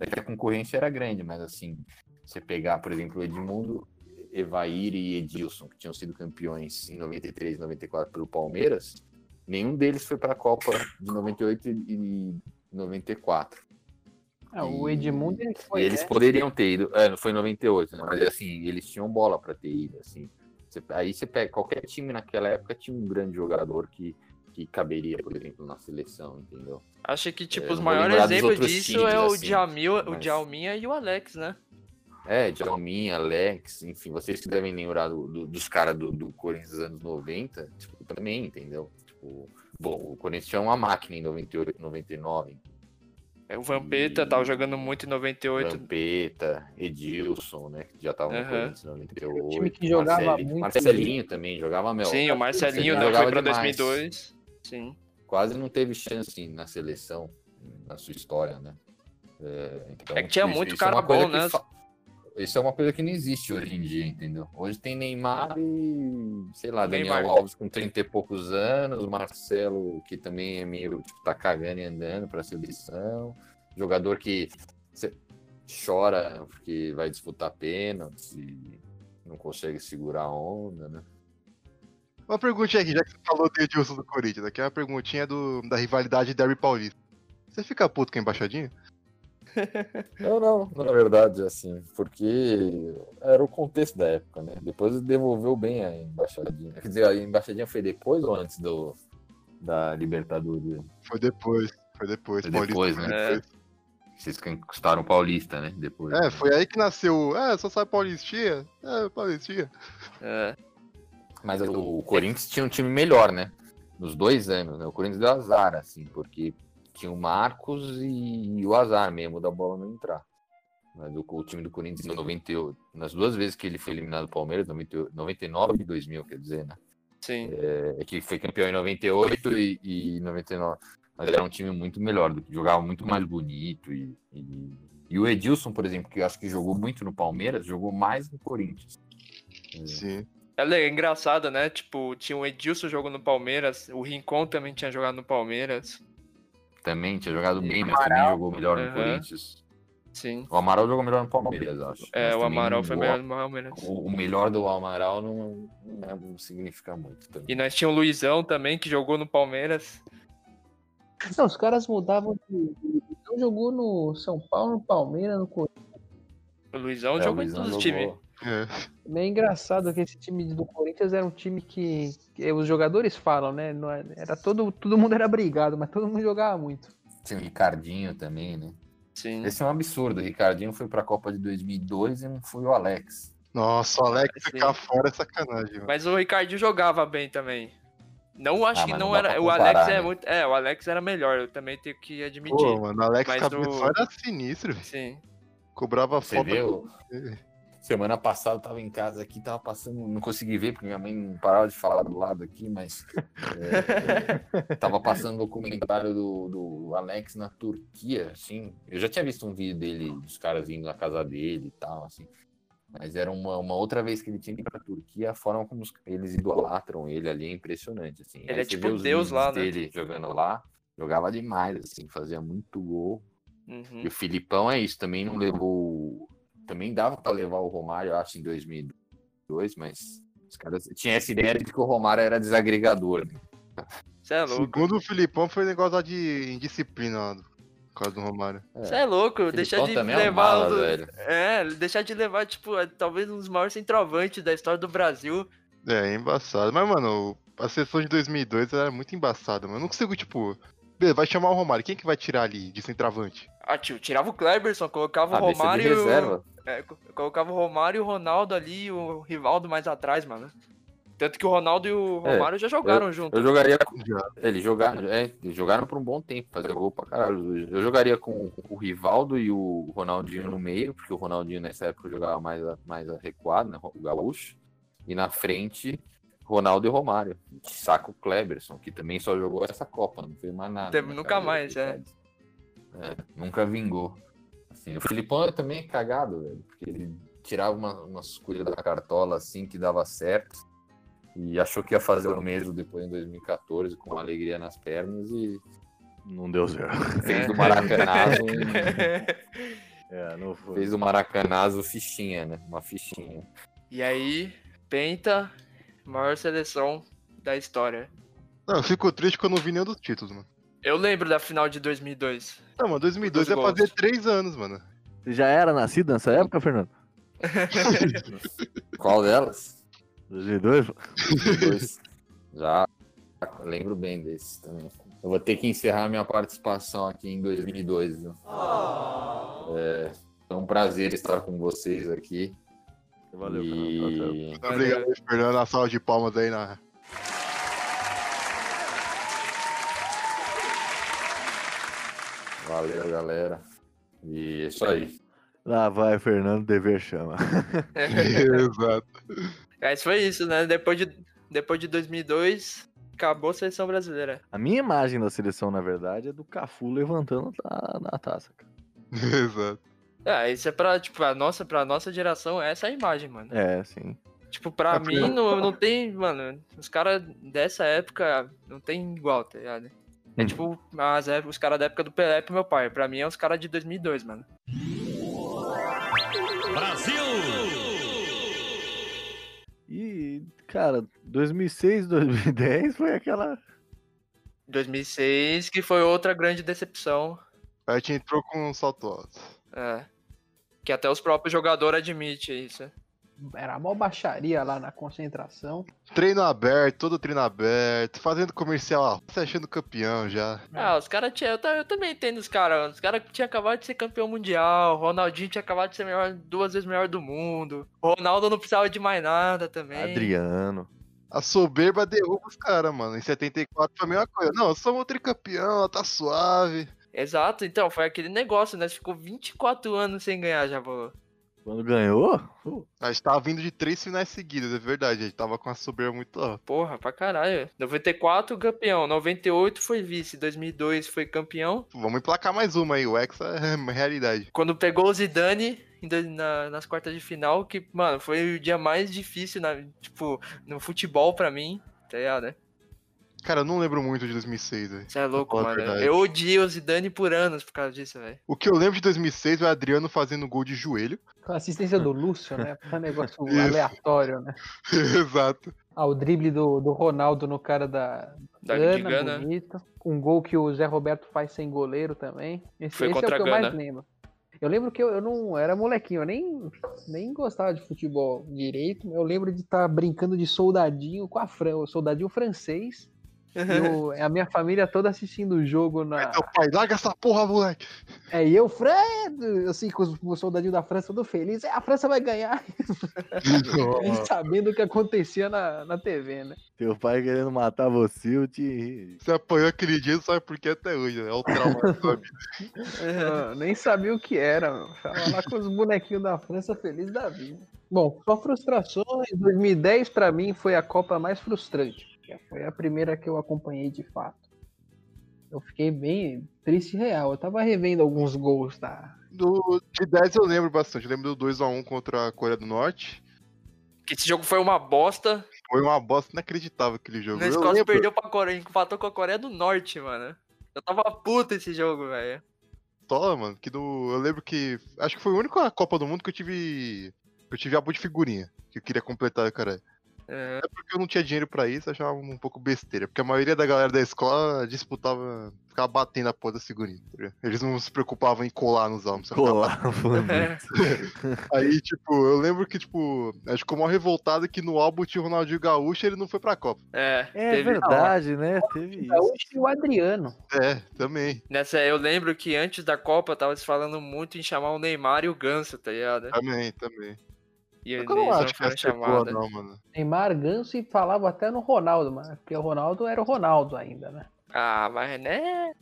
é a concorrência era grande, mas assim, você pegar, por exemplo, o Edmundo, Evair e Edilson, que tinham sido campeões em 93 e 94 pelo Palmeiras, nenhum deles foi para a Copa de 98 e 94. Ah, o Edmundo ele foi. Eles né? poderiam ter ido, é, não foi em 98, né? mas assim, eles tinham bola para ter ido, assim. Você- aí você pega qualquer time naquela época tinha um grande jogador que, que caberia, por exemplo, na seleção, entendeu? Acho que, tipo, É, os maiores exemplos disso times, é o assim, Djalmil, o mas- Djalminha e o Alex, né? É, Djalminha, Alex, enfim, vocês que devem lembrar do- do- dos caras do, do Corinthians dos anos 90, tipo, também, entendeu? Tipo, bom, o Corinthians tinha uma máquina em 98, 99, É, O Vampeta tava jogando muito em 98. Vampeta, Edilson, né, que já tava no. Corinthians em 98. O time que jogava Marcelinho, muito Marcelinho também, jogava, meu, Sim, o Marcelinho Marcelinho né, foi pra demais. 2002. Sim. quase não teve chance na seleção, na sua história, né? É, então, É que tinha isso- muito isso é cara coisa bom, né? fa- Isso é uma coisa que não existe hoje em dia, entendeu? Hoje tem Neymar e, sei lá, Daniel Neymar. Alves com 30 e poucos anos, Marcelo, que também é meio, tipo, tá cagando e andando pra seleção, jogador que chora porque vai disputar pênaltis e não consegue segurar a onda, né? Uma perguntinha aqui, já que você falou do Edilson do Corinthians, aqui é uma perguntinha do, da rivalidade Derby Paulista. Você fica puto com a embaixadinha? Não, não, na verdade, assim, porque era o contexto da época, né? Depois devolveu bem a embaixadinha. Quer dizer, a embaixadinha foi depois ou antes do, da Libertadores? Foi depois, foi depois. Foi Paulista depois, foi né? depois. Vocês conquistaram o Paulista, né? Depois. É, foi aí que nasceu. É, só sabe Paulistinha? É, Paulistinha. É. Mas o Corinthians tinha um time melhor, né? Nos dois anos, né? O Corinthians deu azar, assim, porque tinha o Marcos e o azar mesmo da bola não entrar. Mas o, o time do Corinthians em 98, nas duas vezes que ele foi eliminado do Palmeiras, 98, 99 e 2000, quer dizer, né? Sim. É que foi campeão em 98 e, e 99. Mas era um time muito melhor, jogava muito mais bonito. E, e, e o Edilson, por exemplo, que eu acho que jogou muito no Palmeiras, jogou mais no Corinthians. É, Sim. Ela é engraçada, né? Tipo, tinha o Edilson jogando no Palmeiras, o Rincon também tinha jogado no Palmeiras. Também tinha jogado bem, mas também jogou melhor no Aham. Corinthians. Sim. O Amaral jogou melhor no Palmeiras, acho. É, Mas o Amaral foi melhor no Palmeiras. O, o melhor do Amaral não, não, é- não significa muito também. E nós tínhamos o Luizão também, que jogou no Palmeiras. Não, os caras mudavam de. Então jogou no São Paulo, no Palmeiras, no Corinthians. O Luizão É, jogou em Luizão todos os times. É. É engraçado que esse time do Corinthians era um time que, que os jogadores falam, né? Não é- Era todo, todo mundo era brigado, mas todo mundo jogava muito. Tinha o Ricardinho também, né? Sim. Esse é um absurdo. O Ricardinho foi pra Copa de 2002 e não foi o Alex. Nossa, o Alex Sim. ficar fora é sacanagem, mano. Mas o Ricardinho jogava bem também. Não acho Ah, que não, não era. O Alex é né? muito. É, o Alex era melhor, eu também tenho que admitir. Pô, mano, o Alex Mas Cabeção o- era sinistro, velho. Sim. Cobrava Você viu? Semana passada eu tava em casa aqui, tava passando, não consegui ver porque minha mãe não parava de falar do lado aqui, mas é, tava passando o documentário do, do Alex na Turquia, assim. Eu já tinha visto um vídeo dele, dos caras indo na casa dele e tal, assim. Mas era uma, uma outra vez que ele tinha ido pra Turquia, a forma como os- eles idolatram ele ali é impressionante, assim. Ele Aí é tipo Deus lá, né? dele jogando lá, jogava demais, assim, fazia muito gol. Uhum. E o Filipão é isso, também não levou. Também dava pra levar o Romário, eu acho, em 2002, mas os caras tinham essa ideia de que o Romário era desagregador. Né? Você é louco. Segundo o Filipão, foi negócio lá de indisciplina lá, do- por causa do Romário. Você é louco, deixar de é um levar. mala, o do-. É, deixar de levar, tipo, é, talvez um dos maiores centroavantes da história do Brasil. É, é embaçado. Mas, mano, a sessão de 2002 era muito embaçada, mano. Eu não consigo, tipo... Beleza, vai chamar o Romário. Quem que vai tirar ali de centroavante? Ah, tio, tirava o Cleberson, colocava o Romário. reserva. É, co- colocava o Romário e o Ronaldo ali, o Rivaldo mais atrás, mano. Tanto que o Ronaldo e o É, Romário já jogaram junto. Eu jogaria com. Eles jogaram, é, jogaram por um bom tempo, fazer gol pra caralho. Eu jogaria com, o Rivaldo e o Ronaldinho no meio, porque o Ronaldinho nessa época jogava mais, mais recuado, né, o gaúcho. E na frente, Ronaldo e Romário. Saca o Kleberson, que também só jogou essa Copa, não fez mais nada. Teve- né, nunca mais, é. É, nunca vingou. Assim, o Filipão também é cagado, velho, porque ele tirava uma- umas coisas da cartola assim que dava certo. E achou que ia fazer o mesmo depois em 2014, com alegria nas pernas, e Não deu certo. fez do Maracanazo (laughs) um- É, não foi. fez do Maracanazo fichinha, né? Uma fichinha. e aí, Penta, maior seleção da história. Não, eu fico triste que eu não vi nenhum dos títulos, mano. Eu lembro da final de 2002. Não, mano, 2002 Dos ia fazer três anos, mano. Você já era nascido nessa época, Fernando? (laughs) Qual delas? 2002? Dois. Já lembro bem desses também. Eu vou ter que encerrar minha participação aqui em 2002. Viu? É, é um prazer estar com vocês aqui. Valeu, Fernando. E... Obrigado, Fernando. A salva de palmas aí na. Valeu, galera. E é isso aí. Lá vai, Fernando, dever chama. (laughs) Exato. Mas foi isso, né? Depois de, depois de 2002, acabou a seleção brasileira. A minha imagem da seleção, na verdade, é do Cafu levantando a, a taça, cara. (laughs) Exato. Ah, isso é pra, tipo, a nossa, pra nossa geração, essa é a imagem, mano. É, sim. Tipo, pra É mim, não, não tem, mano, os caras dessa época não tem igual, tá ligado? É Hum. tipo as os caras da época do Pelé pro meu pai. Pra mim é os caras de 2002, mano. E, cara, 2006, 2010 foi aquela. 2006, que foi outra grande decepção. A gente entrou com um salto alto. É. Que até os próprios jogadores admitem isso. Era mó baixaria lá na concentração. Treino aberto, todo treino aberto, fazendo comercial, ó, se achando campeão já. Ah, os caras tinham. Eu, eu também entendo os caras. Os caras tinham acabado de ser campeão mundial. Ronaldinho tinha acabado de ser melhor, duas vezes melhor do mundo. O Ronaldo não precisava de mais nada também. Adriano. A soberba derruba os caras, mano. Em 74 foi a mesma coisa. Não, somos tricampeão, tá suave. Exato, então, foi aquele negócio, né? Ficou 24 anos sem ganhar, já falou. Quando ganhou, uh, A gente tava vindo de três finais seguidas, é verdade. A gente tava com a soberba muito alta. Porra, pra caralho. 94 campeão, 98 foi vice, 2002 foi campeão. Vamos emplacar mais uma aí, o Hexa é uma realidade. Quando pegou o Zidane na- nas quartas de final, que, mano, foi o dia mais difícil, na, tipo, no futebol pra mim, tá ligado, né? Cara, eu não lembro muito de 2006, velho. Você é louco, mano. Eu odiei o Zidane por anos por causa disso, velho. O que eu lembro de 2006 é o Adriano fazendo gol de joelho. Com a assistência do Lúcio, né? Um negócio (laughs) Isso. aleatório, né? (laughs) Exato. Ah, o drible do, do Ronaldo no cara da Da Gana, Gana. bonito. Um gol que o Zé Roberto faz sem goleiro também. Esse, Foi esse é contra o que a eu mais Gana. lembro. Eu lembro que eu, eu não era molequinho, eu nem, nem gostava de futebol direito. Eu lembro de estar brincando de soldadinho com a Fran, o soldadinho francês. E o- a minha família toda assistindo o jogo na. Teu pai, larga essa porra, moleque. É, e eu, Fran, assim, com os- o soldadinho da França todo feliz. É, a França vai ganhar. Nem (laughs) (laughs) sabendo o que acontecia na, na TV, né? teu pai querendo matar você, eu te. Você apanhou aquele dia, sabe por que até hoje. né? É o trauma da sua vida. Eu nem sabia o que era, meu. Tava lá com os bonequinhos da França feliz da vida. Bom, só frustrações. 2010 pra mim foi a Copa mais frustrante. Que Foi a primeira que eu acompanhei de fato. Eu fiquei bem triste e real. Eu tava revendo alguns gols da. Do, de 10 eu lembro bastante. Eu lembro do 2x1 contra a Coreia do Norte. Que esse jogo foi uma bosta. Foi uma bosta inacreditável aquele jogo. Escócia lembro, perdeu pra Coreia, empatou com a Coreia do Norte, mano. Eu tava puto esse jogo, velho. Tola, mano, que do, eu lembro que. Acho que foi a única Copa do Mundo que eu tive. Que eu tive álbum de figurinha. Que eu queria completar, cara. É. É porque eu não tinha dinheiro pra isso, eu achava um pouco besteira. Porque a maioria da galera da escola disputava. Ficava batendo a porra da figurinha. tá? Eles não se preocupavam em colar nos ficava Colar. É. (laughs) Aí, tipo, eu lembro que, tipo, acho que ficou mal revoltado que no álbum tinha o Ronaldinho Gaúcho e ele não foi pra Copa. É, É verdade, né? Teve isso. Gaúcho e o Adriano. É, também. Nessa, eu lembro que antes da Copa tava se falando muito em chamar o Neymar e o Ganso, tá ligado? Também, também. E Eu não acho que foram essa é boa, chamados. não, mano. Neymar, Ganso e falava até no Ronaldo, mano. Porque o Ronaldo era o Ronaldo ainda, né? Ah, mas né?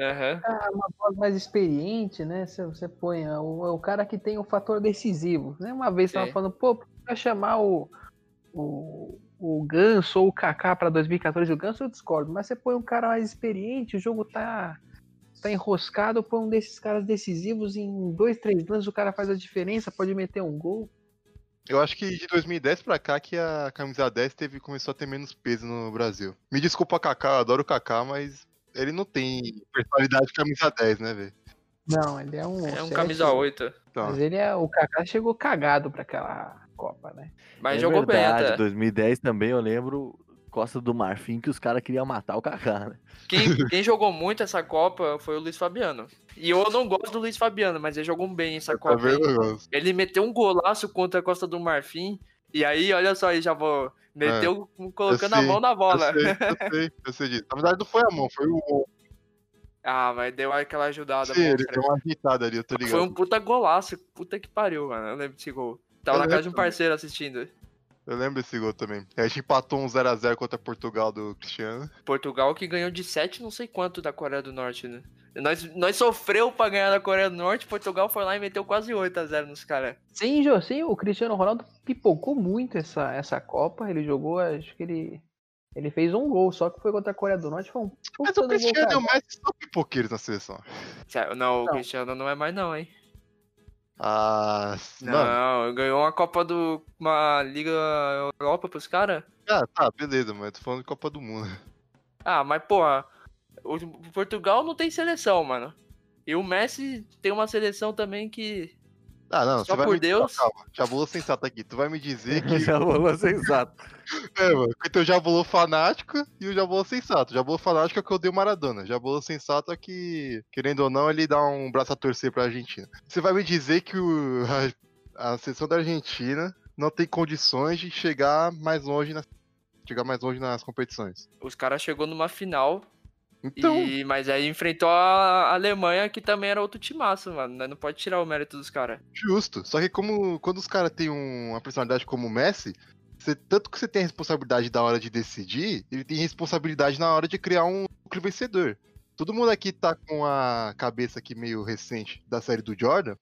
Aham. Ah, uma voz mais experiente, né? Você, você põe o, é o cara que tem o fator decisivo. Né? Uma vez tava Sim. falando, pô, pra chamar o, o, o Ganso ou o Kaká pra 2014, o Ganso eu discordo, mas você põe um cara mais experiente, o jogo tá, tá enroscado, põe um desses caras decisivos em dois, três lances, o cara faz a diferença, pode meter um gol. Eu acho que de 2010 pra cá que a camisa 10 teve, começou a ter menos peso no Brasil. Me desculpa, Kaká, eu adoro o Kaká, mas ele não tem personalidade de camisa 10, né, velho? Não, ele é um. É um sete, camisa 8. Então, Mas ele é. O Kaká chegou cagado pra aquela Copa, né? Mas é jogou verdade, bem até. 2010 também eu lembro Costa do Marfim que os caras queriam matar o Kaká, né? Quem, (laughs) quem jogou muito essa Copa foi o Luiz Fabiano. E eu não gosto do Luiz Fabiano, mas ele jogou bem essa Copa. aí. vendo, negócio? Ele meteu um golaço contra a Costa do Marfim. E aí, olha só aí, já vou. Meteu colocando a É, sei, mão na bola. Eu sei, eu sei, eu sei disso. Na verdade, não foi a mão, foi o. Ah, mas deu aquela ajudada. Sim, ele deu uma agitada ali, eu tô ligado. Foi um puta golaço. Puta que pariu, mano. Eu lembro desse gol. Tava Eu na casa de um parceiro assistindo. Eu lembro desse gol também. A gente empatou um 0x0 contra Portugal do Cristiano. Portugal que ganhou de 7 não sei quanto da Coreia do Norte, né? Nós, nós sofreu pra ganhar da Coreia do Norte, Portugal foi lá e meteu quase 8x0 nos caras. Sim, Jô, sim, o Cristiano Ronaldo pipocou muito essa, essa Copa. Ele jogou, acho que ele. Ele fez um gol, só que foi contra a Coreia do Norte. Foi um Mas o gol, Cristiano o cara. Messi são pipoqueiros na seleção. Não, o Não. Cristiano não é mais não, hein? Ah, Não, mano. ganhou uma Copa do. uma Liga Europa pros caras. Ah, tá, beleza, mas tô falando de Copa do Mundo. Ah, mas porra, o Portugal não tem seleção, mano. E o Messi tem uma seleção também que. Ah, não, Só você vai por me... Deus. Calma, já bolou sensato aqui. Tu vai me dizer que. (laughs) Já rolou sensato. é, mano, que tem o Jabolô fanático e o Jabolô sensato. O Jabolô fanático é que eu dei o Maradona. O Jabolô sensato é que, querendo ou não, ele dá um braço a torcer pra Argentina. Você vai me dizer que o... (laughs) a... a seleção da Argentina não tem condições de chegar mais longe nas... chegar mais longe nas competições. Os caras chegou numa final. Então, E, mas aí enfrentou a Alemanha, que também era outro timaço, mano. Não pode tirar o mérito dos caras. justo. Só que como quando os caras têm um- uma personalidade como o Messi, você- tanto que você tem a responsabilidade da hora de decidir, ele tem responsabilidade na hora de criar um núcleo vencedor. Todo mundo aqui tá com a cabeça aqui meio recente da série do Jordan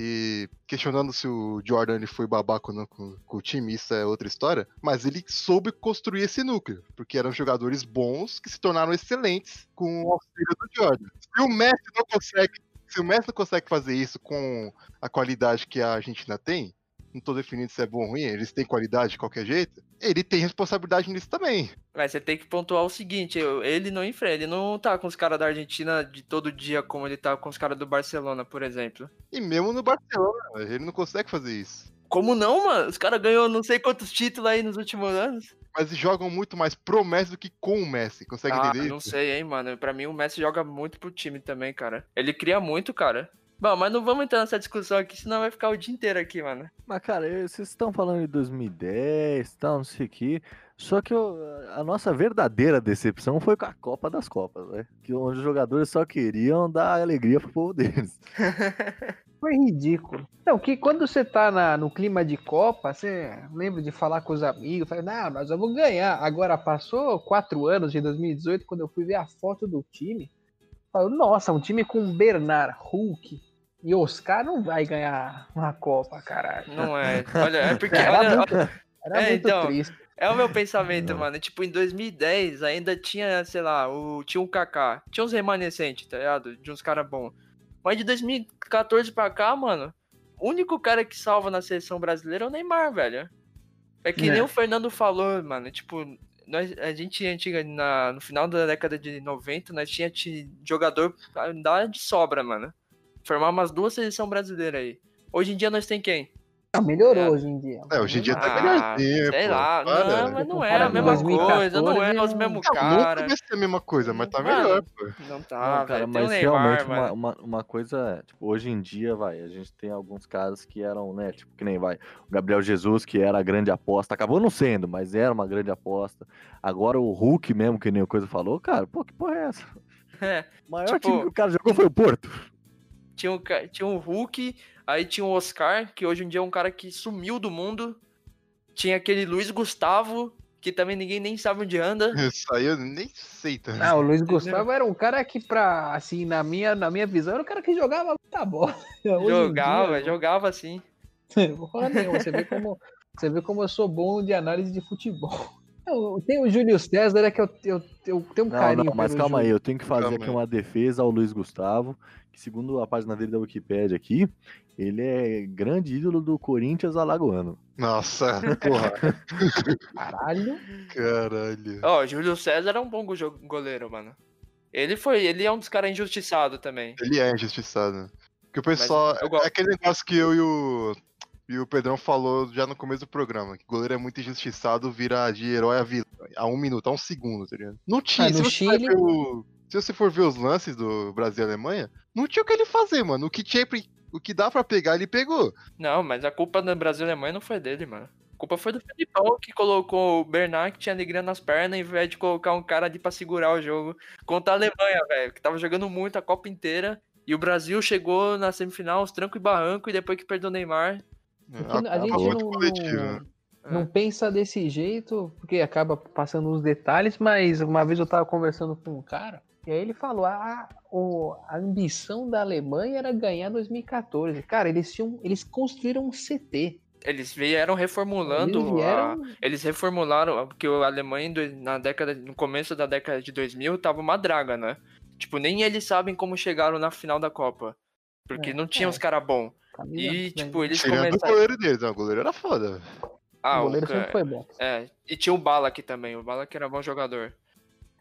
e questionando se o Jordan foi babaca ou não com, com o time, isso é outra história, mas ele soube construir esse núcleo, porque eram jogadores bons que se tornaram excelentes com o auxílio do Jordan. Se o Messi não consegue se o Messi não consegue fazer isso com a qualidade que a Argentina tem, não tô definindo se é bom ou ruim, eles têm qualidade de qualquer jeito, ele tem responsabilidade nisso também. Mas você tem que pontuar o seguinte: ele não enfrenta, ele não tá com os caras da Argentina de todo dia como ele tá com os caras do Barcelona, por exemplo. E mesmo no Barcelona, ele não consegue fazer isso. Como não, mano? Os caras ganhou não sei quantos títulos aí nos últimos anos. Mas jogam muito mais pro Messi do que com o Messi. Consegue ah, entender não isso? sei, hein, mano. Pra mim, o Messi joga muito pro time também, cara. Ele cria muito, cara. Bom, mas não vamos entrar nessa discussão aqui, senão vai ficar o dia inteiro aqui, mano. Mas, cara, vocês estão falando de 2010 e tal, não sei o quê. Só que eu- a nossa verdadeira decepção foi com a Copa das Copas, né? Que onde os jogadores só queriam dar alegria pro povo deles. (laughs) Foi ridículo. Não, que quando você tá na- no clima de Copa, você lembra de falar com os amigos, fala, não, nós vamos ganhar. Agora passou quatro anos de 2018, quando eu fui ver a foto do time. Falo, nossa, um time com Bernard, Hulk e Oscar não vai ganhar uma Copa, caralho. Não é. Olha, é porque. (laughs) Era Olha, muito, era É, muito então. triste. É o meu pensamento, mano. Tipo, em 2010 ainda tinha, sei lá, o, tinha um Kaká. Tinha uns remanescentes, tá ligado? De uns caras bons. Mas de 2014 pra cá, mano, o único cara que salva na seleção brasileira é o Neymar, velho. É que É. nem o Fernando falou, mano. Tipo, nós, a gente antiga, na, no final da década de 90, nós tinha ti- jogador dar de sobra, mano. Formar umas duas seleções brasileiras aí. Hoje em dia nós tem quem? Ah, melhorou É. hoje em dia. É, hoje em dia tá Ah, melhorzinho, Sei pô. lá, Para. não, mas não é a mesma 2014, coisa, não é os não- mesmos Não, nunca cara. vai ser a mesma coisa, mas tá Mano, melhor, pô. Não tá, Não, cara, velho. Mas Neymar, realmente uma, uma, uma coisa, tipo, hoje em dia, vai, a gente tem alguns caras que eram, né, tipo, que nem vai, o Gabriel Jesus, que era a grande aposta, acabou não sendo, mas era uma grande aposta. Agora o Hulk mesmo, que nem o Coisa falou, cara, pô, que porra é essa? É, (laughs) O maior Tipo- time que o cara jogou foi o Porto. Tinha, o, tinha o Hulk, aí tinha o Oscar, que hoje em dia é um cara que sumiu do mundo. Tinha aquele Luiz Gustavo, que também ninguém nem sabe onde anda. (laughs) Isso aí eu nem sei também. Ah, o Luiz Gustavo era um cara que, pra, assim, na minha, na minha visão, era um cara que jogava muita bola. (laughs) Hoje Jogava, dia, jogava assim. (laughs) Porra nenhuma, você vê como, você vê como eu sou bom de análise de futebol. Eu- Tem o Júlio César, é que eu, eu, eu tenho um Não, carinho não, mas calma aí, Júlio. eu tenho que fazer Calma aqui aí. uma defesa ao Luiz Gustavo, que segundo a página dele da Wikipédia aqui, ele é grande ídolo do Corinthians alagoano. Nossa, porra, (laughs) Caralho. caralho. Ó, Júlio César é um bom go- goleiro, mano. Ele foi, ele é um dos caras injustiçados também. Ele é injustiçado. Porque o pessoal. É aquele negócio que eu e o. E o Pedrão falou já no começo do programa que goleiro é muito injustiçado, vira de herói a vilão a um minuto, a um segundo, tá ligado? Não tinha. Ah, no se, você vai Chile- o- se você for ver os lances do Brasil e Alemanha, não tinha o que ele fazer, mano. O que tinha, pra- o que dá pra pegar, ele pegou. Não, mas a culpa do Brasil e Alemanha não foi dele, mano. A culpa foi do Felipão que colocou o Bernard que tinha alegria nas pernas, em vez de colocar um cara ali pra segurar o jogo. Contra a Alemanha, velho, que tava jogando muito a Copa inteira. E o Brasil chegou na semifinal, os tranco e barranco, e depois que perdeu o Neymar. Porque a Acaba gente não, coletivo, não- né? não pensa desse jeito, porque acaba passando os detalhes, mas uma vez eu tava conversando com um cara, e aí ele falou: ah, o- a ambição da Alemanha era ganhar 2014. Cara, eles tinham. Eles construíram um CT. Eles vieram reformulando. Eles a- vieram. Eles reformularam, porque a Alemanha na década, no começo da década de 2000 tava uma draga, né? Tipo, nem eles sabem como chegaram na final da Copa. Porque É, não tinha é. uns cara bom. Camisa, E, né? tipo, eles Tirando o começaram. goleiro deles, né? o goleiro era foda. Ah, o o goleiro ca- sempre foi bom. É, e tinha o Bala aqui também. O Bala que era bom jogador.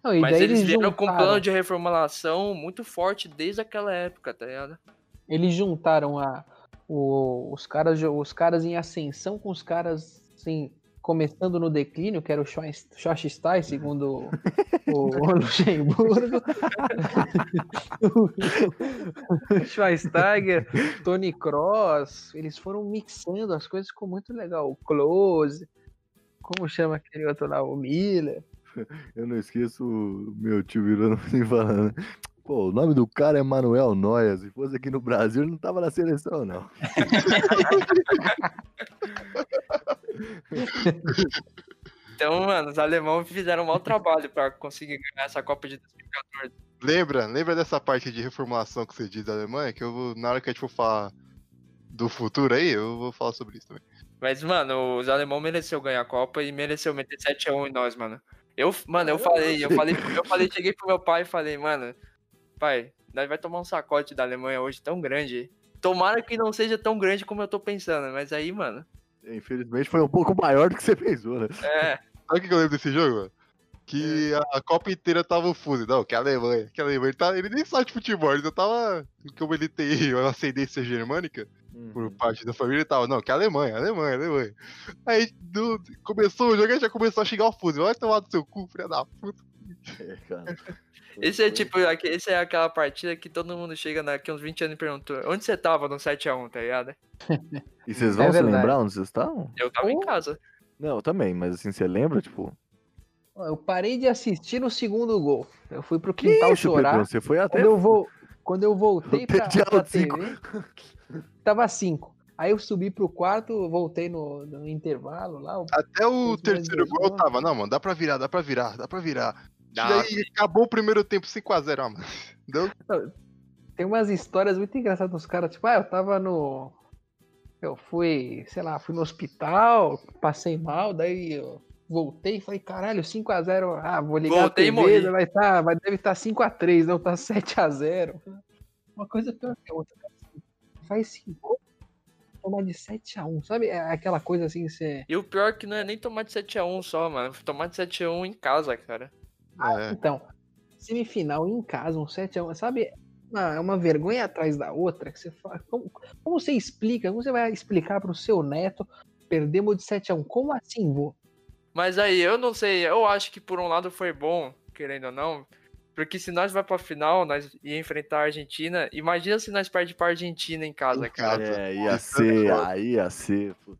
Não, e Mas daí eles eles vieram com um juntaram, plano de reformulação muito forte desde aquela época, tá ligado? eles juntaram a, o- os, caras, os caras em ascensão com os caras assim, começando no declínio, que era o Schweinsteigen, segundo o, o (laughs) Luxemburgo. o Schweinsteiger, Tony Cross, eles foram mixando as coisas, ficou muito legal. O Close, como chama aquele outro lá, o Miller. Eu não esqueço o meu tio virando assim falando. Pô, o nome do cara é Manuel Noia. Se fosse aqui no Brasil, ele não tava na seleção, não. (laughs) Então, mano, os alemães fizeram um mau trabalho pra conseguir ganhar essa Copa de 2014. Lembra? Lembra dessa parte de reformulação que você diz da Alemanha? Que eu vou, na hora que a gente for falar do futuro aí, eu vou falar sobre isso também. Mas, mano, os alemães mereceu ganhar a Copa e mereceu meter 7x1 em nós, mano. Eu, mano, eu falei, eu falei, eu falei, cheguei pro meu pai e falei, mano, pai, nós vai tomar um sacote da Alemanha hoje tão grande. Tomara que não seja tão grande como eu tô pensando, mas aí, mano, Infelizmente foi um pouco maior do que você pensou, né? é, Sabe o que eu lembro desse jogo? mano? Que a, a Copa inteira tava o fuso. Não, que a Alemanha, que a Alemanha. Ele, tá, ele nem sabe de futebol, ele já tava. Como ele tem (laughs) uma ascendência germânica por parte da família, ele tava. Não, que a Alemanha, Alemanha, Alemanha. Aí do- começou o jogo, ele já começou a xingar o fuso. Vai tomar do seu cu, filha da puta. (laughs) É, esse é tipo, esse é aquela partida que todo mundo chega daqui uns 20 anos e perguntou, onde você tava no 7x1, tá ligado? E vocês vão É se lembrar onde vocês estavam? Eu tava em Oh. casa. Não, eu também, mas assim, você lembra, tipo. Eu parei de assistir o segundo gol. Eu fui pro quintal Isso, chorar. Pedrão, você foi até. Quando eu, vou, quando eu voltei (laughs) pra, a pra cinco. TV, tava 5. Aí eu subi pro quarto, voltei no, no intervalo lá. Até o terceiro gol eu tava. Não, mano, dá pra virar, dá pra virar, dá pra virar. Dá. E aí acabou o primeiro tempo 5x0, ah, mano. (laughs) Tem umas histórias muito engraçadas dos caras, tipo, ah, eu tava no. Eu fui, sei lá, fui no hospital, passei mal, daí eu voltei e falei, caralho, 5x0, ah, vou ligar Voltei a. TV, vai tá, vai, deve estar 5x3, não, tá (laughs) 7x0. Uma coisa pior que a outra. cara. Faz 5 tomar de 7x1, sabe? É aquela coisa assim, você. E o pior é que não é nem tomar de 7x1 só, mano. Tomar de 7x1 em casa, cara. É. Então, semifinal em casa, um 7x1, sabe? Uma- É uma vergonha atrás da outra que você fala. Como, como você explica? Como você vai explicar pro seu neto perdemos de 7x1? Como assim, vô? Mas aí, eu não sei, eu acho que por um lado foi bom, querendo ou não. Porque se nós vai pra final, nós ia enfrentar a Argentina. Imagina se nós perde pra Argentina em casa, cara. É, ia ser, aí ia ser. puta.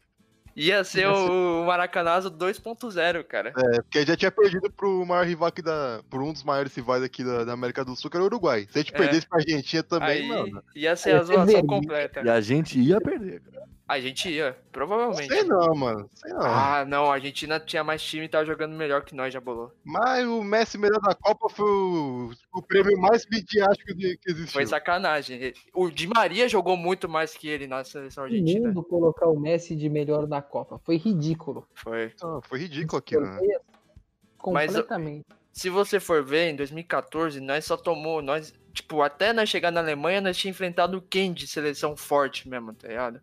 Ia ser o Maracanazo 2.0, cara. É, porque já tinha perdido pro maior rival aqui da. Por um dos maiores rivais aqui da, da América do Sul, que era o Uruguai. Se a gente É. perdesse pra Argentina também, Aí mano. ia ser a ser zoação vermelho. completa. E a gente ia perder, cara. A gente ia, provavelmente. Sei não, mano. Sei não. Ah, não, a Argentina tinha mais time e tava jogando melhor que nós, já bolou. Mas o Messi melhor da Copa foi o, o prêmio mais midiático de- que existiu. Foi sacanagem. O Di Maria jogou muito mais que ele na seleção O argentina. mundo colocar o Messi de melhor na Copa. Foi ridículo. Foi. Não, foi ridículo aquilo, né? Mas eu- Completamente. Se você for ver, em 2014, nós só tomou. Nós, tipo, até nós chegar na Alemanha, nós tínhamos enfrentado quem de seleção forte mesmo, tá ligado?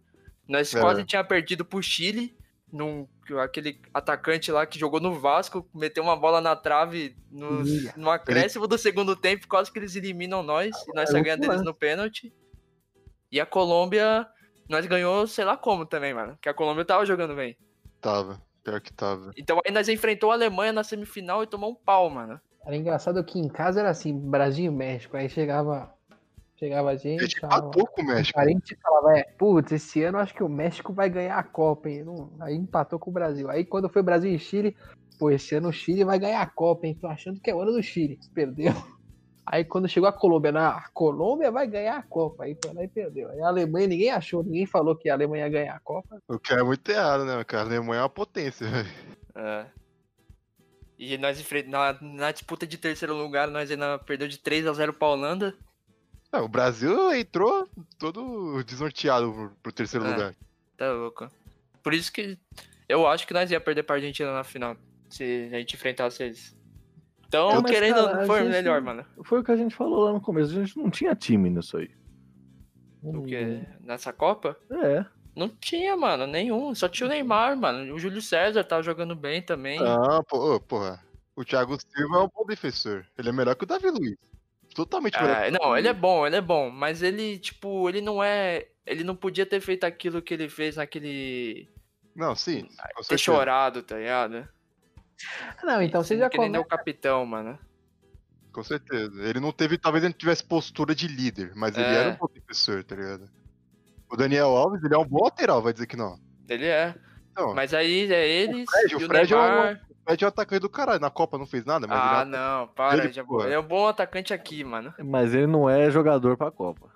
Nós É. quase tinha perdido pro Chile, num, aquele atacante lá que jogou no Vasco, meteu uma bola na trave no, no acréscimo do segundo tempo, quase que eles eliminam nós, e nós É só ganhamos deles no pênalti. E a Colômbia nós ganhou, sei lá como também, mano. Que a Colômbia tava jogando bem. Tava. Pior que tava. Então aí nós enfrentou a Alemanha na semifinal e tomou um pau, mano. Era engraçado que em casa era assim, Brasil e México. Aí chegava. Chegava a A gente. falava, empatou com o México. a gente falava, é, putz, esse ano acho que o México vai ganhar a Copa, hein? Não- Aí empatou com o Brasil. Aí quando foi Brasil e Chile, pô, esse ano o Chile vai ganhar a Copa, hein? Tô achando que é o ano do Chile. (laughs) Perdeu. Aí quando chegou a Colômbia, na a Colômbia vai ganhar a Copa. Aí foi lá e perdeu. Aí a Alemanha ninguém achou, ninguém falou que a Alemanha ia ganhar a Copa. O que é muito errado, né, cara? A Alemanha é uma potência, velho. É. E nós enfrentamos. Na, na disputa de terceiro lugar, nós ainda perdeu de 3 a 0 pra Holanda. É, o Brasil entrou todo desnorteado pro, pro terceiro É. lugar. Tá louco. Por isso que eu acho que nós ia perder pra Argentina na final. Se a gente enfrentasse eles. Então, É, mas, querendo, cara, foi gente- melhor, mano. Foi o que a gente falou lá no começo. A gente não tinha time nisso aí. O quê? Nessa Copa? É. Não tinha, mano, nenhum. Só tinha o Neymar, mano. O Júlio César tava jogando bem também. Ah, porra. O Thiago Silva é um bom defensor. Ele é melhor que o Davi Luiz. Totalmente. Ah, não, ele é bom, ele é bom, mas ele, tipo, ele não é. Ele não podia ter feito aquilo que ele fez naquele. Não, sim. Com ter certeza. chorado, tá ligado? Não, então você já que nem é começa. o capitão, mano. Com certeza. Ele não teve, talvez ele não tivesse postura de líder, mas ele É. era um bom defensor, tá ligado? O Daniel Alves, ele é um bom lateral, vai dizer que não. Ele é. Então, Mas aí é eles Fred, o e o Fred é um- Fred é um atacante do caralho. Na Copa não fez nada, mas Ah, ele é não, para, ele, já. Ele é um bom atacante aqui, mano. Mas ele não é jogador pra Copa.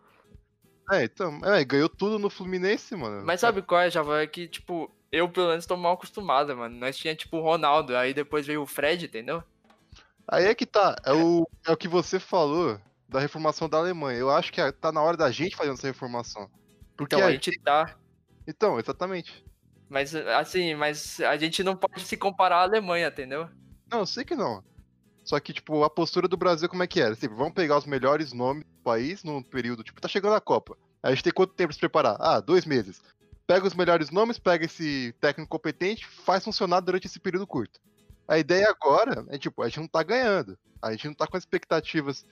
É, então, é, ganhou tudo no Fluminense, mano. Mas sabe qual é, Java? É que, tipo, eu pelo menos tô mal acostumado, mano. Nós tinha, tipo, o Ronaldo, aí depois veio o Fred, entendeu? Aí é que tá, é o, é o que você falou da reformação da Alemanha. Eu acho que é- tá na hora da gente fazer essa reformação. Porque Então, a a gente tá. Então, exatamente. Mas, assim, mas a gente não pode se comparar à Alemanha, entendeu? Não, eu sei que não. Só que, tipo, a postura do Brasil como é que era? Tipo, vamos pegar os melhores nomes do país num período, tipo, tá chegando a Copa. A gente tem quanto tempo pra se preparar? Ah, dois meses. Pega os melhores nomes, pega esse técnico competente, faz funcionar durante esse período curto. A ideia agora é, tipo, a gente não tá ganhando. A gente não tá com as expectativas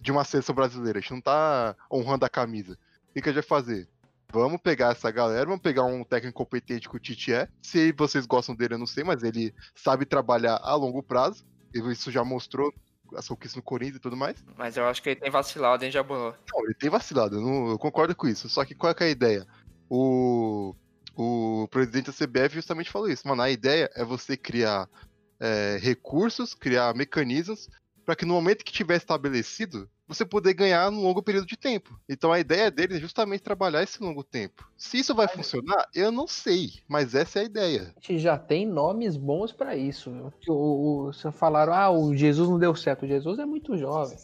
de uma seleção brasileira. A gente não tá honrando a camisa. O que a gente vai fazer? Vamos pegar essa galera, vamos pegar um técnico competente que o Tite é. Se vocês gostam dele, eu não sei, mas ele sabe trabalhar a longo prazo. Isso já mostrou a conquista no Corinthians e tudo mais. Mas eu acho que ele tem vacilado, hein, Jabulô? Não, ele tem vacilado, eu, não- eu concordo com isso. Só que qual é, que é a ideia? O, o presidente da CBF justamente falou isso. Mano, a ideia é você criar é, recursos, criar mecanismos para que no momento que tiver estabelecido, você poder ganhar num longo período de tempo. Então a ideia dele é justamente trabalhar esse longo tempo. Se isso vai funcionar, eu não sei, mas essa é a ideia. A gente já tem nomes bons pra isso. viu? O, o, o- vocês falaram, ah, o Jesus não deu certo. O Jesus é muito jovem.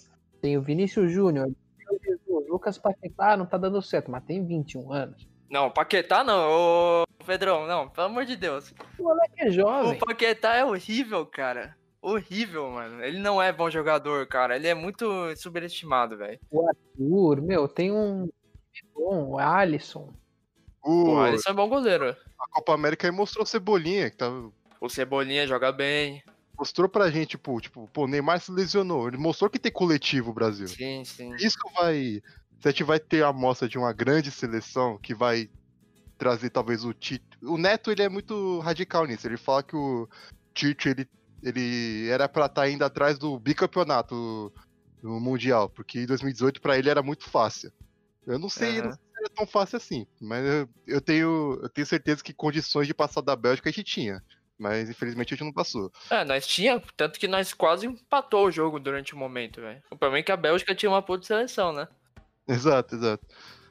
Tem o Vinícius Júnior, tem o Jesus, Lucas Paquetá não tá dando certo, mas tem 21 anos. Não, Paquetá não, ô Pedrão, não, pelo amor de Deus. O moleque é O jovem. Paquetá é horrível, cara. Horrível, mano. Ele não é bom jogador, cara. Ele é muito subestimado, velho. Arthur, meu, tem um bom, o Alisson. O, O Alisson é bom goleiro. a Copa América aí mostrou Cebolinha, que tá, O Cebolinha joga bem. mostrou pra gente, tipo, tipo, pô, o Neymar se lesionou. Ele mostrou que tem coletivo o Brasil. Sim, sim. Isso vai. Se a gente vai ter a amostra de uma grande seleção que vai trazer talvez o Tite. O Neto ele é muito radical nisso. Ele fala que o Tite ele, ele era pra estar indo atrás do bicampeonato no Mundial, porque em 2018 pra ele era muito fácil. Eu não sei, Aham. não sei se era tão fácil assim, mas eu, eu tenho, eu tenho certeza que condições de passar da Bélgica a gente tinha. Mas infelizmente a gente não passou. É, nós tinha, tanto que nós quase empatou o jogo durante o momento, velho. O problema é que a Bélgica tinha uma puta seleção, né? Exato, exato.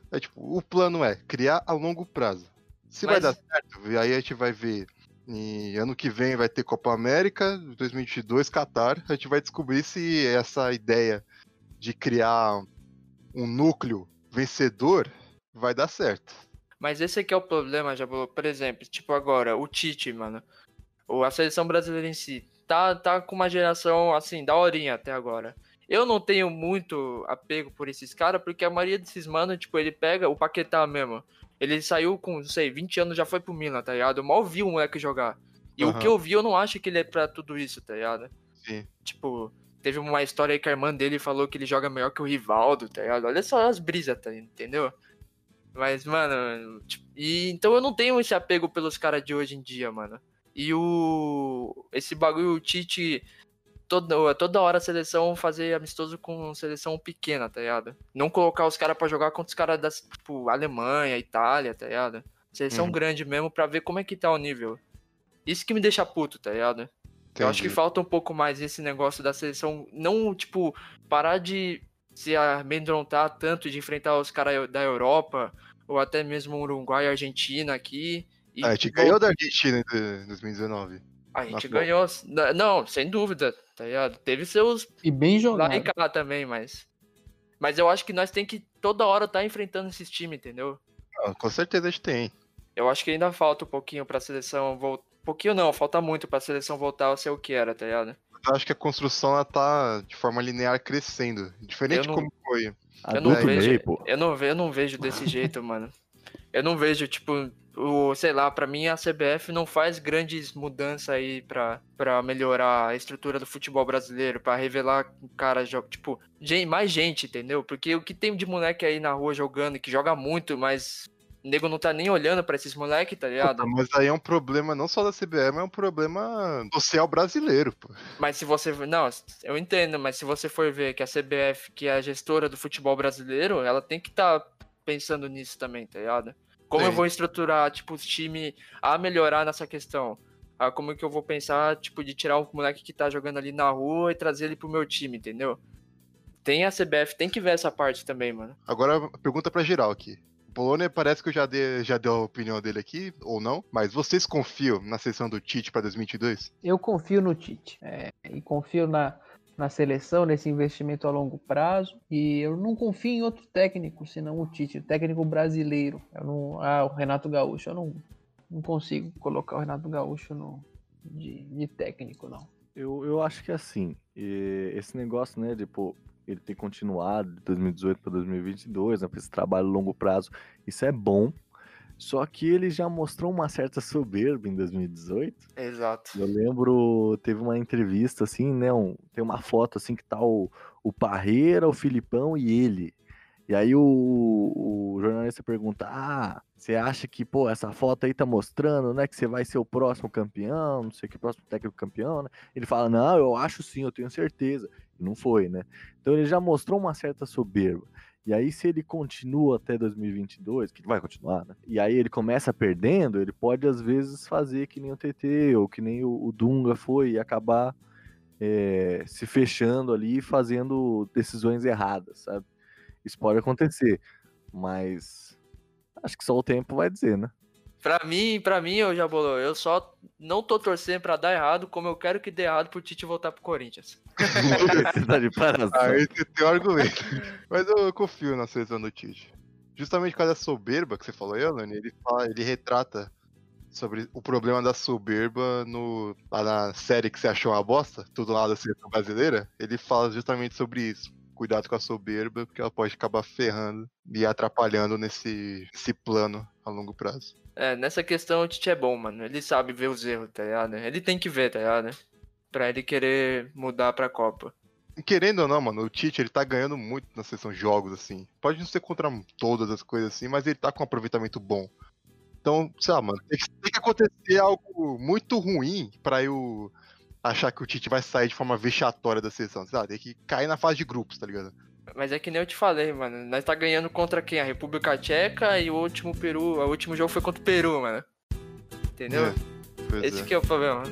É tipo, o plano é criar a longo prazo. Se vai Mas- dar certo, aí a gente vai ver. Em ano que vem vai ter Copa América, 2022 Qatar. A gente vai descobrir se essa ideia de criar um núcleo vencedor vai dar certo. Mas esse aqui é o problema, Jabulô. Por exemplo, tipo agora, o Tite, mano. Ou a seleção brasileira em si. Tá, tá com uma geração, assim, daorinha até agora. Eu não tenho muito apego por esses caras, porque a maioria desses mano, tipo, ele pega o Paquetá mesmo. Ele saiu com, não sei, 20 anos, já foi pro Milan, tá ligado? Eu mal vi o moleque jogar. E o Aham. que eu vi, eu não acho que ele é pra tudo isso, tá ligado? Sim. Tipo, teve uma história aí que a irmã dele falou que ele joga melhor que o Rivaldo, tá ligado? Olha só as brisas, tá, entendeu? Mas, mano, tipo, e então eu não tenho esse apego pelos caras de hoje em dia, mano. E o. Esse bagulho, o Tite. Toda, toda hora a seleção fazer amistoso com seleção pequena, tá ligado? Não colocar os caras pra jogar contra os caras das, tipo, Alemanha, Itália, tá ligado? Seleção Uhum. grande mesmo pra ver como é que tá o nível. Isso que me deixa puto, tá ligado? Eu acho que Entendi. falta um pouco mais esse negócio da seleção. Não, tipo, parar de se amedrontar tanto de enfrentar os caras da Europa, ou até mesmo Uruguai e Argentina aqui. E, Ah, a gente ganhou da Argentina em 2019. A gente na ganhou. Não, sem dúvida, tá ligado? Teve seus E bem lá jogado. e cá também, mas. Mas eu acho que nós tem que toda hora estar enfrentando esses times, entendeu? Ah, com certeza a gente tem. Eu acho que ainda falta um pouquinho pra seleção voltar. Pouquinho não, falta muito pra seleção voltar a ser o que era, tá ligado? Eu acho que a construção ela tá de forma linear crescendo. Diferente não- como foi. Eu não vejo, meio, pô. eu não vejo, eu não vejo desse (laughs) jeito, mano. Eu não vejo, tipo, o, sei lá, pra mim a CBF não faz grandes mudanças aí pra, pra melhorar a estrutura do futebol brasileiro, pra revelar cara joga, tipo, gen- mais gente, entendeu? Porque o que tem de moleque aí na rua jogando, que joga muito, mas o nego não tá nem olhando pra esses moleque, tá ligado? Puta, mas aí é um problema não só da CBF, mas é um problema social brasileiro, pô. Mas se você. Não, eu entendo, mas se você for ver que a CBF, que é a gestora do futebol brasileiro, ela tem que estar pensando nisso também, tá ligado? Como eu Sim. vou estruturar, tipo, os times a melhorar nessa questão? Ah, como que eu vou pensar, tipo, de tirar um moleque que tá jogando ali na rua e trazer ele pro meu time, entendeu? Tem a CBF, tem que ver essa parte também, mano. Agora, pergunta pra geral aqui. O Polônia parece que eu já dei, já dei a opinião dele aqui, ou não, mas vocês confiam na sessão do Tite pra 2022? Eu confio no Tite. é, e confio na, na seleção, nesse investimento a longo prazo. E eu não confio em outro técnico, senão o Tite, o técnico brasileiro. Não, ah, o Renato Gaúcho. Eu não, não consigo colocar o Renato Gaúcho no, de, de técnico, não. Eu, eu acho que assim, eh, esse negócio, né, pô, ele ter continuado de 2018 para 2022, né, esse trabalho a longo prazo, isso é bom. Só que ele já mostrou uma certa soberba em 2018. Exato. Eu lembro, teve uma entrevista assim, né? um- tem uma foto assim que tá o, o Parreira, o Filipão e ele. E aí o, o jornalista pergunta: Ah, você acha que, pô, essa foto aí tá mostrando, né? Que você vai ser o próximo campeão, não sei o que, próximo técnico campeão, né? Ele fala: Não, eu acho sim, eu tenho certeza. E não foi, né? Então ele já mostrou uma certa soberba. E aí, se ele continua até 2022, que vai continuar, né? E aí ele começa perdendo, ele pode às vezes fazer que nem o TT ou que nem o, Dunga foi e acabar é, se fechando ali e fazendo decisões erradas, sabe? Isso pode acontecer, mas acho que só o tempo vai dizer, né? Pra mim, pra mim, eu já bolou. Eu só não tô torcendo pra dar errado, como eu quero que dê errado pro Tite voltar pro Corinthians. Você tá de. Ah, esse tem um argumento. Mas eu confio na seleção do Tite. Justamente por causa da soberba que você falou aí, Alane, ele, fala, ele retrata sobre o problema da soberba no, lá na série que você achou uma bosta, tudo lá da seleção brasileira. Ele fala justamente sobre isso. Cuidado com a soberba, porque ela pode acabar ferrando e atrapalhando nesse, nesse plano a longo prazo. É, nessa questão o Tite é bom, mano. Ele sabe ver os erros, tá ligado? Ele tem que ver, tá ligado? Pra ele querer mudar pra Copa. Querendo ou não, mano, o Tite ele tá ganhando muito na sessão de jogos, assim. Pode não ser contra todas as coisas assim, mas ele tá com um aproveitamento bom. Então, sei lá, mano, tem que, tem que acontecer algo muito ruim pra eu achar que o Tite vai sair de forma vexatória da seleção. Sei lá, tem que cair na fase de grupos, tá ligado? Mas é que nem eu te falei, mano. Nós tá ganhando contra quem? A República Tcheca e o último Peru. O último jogo foi contra o Peru, mano. Entendeu? É, Esse é. que é o problema.